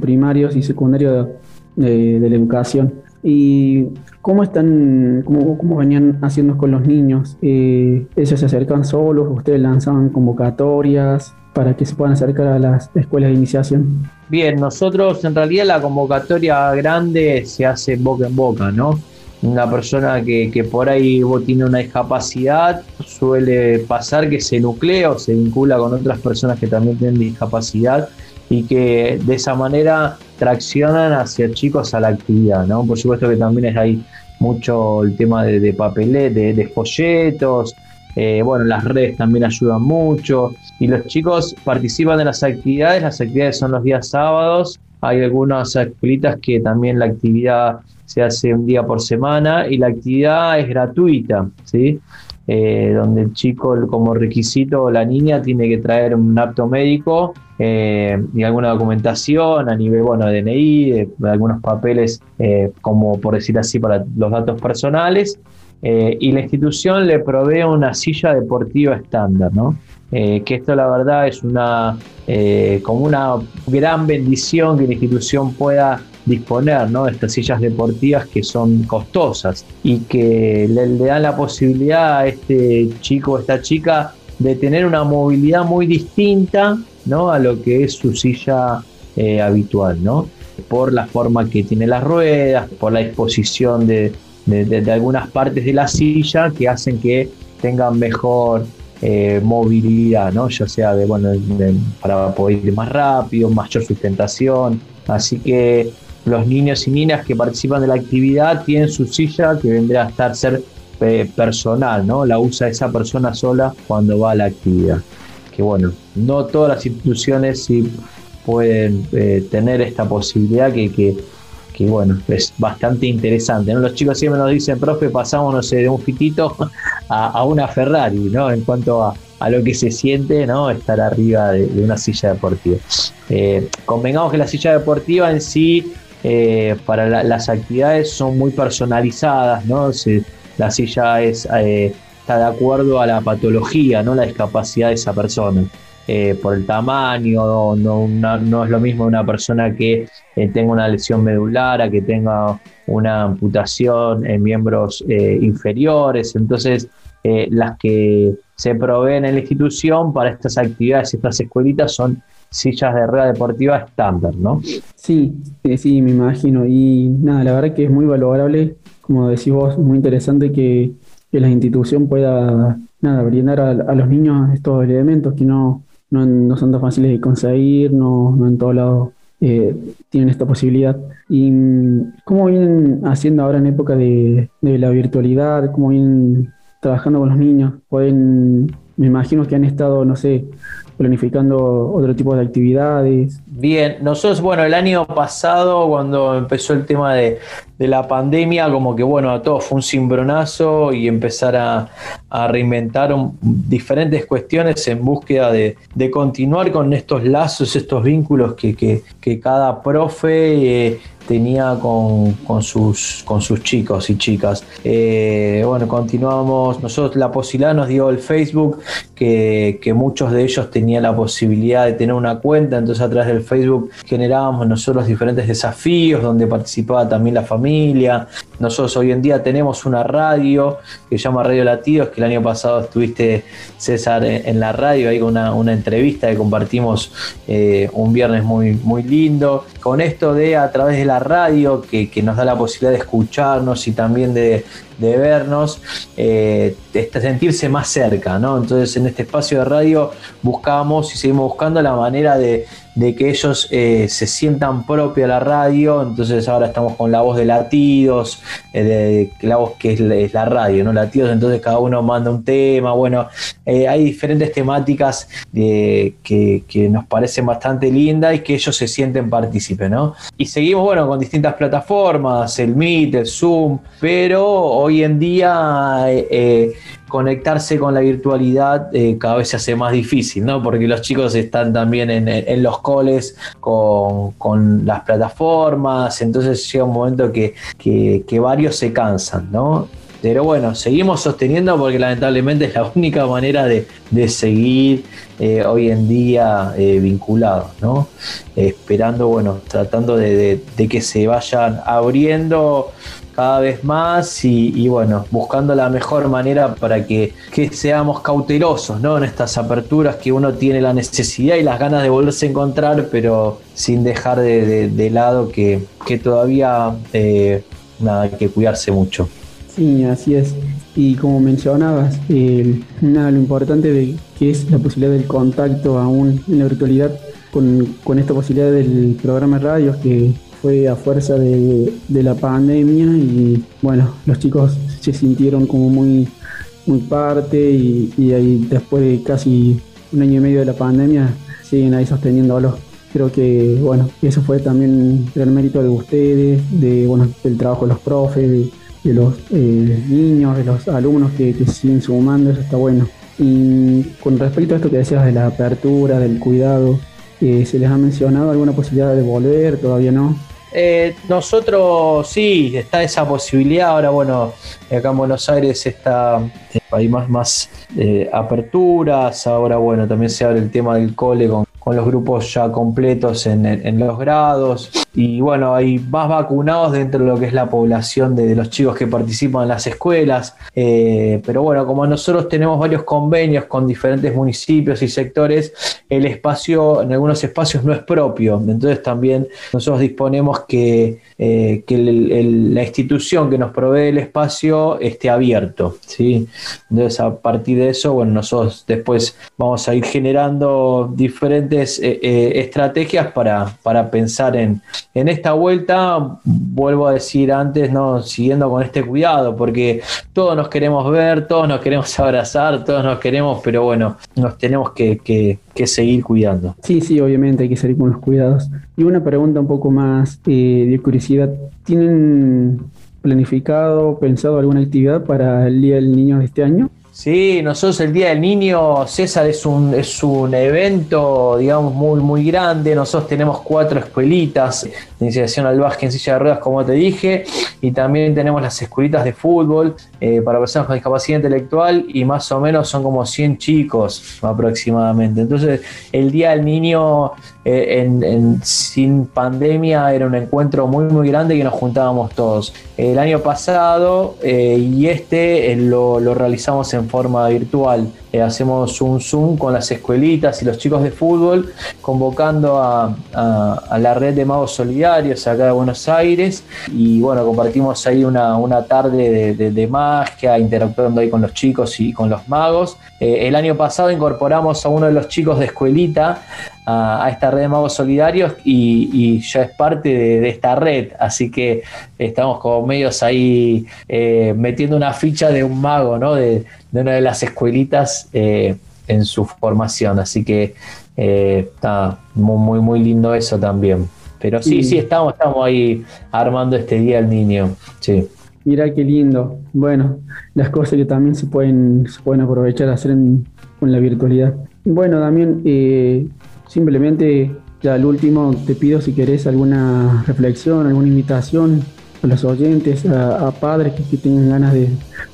primarios y secundarios de, de la educación. ¿Y cómo están, cómo, venían haciendo con los niños? Eh, ¿Ellos se acercan solos? ¿Ustedes lanzaban convocatorias para que se puedan acercar a las escuelas de iniciación? Bien, nosotros en realidad la convocatoria grande se hace boca en boca, ¿no? Una persona que, que por ahí tiene una discapacidad suele pasar que se nuclea o se vincula con otras personas que también tienen discapacidad y que de esa manera traccionan hacia chicos a la actividad, ¿no? Por supuesto que también ahí mucho el tema de, de de, de folletos, eh, bueno, las redes también ayudan mucho y los chicos participan de las actividades, las actividades son los días sábados, hay algunas escuelitas que también la actividad se hace un día por semana y la actividad es gratuita, ¿sí? Eh, donde el chico como requisito la niña tiene que traer un apto médico eh, y alguna documentación a nivel bueno de DNI, de, algunos papeles eh, como por decir así para los datos personales eh, y la institución le provee una silla deportiva estándar, ¿no? que esto la verdad es una como una gran bendición que la institución pueda disponer ¿no? de estas sillas deportivas que son costosas y que le, le, dan la posibilidad a este chico o esta chica de tener una movilidad muy distinta ¿no? a lo que es su silla eh, habitual, ¿no? por la forma que tiene las ruedas, por la disposición de, de, algunas partes de la silla que hacen que tengan mejor eh, movilidad, ¿no? ya sea de, bueno, para poder ir más rápido, mayor sustentación. Así que los niños y niñas que participan de la actividad tienen su silla que vendrá a estar ser eh, personal, ¿no? La usa esa persona sola cuando va a la actividad. Que bueno, no todas las instituciones sí pueden eh, tener esta posibilidad que, que, que, bueno, es bastante interesante, ¿no? Los chicos siempre nos dicen, profe, pasamos, sé, de un fitito a, una Ferrari, ¿no? En cuanto a, a lo que se siente, ¿no? Estar arriba de, una silla deportiva. Eh, convengamos que la silla deportiva en sí eh, para la, las actividades son muy personalizadas, ¿no? La silla es, eh, está de acuerdo a la patología, ¿no? La discapacidad de esa persona. Eh, por el tamaño, no, es lo mismo una persona que eh, tenga una lesión medular, a que tenga una amputación en miembros inferiores. Entonces, las que se proveen en la institución para estas actividades, estas escuelitas son sillas de rueda deportiva estándar, ¿no? Sí, sí, sí, me imagino. Y nada, la verdad que es muy valorable, como decís vos, muy interesante que, que la institución pueda nada, brindar a, los niños estos elementos que no, no, no, son tan fáciles de conseguir, no, no en todos lados eh, tienen esta posibilidad. ¿Y cómo vienen haciendo ahora en época de, de la virtualidad? ¿Cómo vienen trabajando con los niños? Pueden, me imagino que han estado, no sé, planificando otro tipo de actividades? Bien, nosotros, bueno, el año pasado, cuando empezó el tema de, de la pandemia, como que, bueno, a todos fue un cimbronazo y empezar a, a reinventar diferentes cuestiones en búsqueda de, de, continuar con estos lazos, estos vínculos que, que, cada profe eh, tenía con, con, sus, con sus chicos y chicas. Eh, bueno, continuamos, nosotros la posibilidad nos dio el Facebook, que, que muchos de ellos tenían tenía la posibilidad de tener una cuenta, entonces a través del Facebook generábamos nosotros diferentes desafíos donde participaba también la familia. Nosotros hoy en día tenemos una radio que se llama Radio Latidos, que el año pasado estuviste, César, en la radio, ahí con una, una entrevista que compartimos eh, un viernes muy, muy lindo. Con esto de a través de la radio, que, que nos da la posibilidad de escucharnos y también de, de vernos, eh, de sentirse más cerca, ¿no? Entonces en este espacio de radio buscamos y seguimos buscando la manera de, de que ellos eh, se sientan propia la radio, entonces ahora estamos con la voz de latidos, eh, de, la voz que es la, radio, ¿no? Latidos, entonces cada uno manda un tema, bueno, eh, hay diferentes temáticas que, que nos parecen bastante lindas y que ellos se sienten Y seguimos, bueno, con distintas plataformas, el Meet, el Zoom, pero hoy en día... eh, conectarse con la virtualidad eh, cada vez se hace más difícil, ¿no? Porque los chicos están también en, en los coles con, con, las plataformas, entonces llega un momento que, que, que varios se cansan, ¿no? Pero bueno, seguimos sosteniendo porque lamentablemente es la única manera de, de seguir eh, hoy en día eh, vinculados, ¿no? Esperando, bueno, tratando de, de, que se vayan abriendo cada vez más y, bueno, buscando la mejor manera para que, que, seamos cautelosos ¿no? en estas aperturas que uno tiene la necesidad y las ganas de volverse a encontrar, pero sin dejar de, de, de lado que, que todavía eh, nada, hay que cuidarse mucho. Sí, así es. Y como mencionabas, eh, nada, lo importante de que es la posibilidad del contacto aún en la virtualidad con, con esta posibilidad del programa de radio que fue a fuerza de, de, la pandemia y bueno, los chicos se sintieron como muy, muy parte y, y ahí después de casi un año y medio de la pandemia siguen ahí sosteniéndolo. Creo que bueno, eso fue también el mérito de ustedes, de bueno, del trabajo de los profes, de, de los eh, niños, de los alumnos que, siguen sumando, eso está bueno. Y con respecto a esto que decías de la apertura, del cuidado, eh, ¿se les ha mencionado alguna posibilidad de volver? ¿Todavía no? Eh, nosotros sí, está esa posibilidad. Ahora, bueno, acá en Buenos Aires está, hay más, más eh, aperturas. Ahora, bueno, también se abre el tema del cole con, con los grupos ya completos en, los grados. Y bueno, hay más vacunados dentro de lo que es la población de, los chicos que participan en las escuelas. Eh, pero bueno, como nosotros tenemos varios convenios con diferentes municipios y sectores, el espacio, en algunos espacios no es propio. Entonces también nosotros disponemos que, eh, que la institución que nos provee el espacio esté abierto. ¿sí? Entonces a partir de eso, bueno, nosotros después vamos a ir generando diferentes eh, eh, estrategias para, para pensar en, en esta vuelta, vuelvo a decir antes, ¿no? siguiendo con este cuidado, porque todos nos queremos ver, todos nos queremos abrazar, todos nos queremos, pero bueno, nos tenemos que, que, que seguir cuidando. Sí, sí, obviamente hay que seguir con los cuidados. Y una pregunta un poco más eh, de curiosidad, ¿tienen planificado, pensado alguna actividad para el Día del Niño de este año? Sí, nosotros el Día del Niño, César, es un, es un evento, digamos, muy, muy grande. Nosotros tenemos cuatro escuelitas de iniciación al básquet en silla de ruedas, como te dije, y también tenemos las escuelitas de fútbol eh, para personas con discapacidad intelectual y más o menos son como 100 chicos aproximadamente. Entonces, el Día del Niño eh, en, sin pandemia era un encuentro muy, muy grande que nos juntábamos todos. El año pasado eh, y este lo, lo realizamos en forma virtual. Eh, hacemos un Zoom con las escuelitas y los chicos de fútbol, convocando a, la red de magos solidarios acá de Buenos Aires. Y bueno, compartimos ahí una, una tarde de, de, de, magia, interactuando ahí con los chicos y con los magos. Eh, el año pasado incorporamos a uno de los chicos de escuelita a, a esta red de magos solidarios y, y ya es parte de, de, esta red. Así que estamos como medios ahí eh, metiendo una ficha de un mago, ¿no? De, de una de las escuelitas eh, en su formación. Así que eh, está muy, muy, muy lindo eso también. Pero sí, sí, sí, estamos, estamos ahí armando este día del niño. Sí. Mira qué lindo. Bueno, las cosas que también se pueden, se pueden aprovechar a hacer en, con la virtualidad. Bueno, también eh, simplemente ya al último te pido si querés alguna reflexión, alguna invitación a los oyentes, a, padres que, que, tengan ganas de,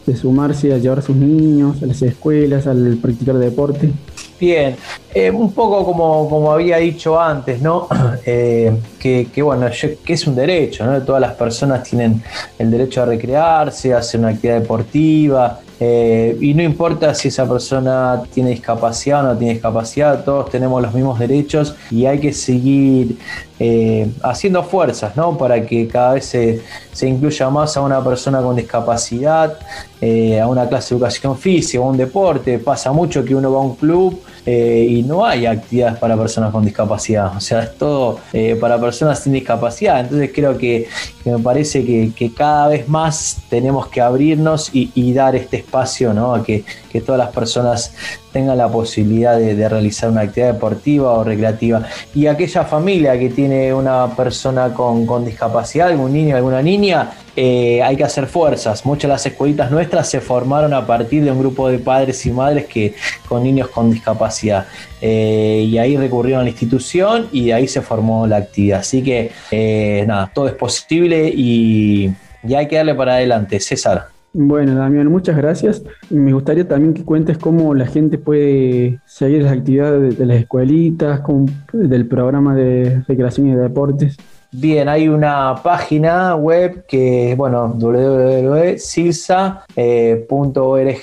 de, sumarse a llevar a sus niños a las escuelas, al practicar deporte. Bien, eh, un poco como, como había dicho antes, ¿no? Eh, que, que, bueno, yo- que es un derecho, ¿no? Todas las personas tienen el derecho a recrearse, hacer una actividad deportiva, eh, y no importa si esa persona tiene discapacidad o no tiene discapacidad, todos tenemos los mismos derechos y hay que seguir eh, haciendo fuerzas, ¿no? Para que cada vez se, incluya más a una persona con discapacidad, eh, a una clase de educación física, a un deporte. Pasa mucho que uno va a un club eh, y no hay actividades para personas con discapacidad. O sea, es todo para personas sin discapacidad. Entonces creo que, que me parece que, cada vez más tenemos que abrirnos y, y dar este espacio, ¿no? A que, que todas las personas tengan la posibilidad de, realizar una actividad deportiva o recreativa. Y aquella familia que tiene una persona con, discapacidad, algún niño, alguna niña, eh, hay que hacer fuerzas. Muchas de las escuelitas nuestras se formaron a partir de un grupo de padres y madres que con niños con discapacidad. Eh, y ahí recurrieron a la institución y ahí se formó la actividad. Así que eh, nada, todo es posible y, y hay que darle para adelante. César. Bueno, Damián, muchas gracias. Me gustaría también que cuentes cómo la gente puede seguir las actividades de, las escuelitas, del programa de recreación y de deportes. Bien, hay una página web que es, bueno, www.silsa.org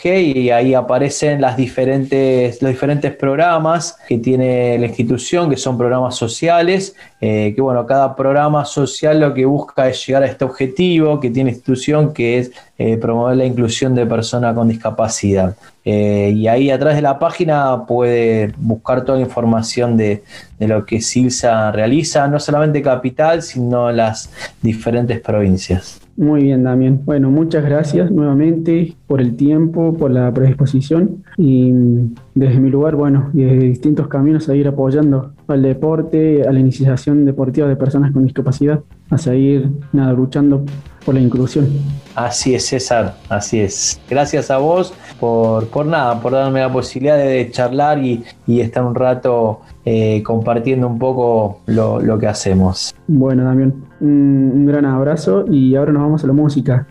y ahí aparecen las diferentes, los diferentes programas que tiene la institución, que son programas sociales, eh, que bueno, cada programa social lo que busca es llegar a este objetivo que tiene la institución, que es eh, promover la inclusión de personas con discapacidad. Eh, y ahí atrás de la página puede buscar toda la información de, de lo que Silsa realiza, no solamente capital, sino las diferentes provincias. Muy bien, Damián. Bueno, muchas gracias nuevamente por el tiempo, por la predisposición y mm, desde mi lugar, bueno, y desde distintos caminos a ir apoyando al deporte, a la iniciación deportiva de personas con discapacidad, a seguir nada, luchando por la inclusión. Así es, César, así es. Gracias a vos por, por nada, por darme la posibilidad de charlar y, y estar un rato eh, compartiendo un poco lo, lo que hacemos. Bueno, Damián, un, un gran abrazo y ahora nos vamos a la música.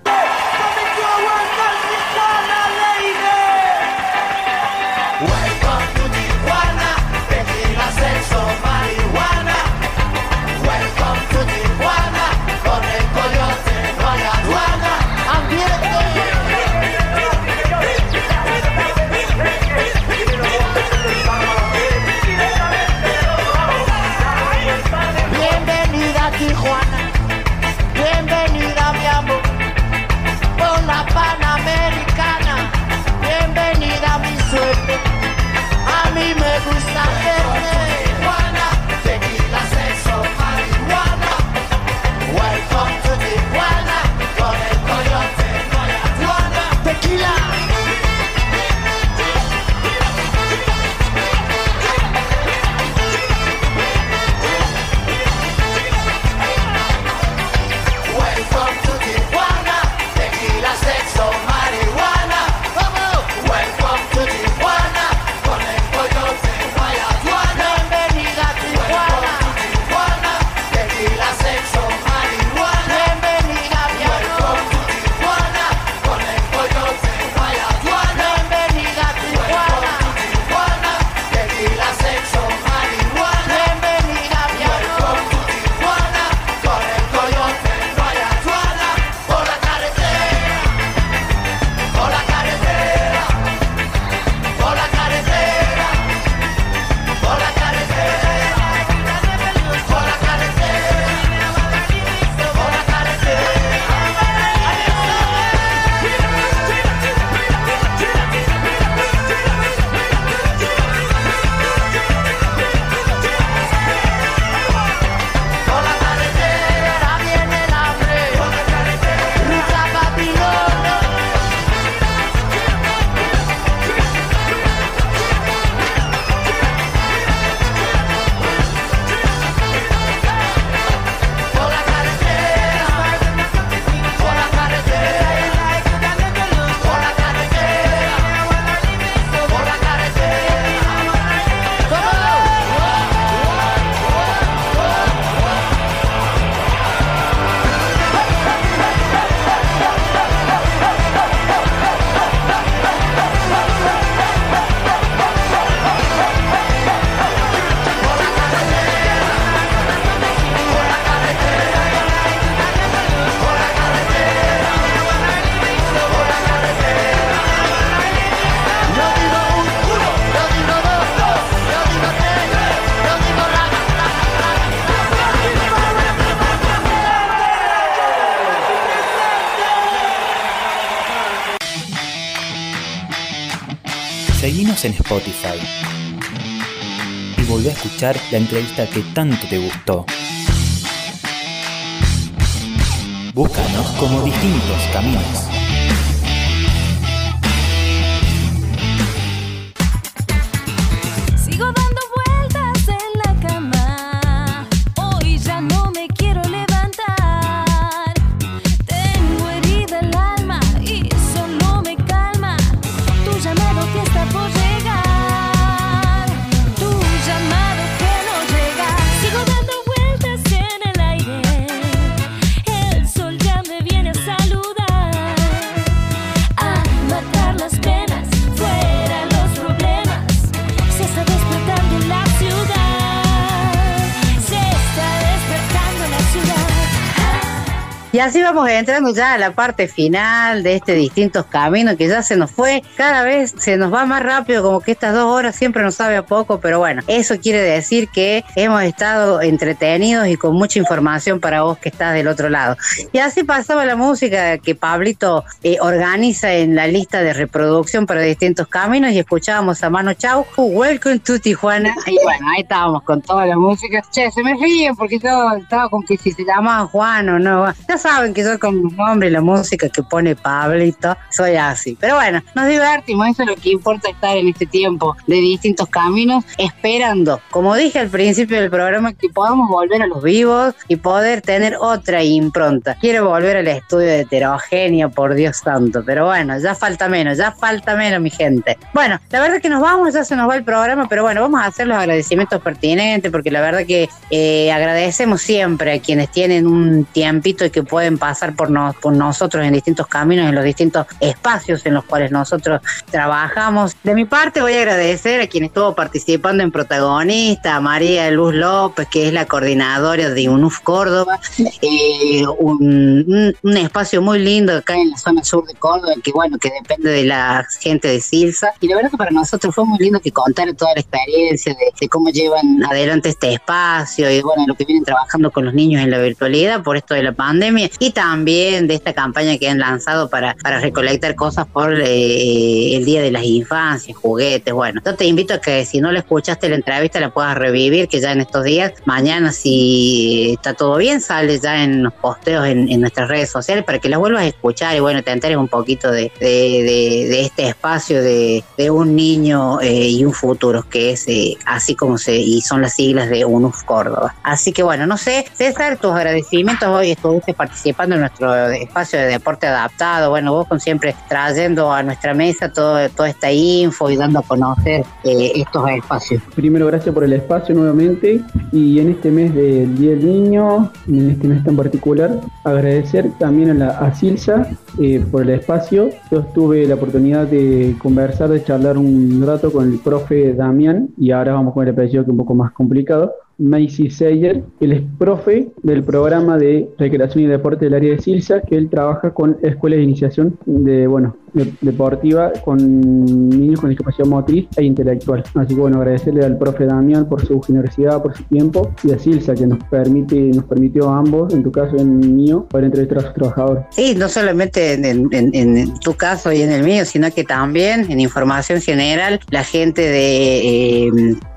Y volvé a escuchar la entrevista que tanto te gustó. Búscanos como distintos caminos. Así vamos entrando ya a la parte final de este distintos caminos que ya se nos fue. Cada vez se nos va más rápido, como que estas dos horas siempre nos sabe a poco, pero bueno, eso quiere decir que hemos estado entretenidos y con mucha información para vos que estás del otro lado. Y así pasaba la música que Pablito eh, organiza en la lista de reproducción para distintos caminos y escuchábamos a Mano Chau, Welcome to Tijuana. Y bueno, ahí estábamos con toda la música. Che, se me ríen porque yo estaba con que si se llamaban Juan o no. Ya saben que yo con los nombres y la música que pone Pablito, soy así. Pero bueno, nos divertimos, eso es lo que importa estar en este tiempo de distintos caminos, esperando, como dije al principio del programa, que podamos volver a los vivos y poder tener otra impronta. Quiero volver al estudio de heterogénea, por Dios santo, pero bueno, ya falta menos, ya falta menos, mi gente. Bueno, la verdad que nos vamos, ya se nos va el programa, pero bueno, vamos a hacer los agradecimientos pertinentes, porque la verdad que eh, agradecemos siempre a quienes tienen un tiempito y que pueden pasar por, nos- por nosotros en distintos caminos, en los distintos espacios en los cuales nosotros trabajamos. De mi parte voy a agradecer a quien estuvo participando en protagonista, a María Luz López, que es la coordinadora de UNUF Córdoba, eh, un, un- espacio muy lindo acá en la zona sur de Córdoba, que bueno, que depende de la gente de Silsa. Y la verdad que para nosotros fue muy lindo que contara toda la experiencia de, de cómo llevan adelante este espacio y bueno, lo que vienen trabajando con los niños en la virtualidad por esto de la pandemia y también de esta campaña que han lanzado para, para recolectar cosas por eh, el Día de las Infancias, juguetes. Bueno, yo te invito a que si no la escuchaste la entrevista la puedas revivir, que ya en estos días, mañana si está todo bien, sale ya en los posteos en, nuestras redes sociales para que las vuelvas a escuchar y bueno, te enteres un poquito de, de, este espacio de, de un niño eh, y un futuro, que es eh, así como se, y son las siglas de UNUF Córdoba. Así que bueno, no sé, César, tus agradecimientos hoy estuviste participando en nuestro espacio de deporte adaptado, bueno, vos con siempre trayendo a nuestra mesa todo, toda esta info y dando a conocer eh, estos espacios. Primero, gracias por el espacio nuevamente y en este mes del Día del Niño, en este mes tan particular, agradecer también a, la, a Silsa eh, por el espacio. Yo tuve la oportunidad de conversar, de charlar un rato con el profe Damián y ahora vamos con el apellido que es un poco más complicado. Macy Sayer, él es profe del programa de recreación y deporte del área de Silsa, que él trabaja con escuelas de iniciación de, bueno, deportiva con niños con discapacidad motriz e intelectual. Así que bueno, agradecerle al profe Damián por su generosidad, por su tiempo y a Silsa que nos permite, nos permitió ambos, en tu caso y en el mío, poder entrevistar a sus trabajadores. Sí, no solamente en, en- en- en tu caso y en el mío, sino que también en información general, la gente de eh,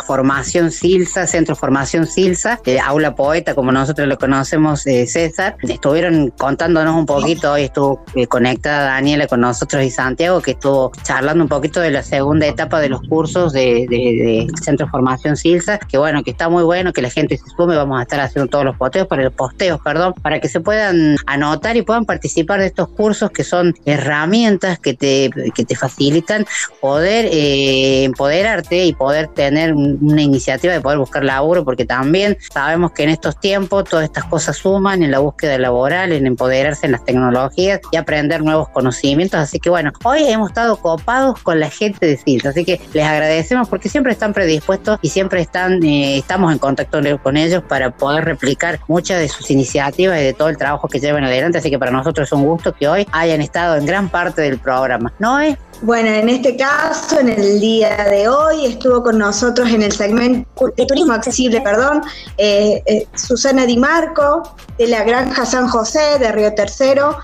Formación Silsa, Centro Formación Silsa, eh, Aula Poeta, como nosotros lo conocemos, eh, César, estuvieron contándonos un poquito, hoy estuvo eh, conectada Daniela con nosotros Santiago, que estuvo charlando un poquito de la segunda etapa de los cursos de, de- de Centro Formación Silsa, que bueno, que está muy bueno, que la gente se sume, vamos a estar haciendo todos los posteos, para el posteos, perdón, para que se puedan anotar y puedan participar de estos cursos que son herramientas que te, que te facilitan poder eh, empoderarte y poder tener un- una iniciativa de poder buscar laburo, porque también sabemos que en estos tiempos todas estas cosas suman en la búsqueda laboral, en empoderarse en las tecnologías y aprender nuevos conocimientos. Así que bueno, hoy hemos estado copados con la gente de Silsa, así que les agradecemos porque siempre están predispuestos y siempre están, eh, estamos en contacto con ellos para poder replicar muchas de sus iniciativas y de todo el trabajo que llevan adelante. Así que para nosotros es un gusto que hoy hayan estado en gran parte del programa. ¿No es? Bueno, en este caso, en el día de hoy, estuvo con nosotros en el segmento de turismo accesible, perdón, eh, eh, Susana Di Marco, de la Granja San José, de Río Tercero,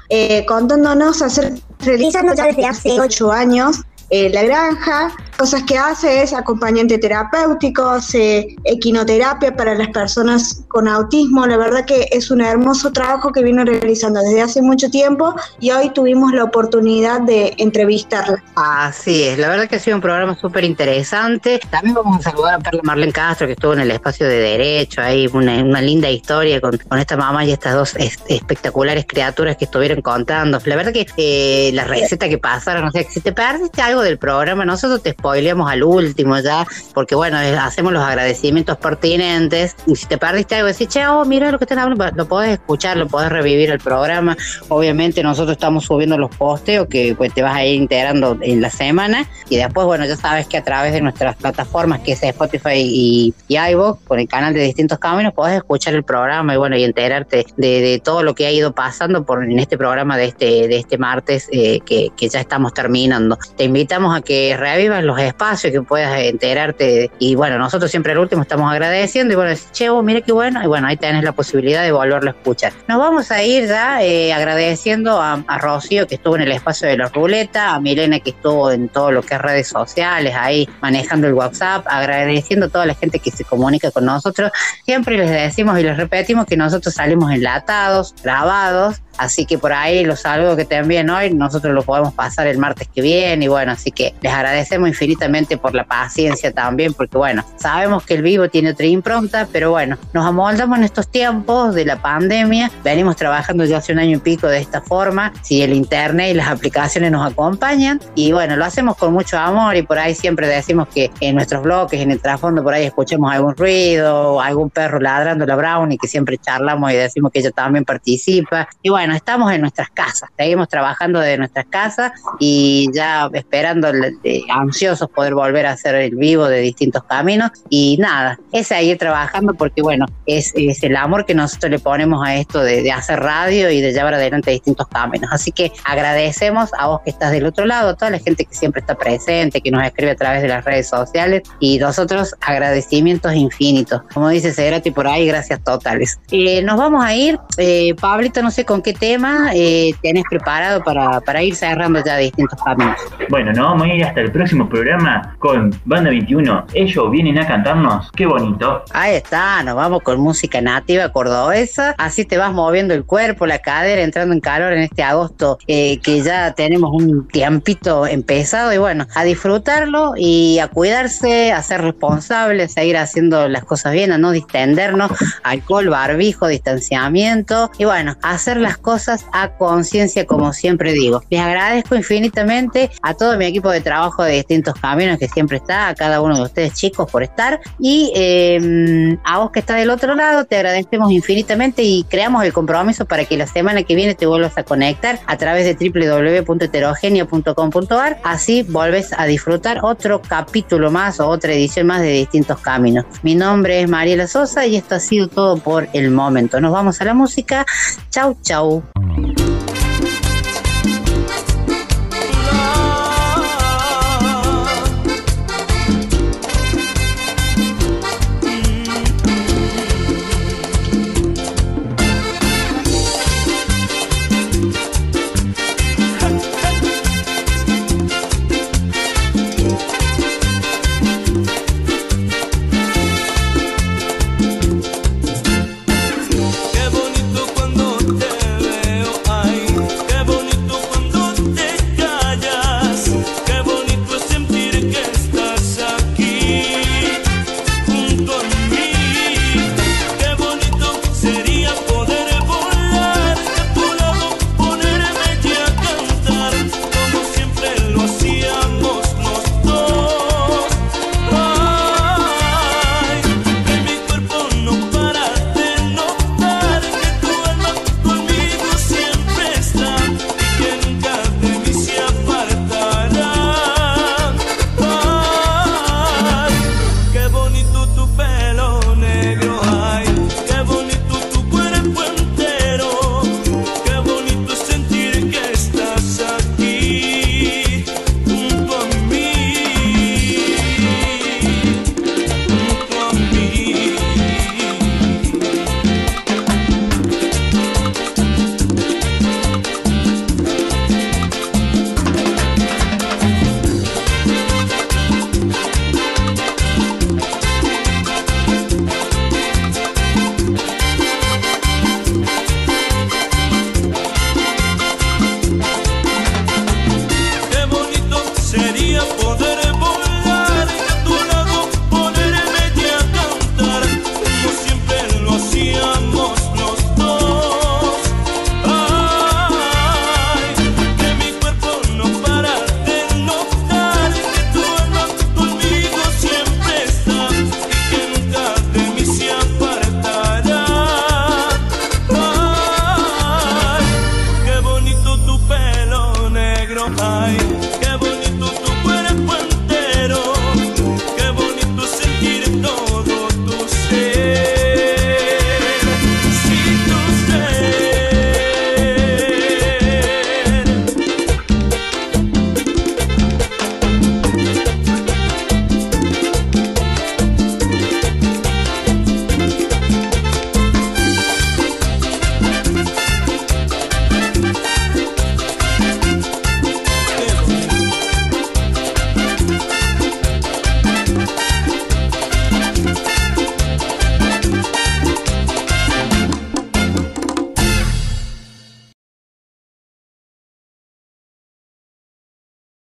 contándonos hacer, realizando ya desde hace ocho años eh, la granja, cosas que hace es acompañante terapéutico, hace equinoterapia para las personas con autismo. La verdad que es un hermoso trabajo que viene realizando desde hace mucho tiempo y hoy tuvimos la oportunidad de entrevistarla. Así es, la verdad que ha sido un programa súper interesante. También vamos a saludar a Perla Marlene Castro, que estuvo en el espacio de Derecho, ahí una, una linda historia con, con esta mamá y estas dos es- espectaculares criaturas que estuvieron contando. La verdad que eh, la receta que pasaron, o sea, que si te perdiste algo del programa, nosotros te spoileamos al último ya, porque bueno, hacemos los agradecimientos pertinentes. Y si te perdiste algo, decís, che, oh, mira lo que están hablando, lo podés escuchar, lo podés revivir el programa. Obviamente nosotros estamos subiendo los posteos que pues, te vas a ir integrando en la semana y después, bueno, ya sabes que a través de nuestras plataformas, que es Spotify y, y iVoox, con el canal de Distintos Caminos, podés escuchar el programa y bueno, y enterarte de, de todo lo que ha ido pasando por en este programa de este, de este martes eh, que, que ya estamos terminando. Te invitamos a que revivas los espacios, que puedas enterarte y bueno, nosotros siempre al último estamos agradeciendo y bueno, decís, che, mira qué bueno, y bueno, ahí tenés la posibilidad de volverlo a escuchar. Nos vamos a ir ya eh, agradeciendo a, a Rocío que estuvo en el espacio de la ruleta, a Milena que estuvo en todo lo que es redes sociales, ahí manejando el WhatsApp, agradeciendo a toda la gente que se comunica con nosotros. Siempre les decimos y les repetimos que nosotros salimos enlatados, grabados, Así que por ahí los saludos que te envíen hoy, nosotros los podemos pasar el martes que viene. Y bueno, así que les agradecemos infinitamente por la paciencia también, porque bueno, sabemos que el vivo tiene otra impronta, pero bueno, nos amoldamos en estos tiempos de la pandemia. Venimos trabajando ya hace un año y pico de esta forma, si el internet y las aplicaciones nos acompañan. Y bueno, lo hacemos con mucho amor y por ahí siempre decimos que en nuestros bloques, en el trasfondo, por ahí escuchemos algún ruido, algún perro ladrando la Brownie, que siempre charlamos y decimos que ella también participa. Y bueno, estamos en nuestras casas, seguimos trabajando de nuestras casas y ya esperando, eh, ansiosos poder volver a hacer el vivo de distintos caminos. Y nada, es seguir trabajando porque bueno, es, es el amor que nosotros le ponemos a esto de, de hacer radio y de llevar adelante distintos caminos. Así que agradecemos a vos que estás del otro lado, a toda la gente que siempre está presente, que nos escribe a través de las redes sociales y nosotros agradecimientos infinitos. Como dice Cerati por ahí, gracias totales. Eh, nos vamos a ir, eh, Pablito, no sé con qué tema eh, preparado para, para ir cerrando ya distintos caminos. Bueno, nos vamos a ir hasta el próximo programa con Banda 21. Ellos vienen a cantarnos. Qué bonito. Ahí está, nos vamos con música nativa cordobesa, así te vas moviendo el cuerpo, la cadera, entrando en calor en este agosto eh, que ya tenemos un tiempito empezado y bueno, a disfrutarlo y a cuidarse, a ser responsables, a seguir haciendo las cosas bien, a no distendernos, alcohol, barbijo, distanciamiento y bueno, hacer las cosas a conciencia como siempre digo. Les agradezco infinitamente a todo mi equipo de trabajo de distintos caminos que siempre está, a cada uno de ustedes chicos por estar y eh, a vos que estás del otro lado te agradecemos infinitamente y creamos el compromiso para que la semana que viene te vuelvas a conectar a través de www.heterogenia.com.ar así volves a disfrutar otro capítulo más o otra edición más de distintos caminos. Mi nombre es Mariela Sosa y esto ha sido todo por el momento. Nos vamos a la música. Chau, chau.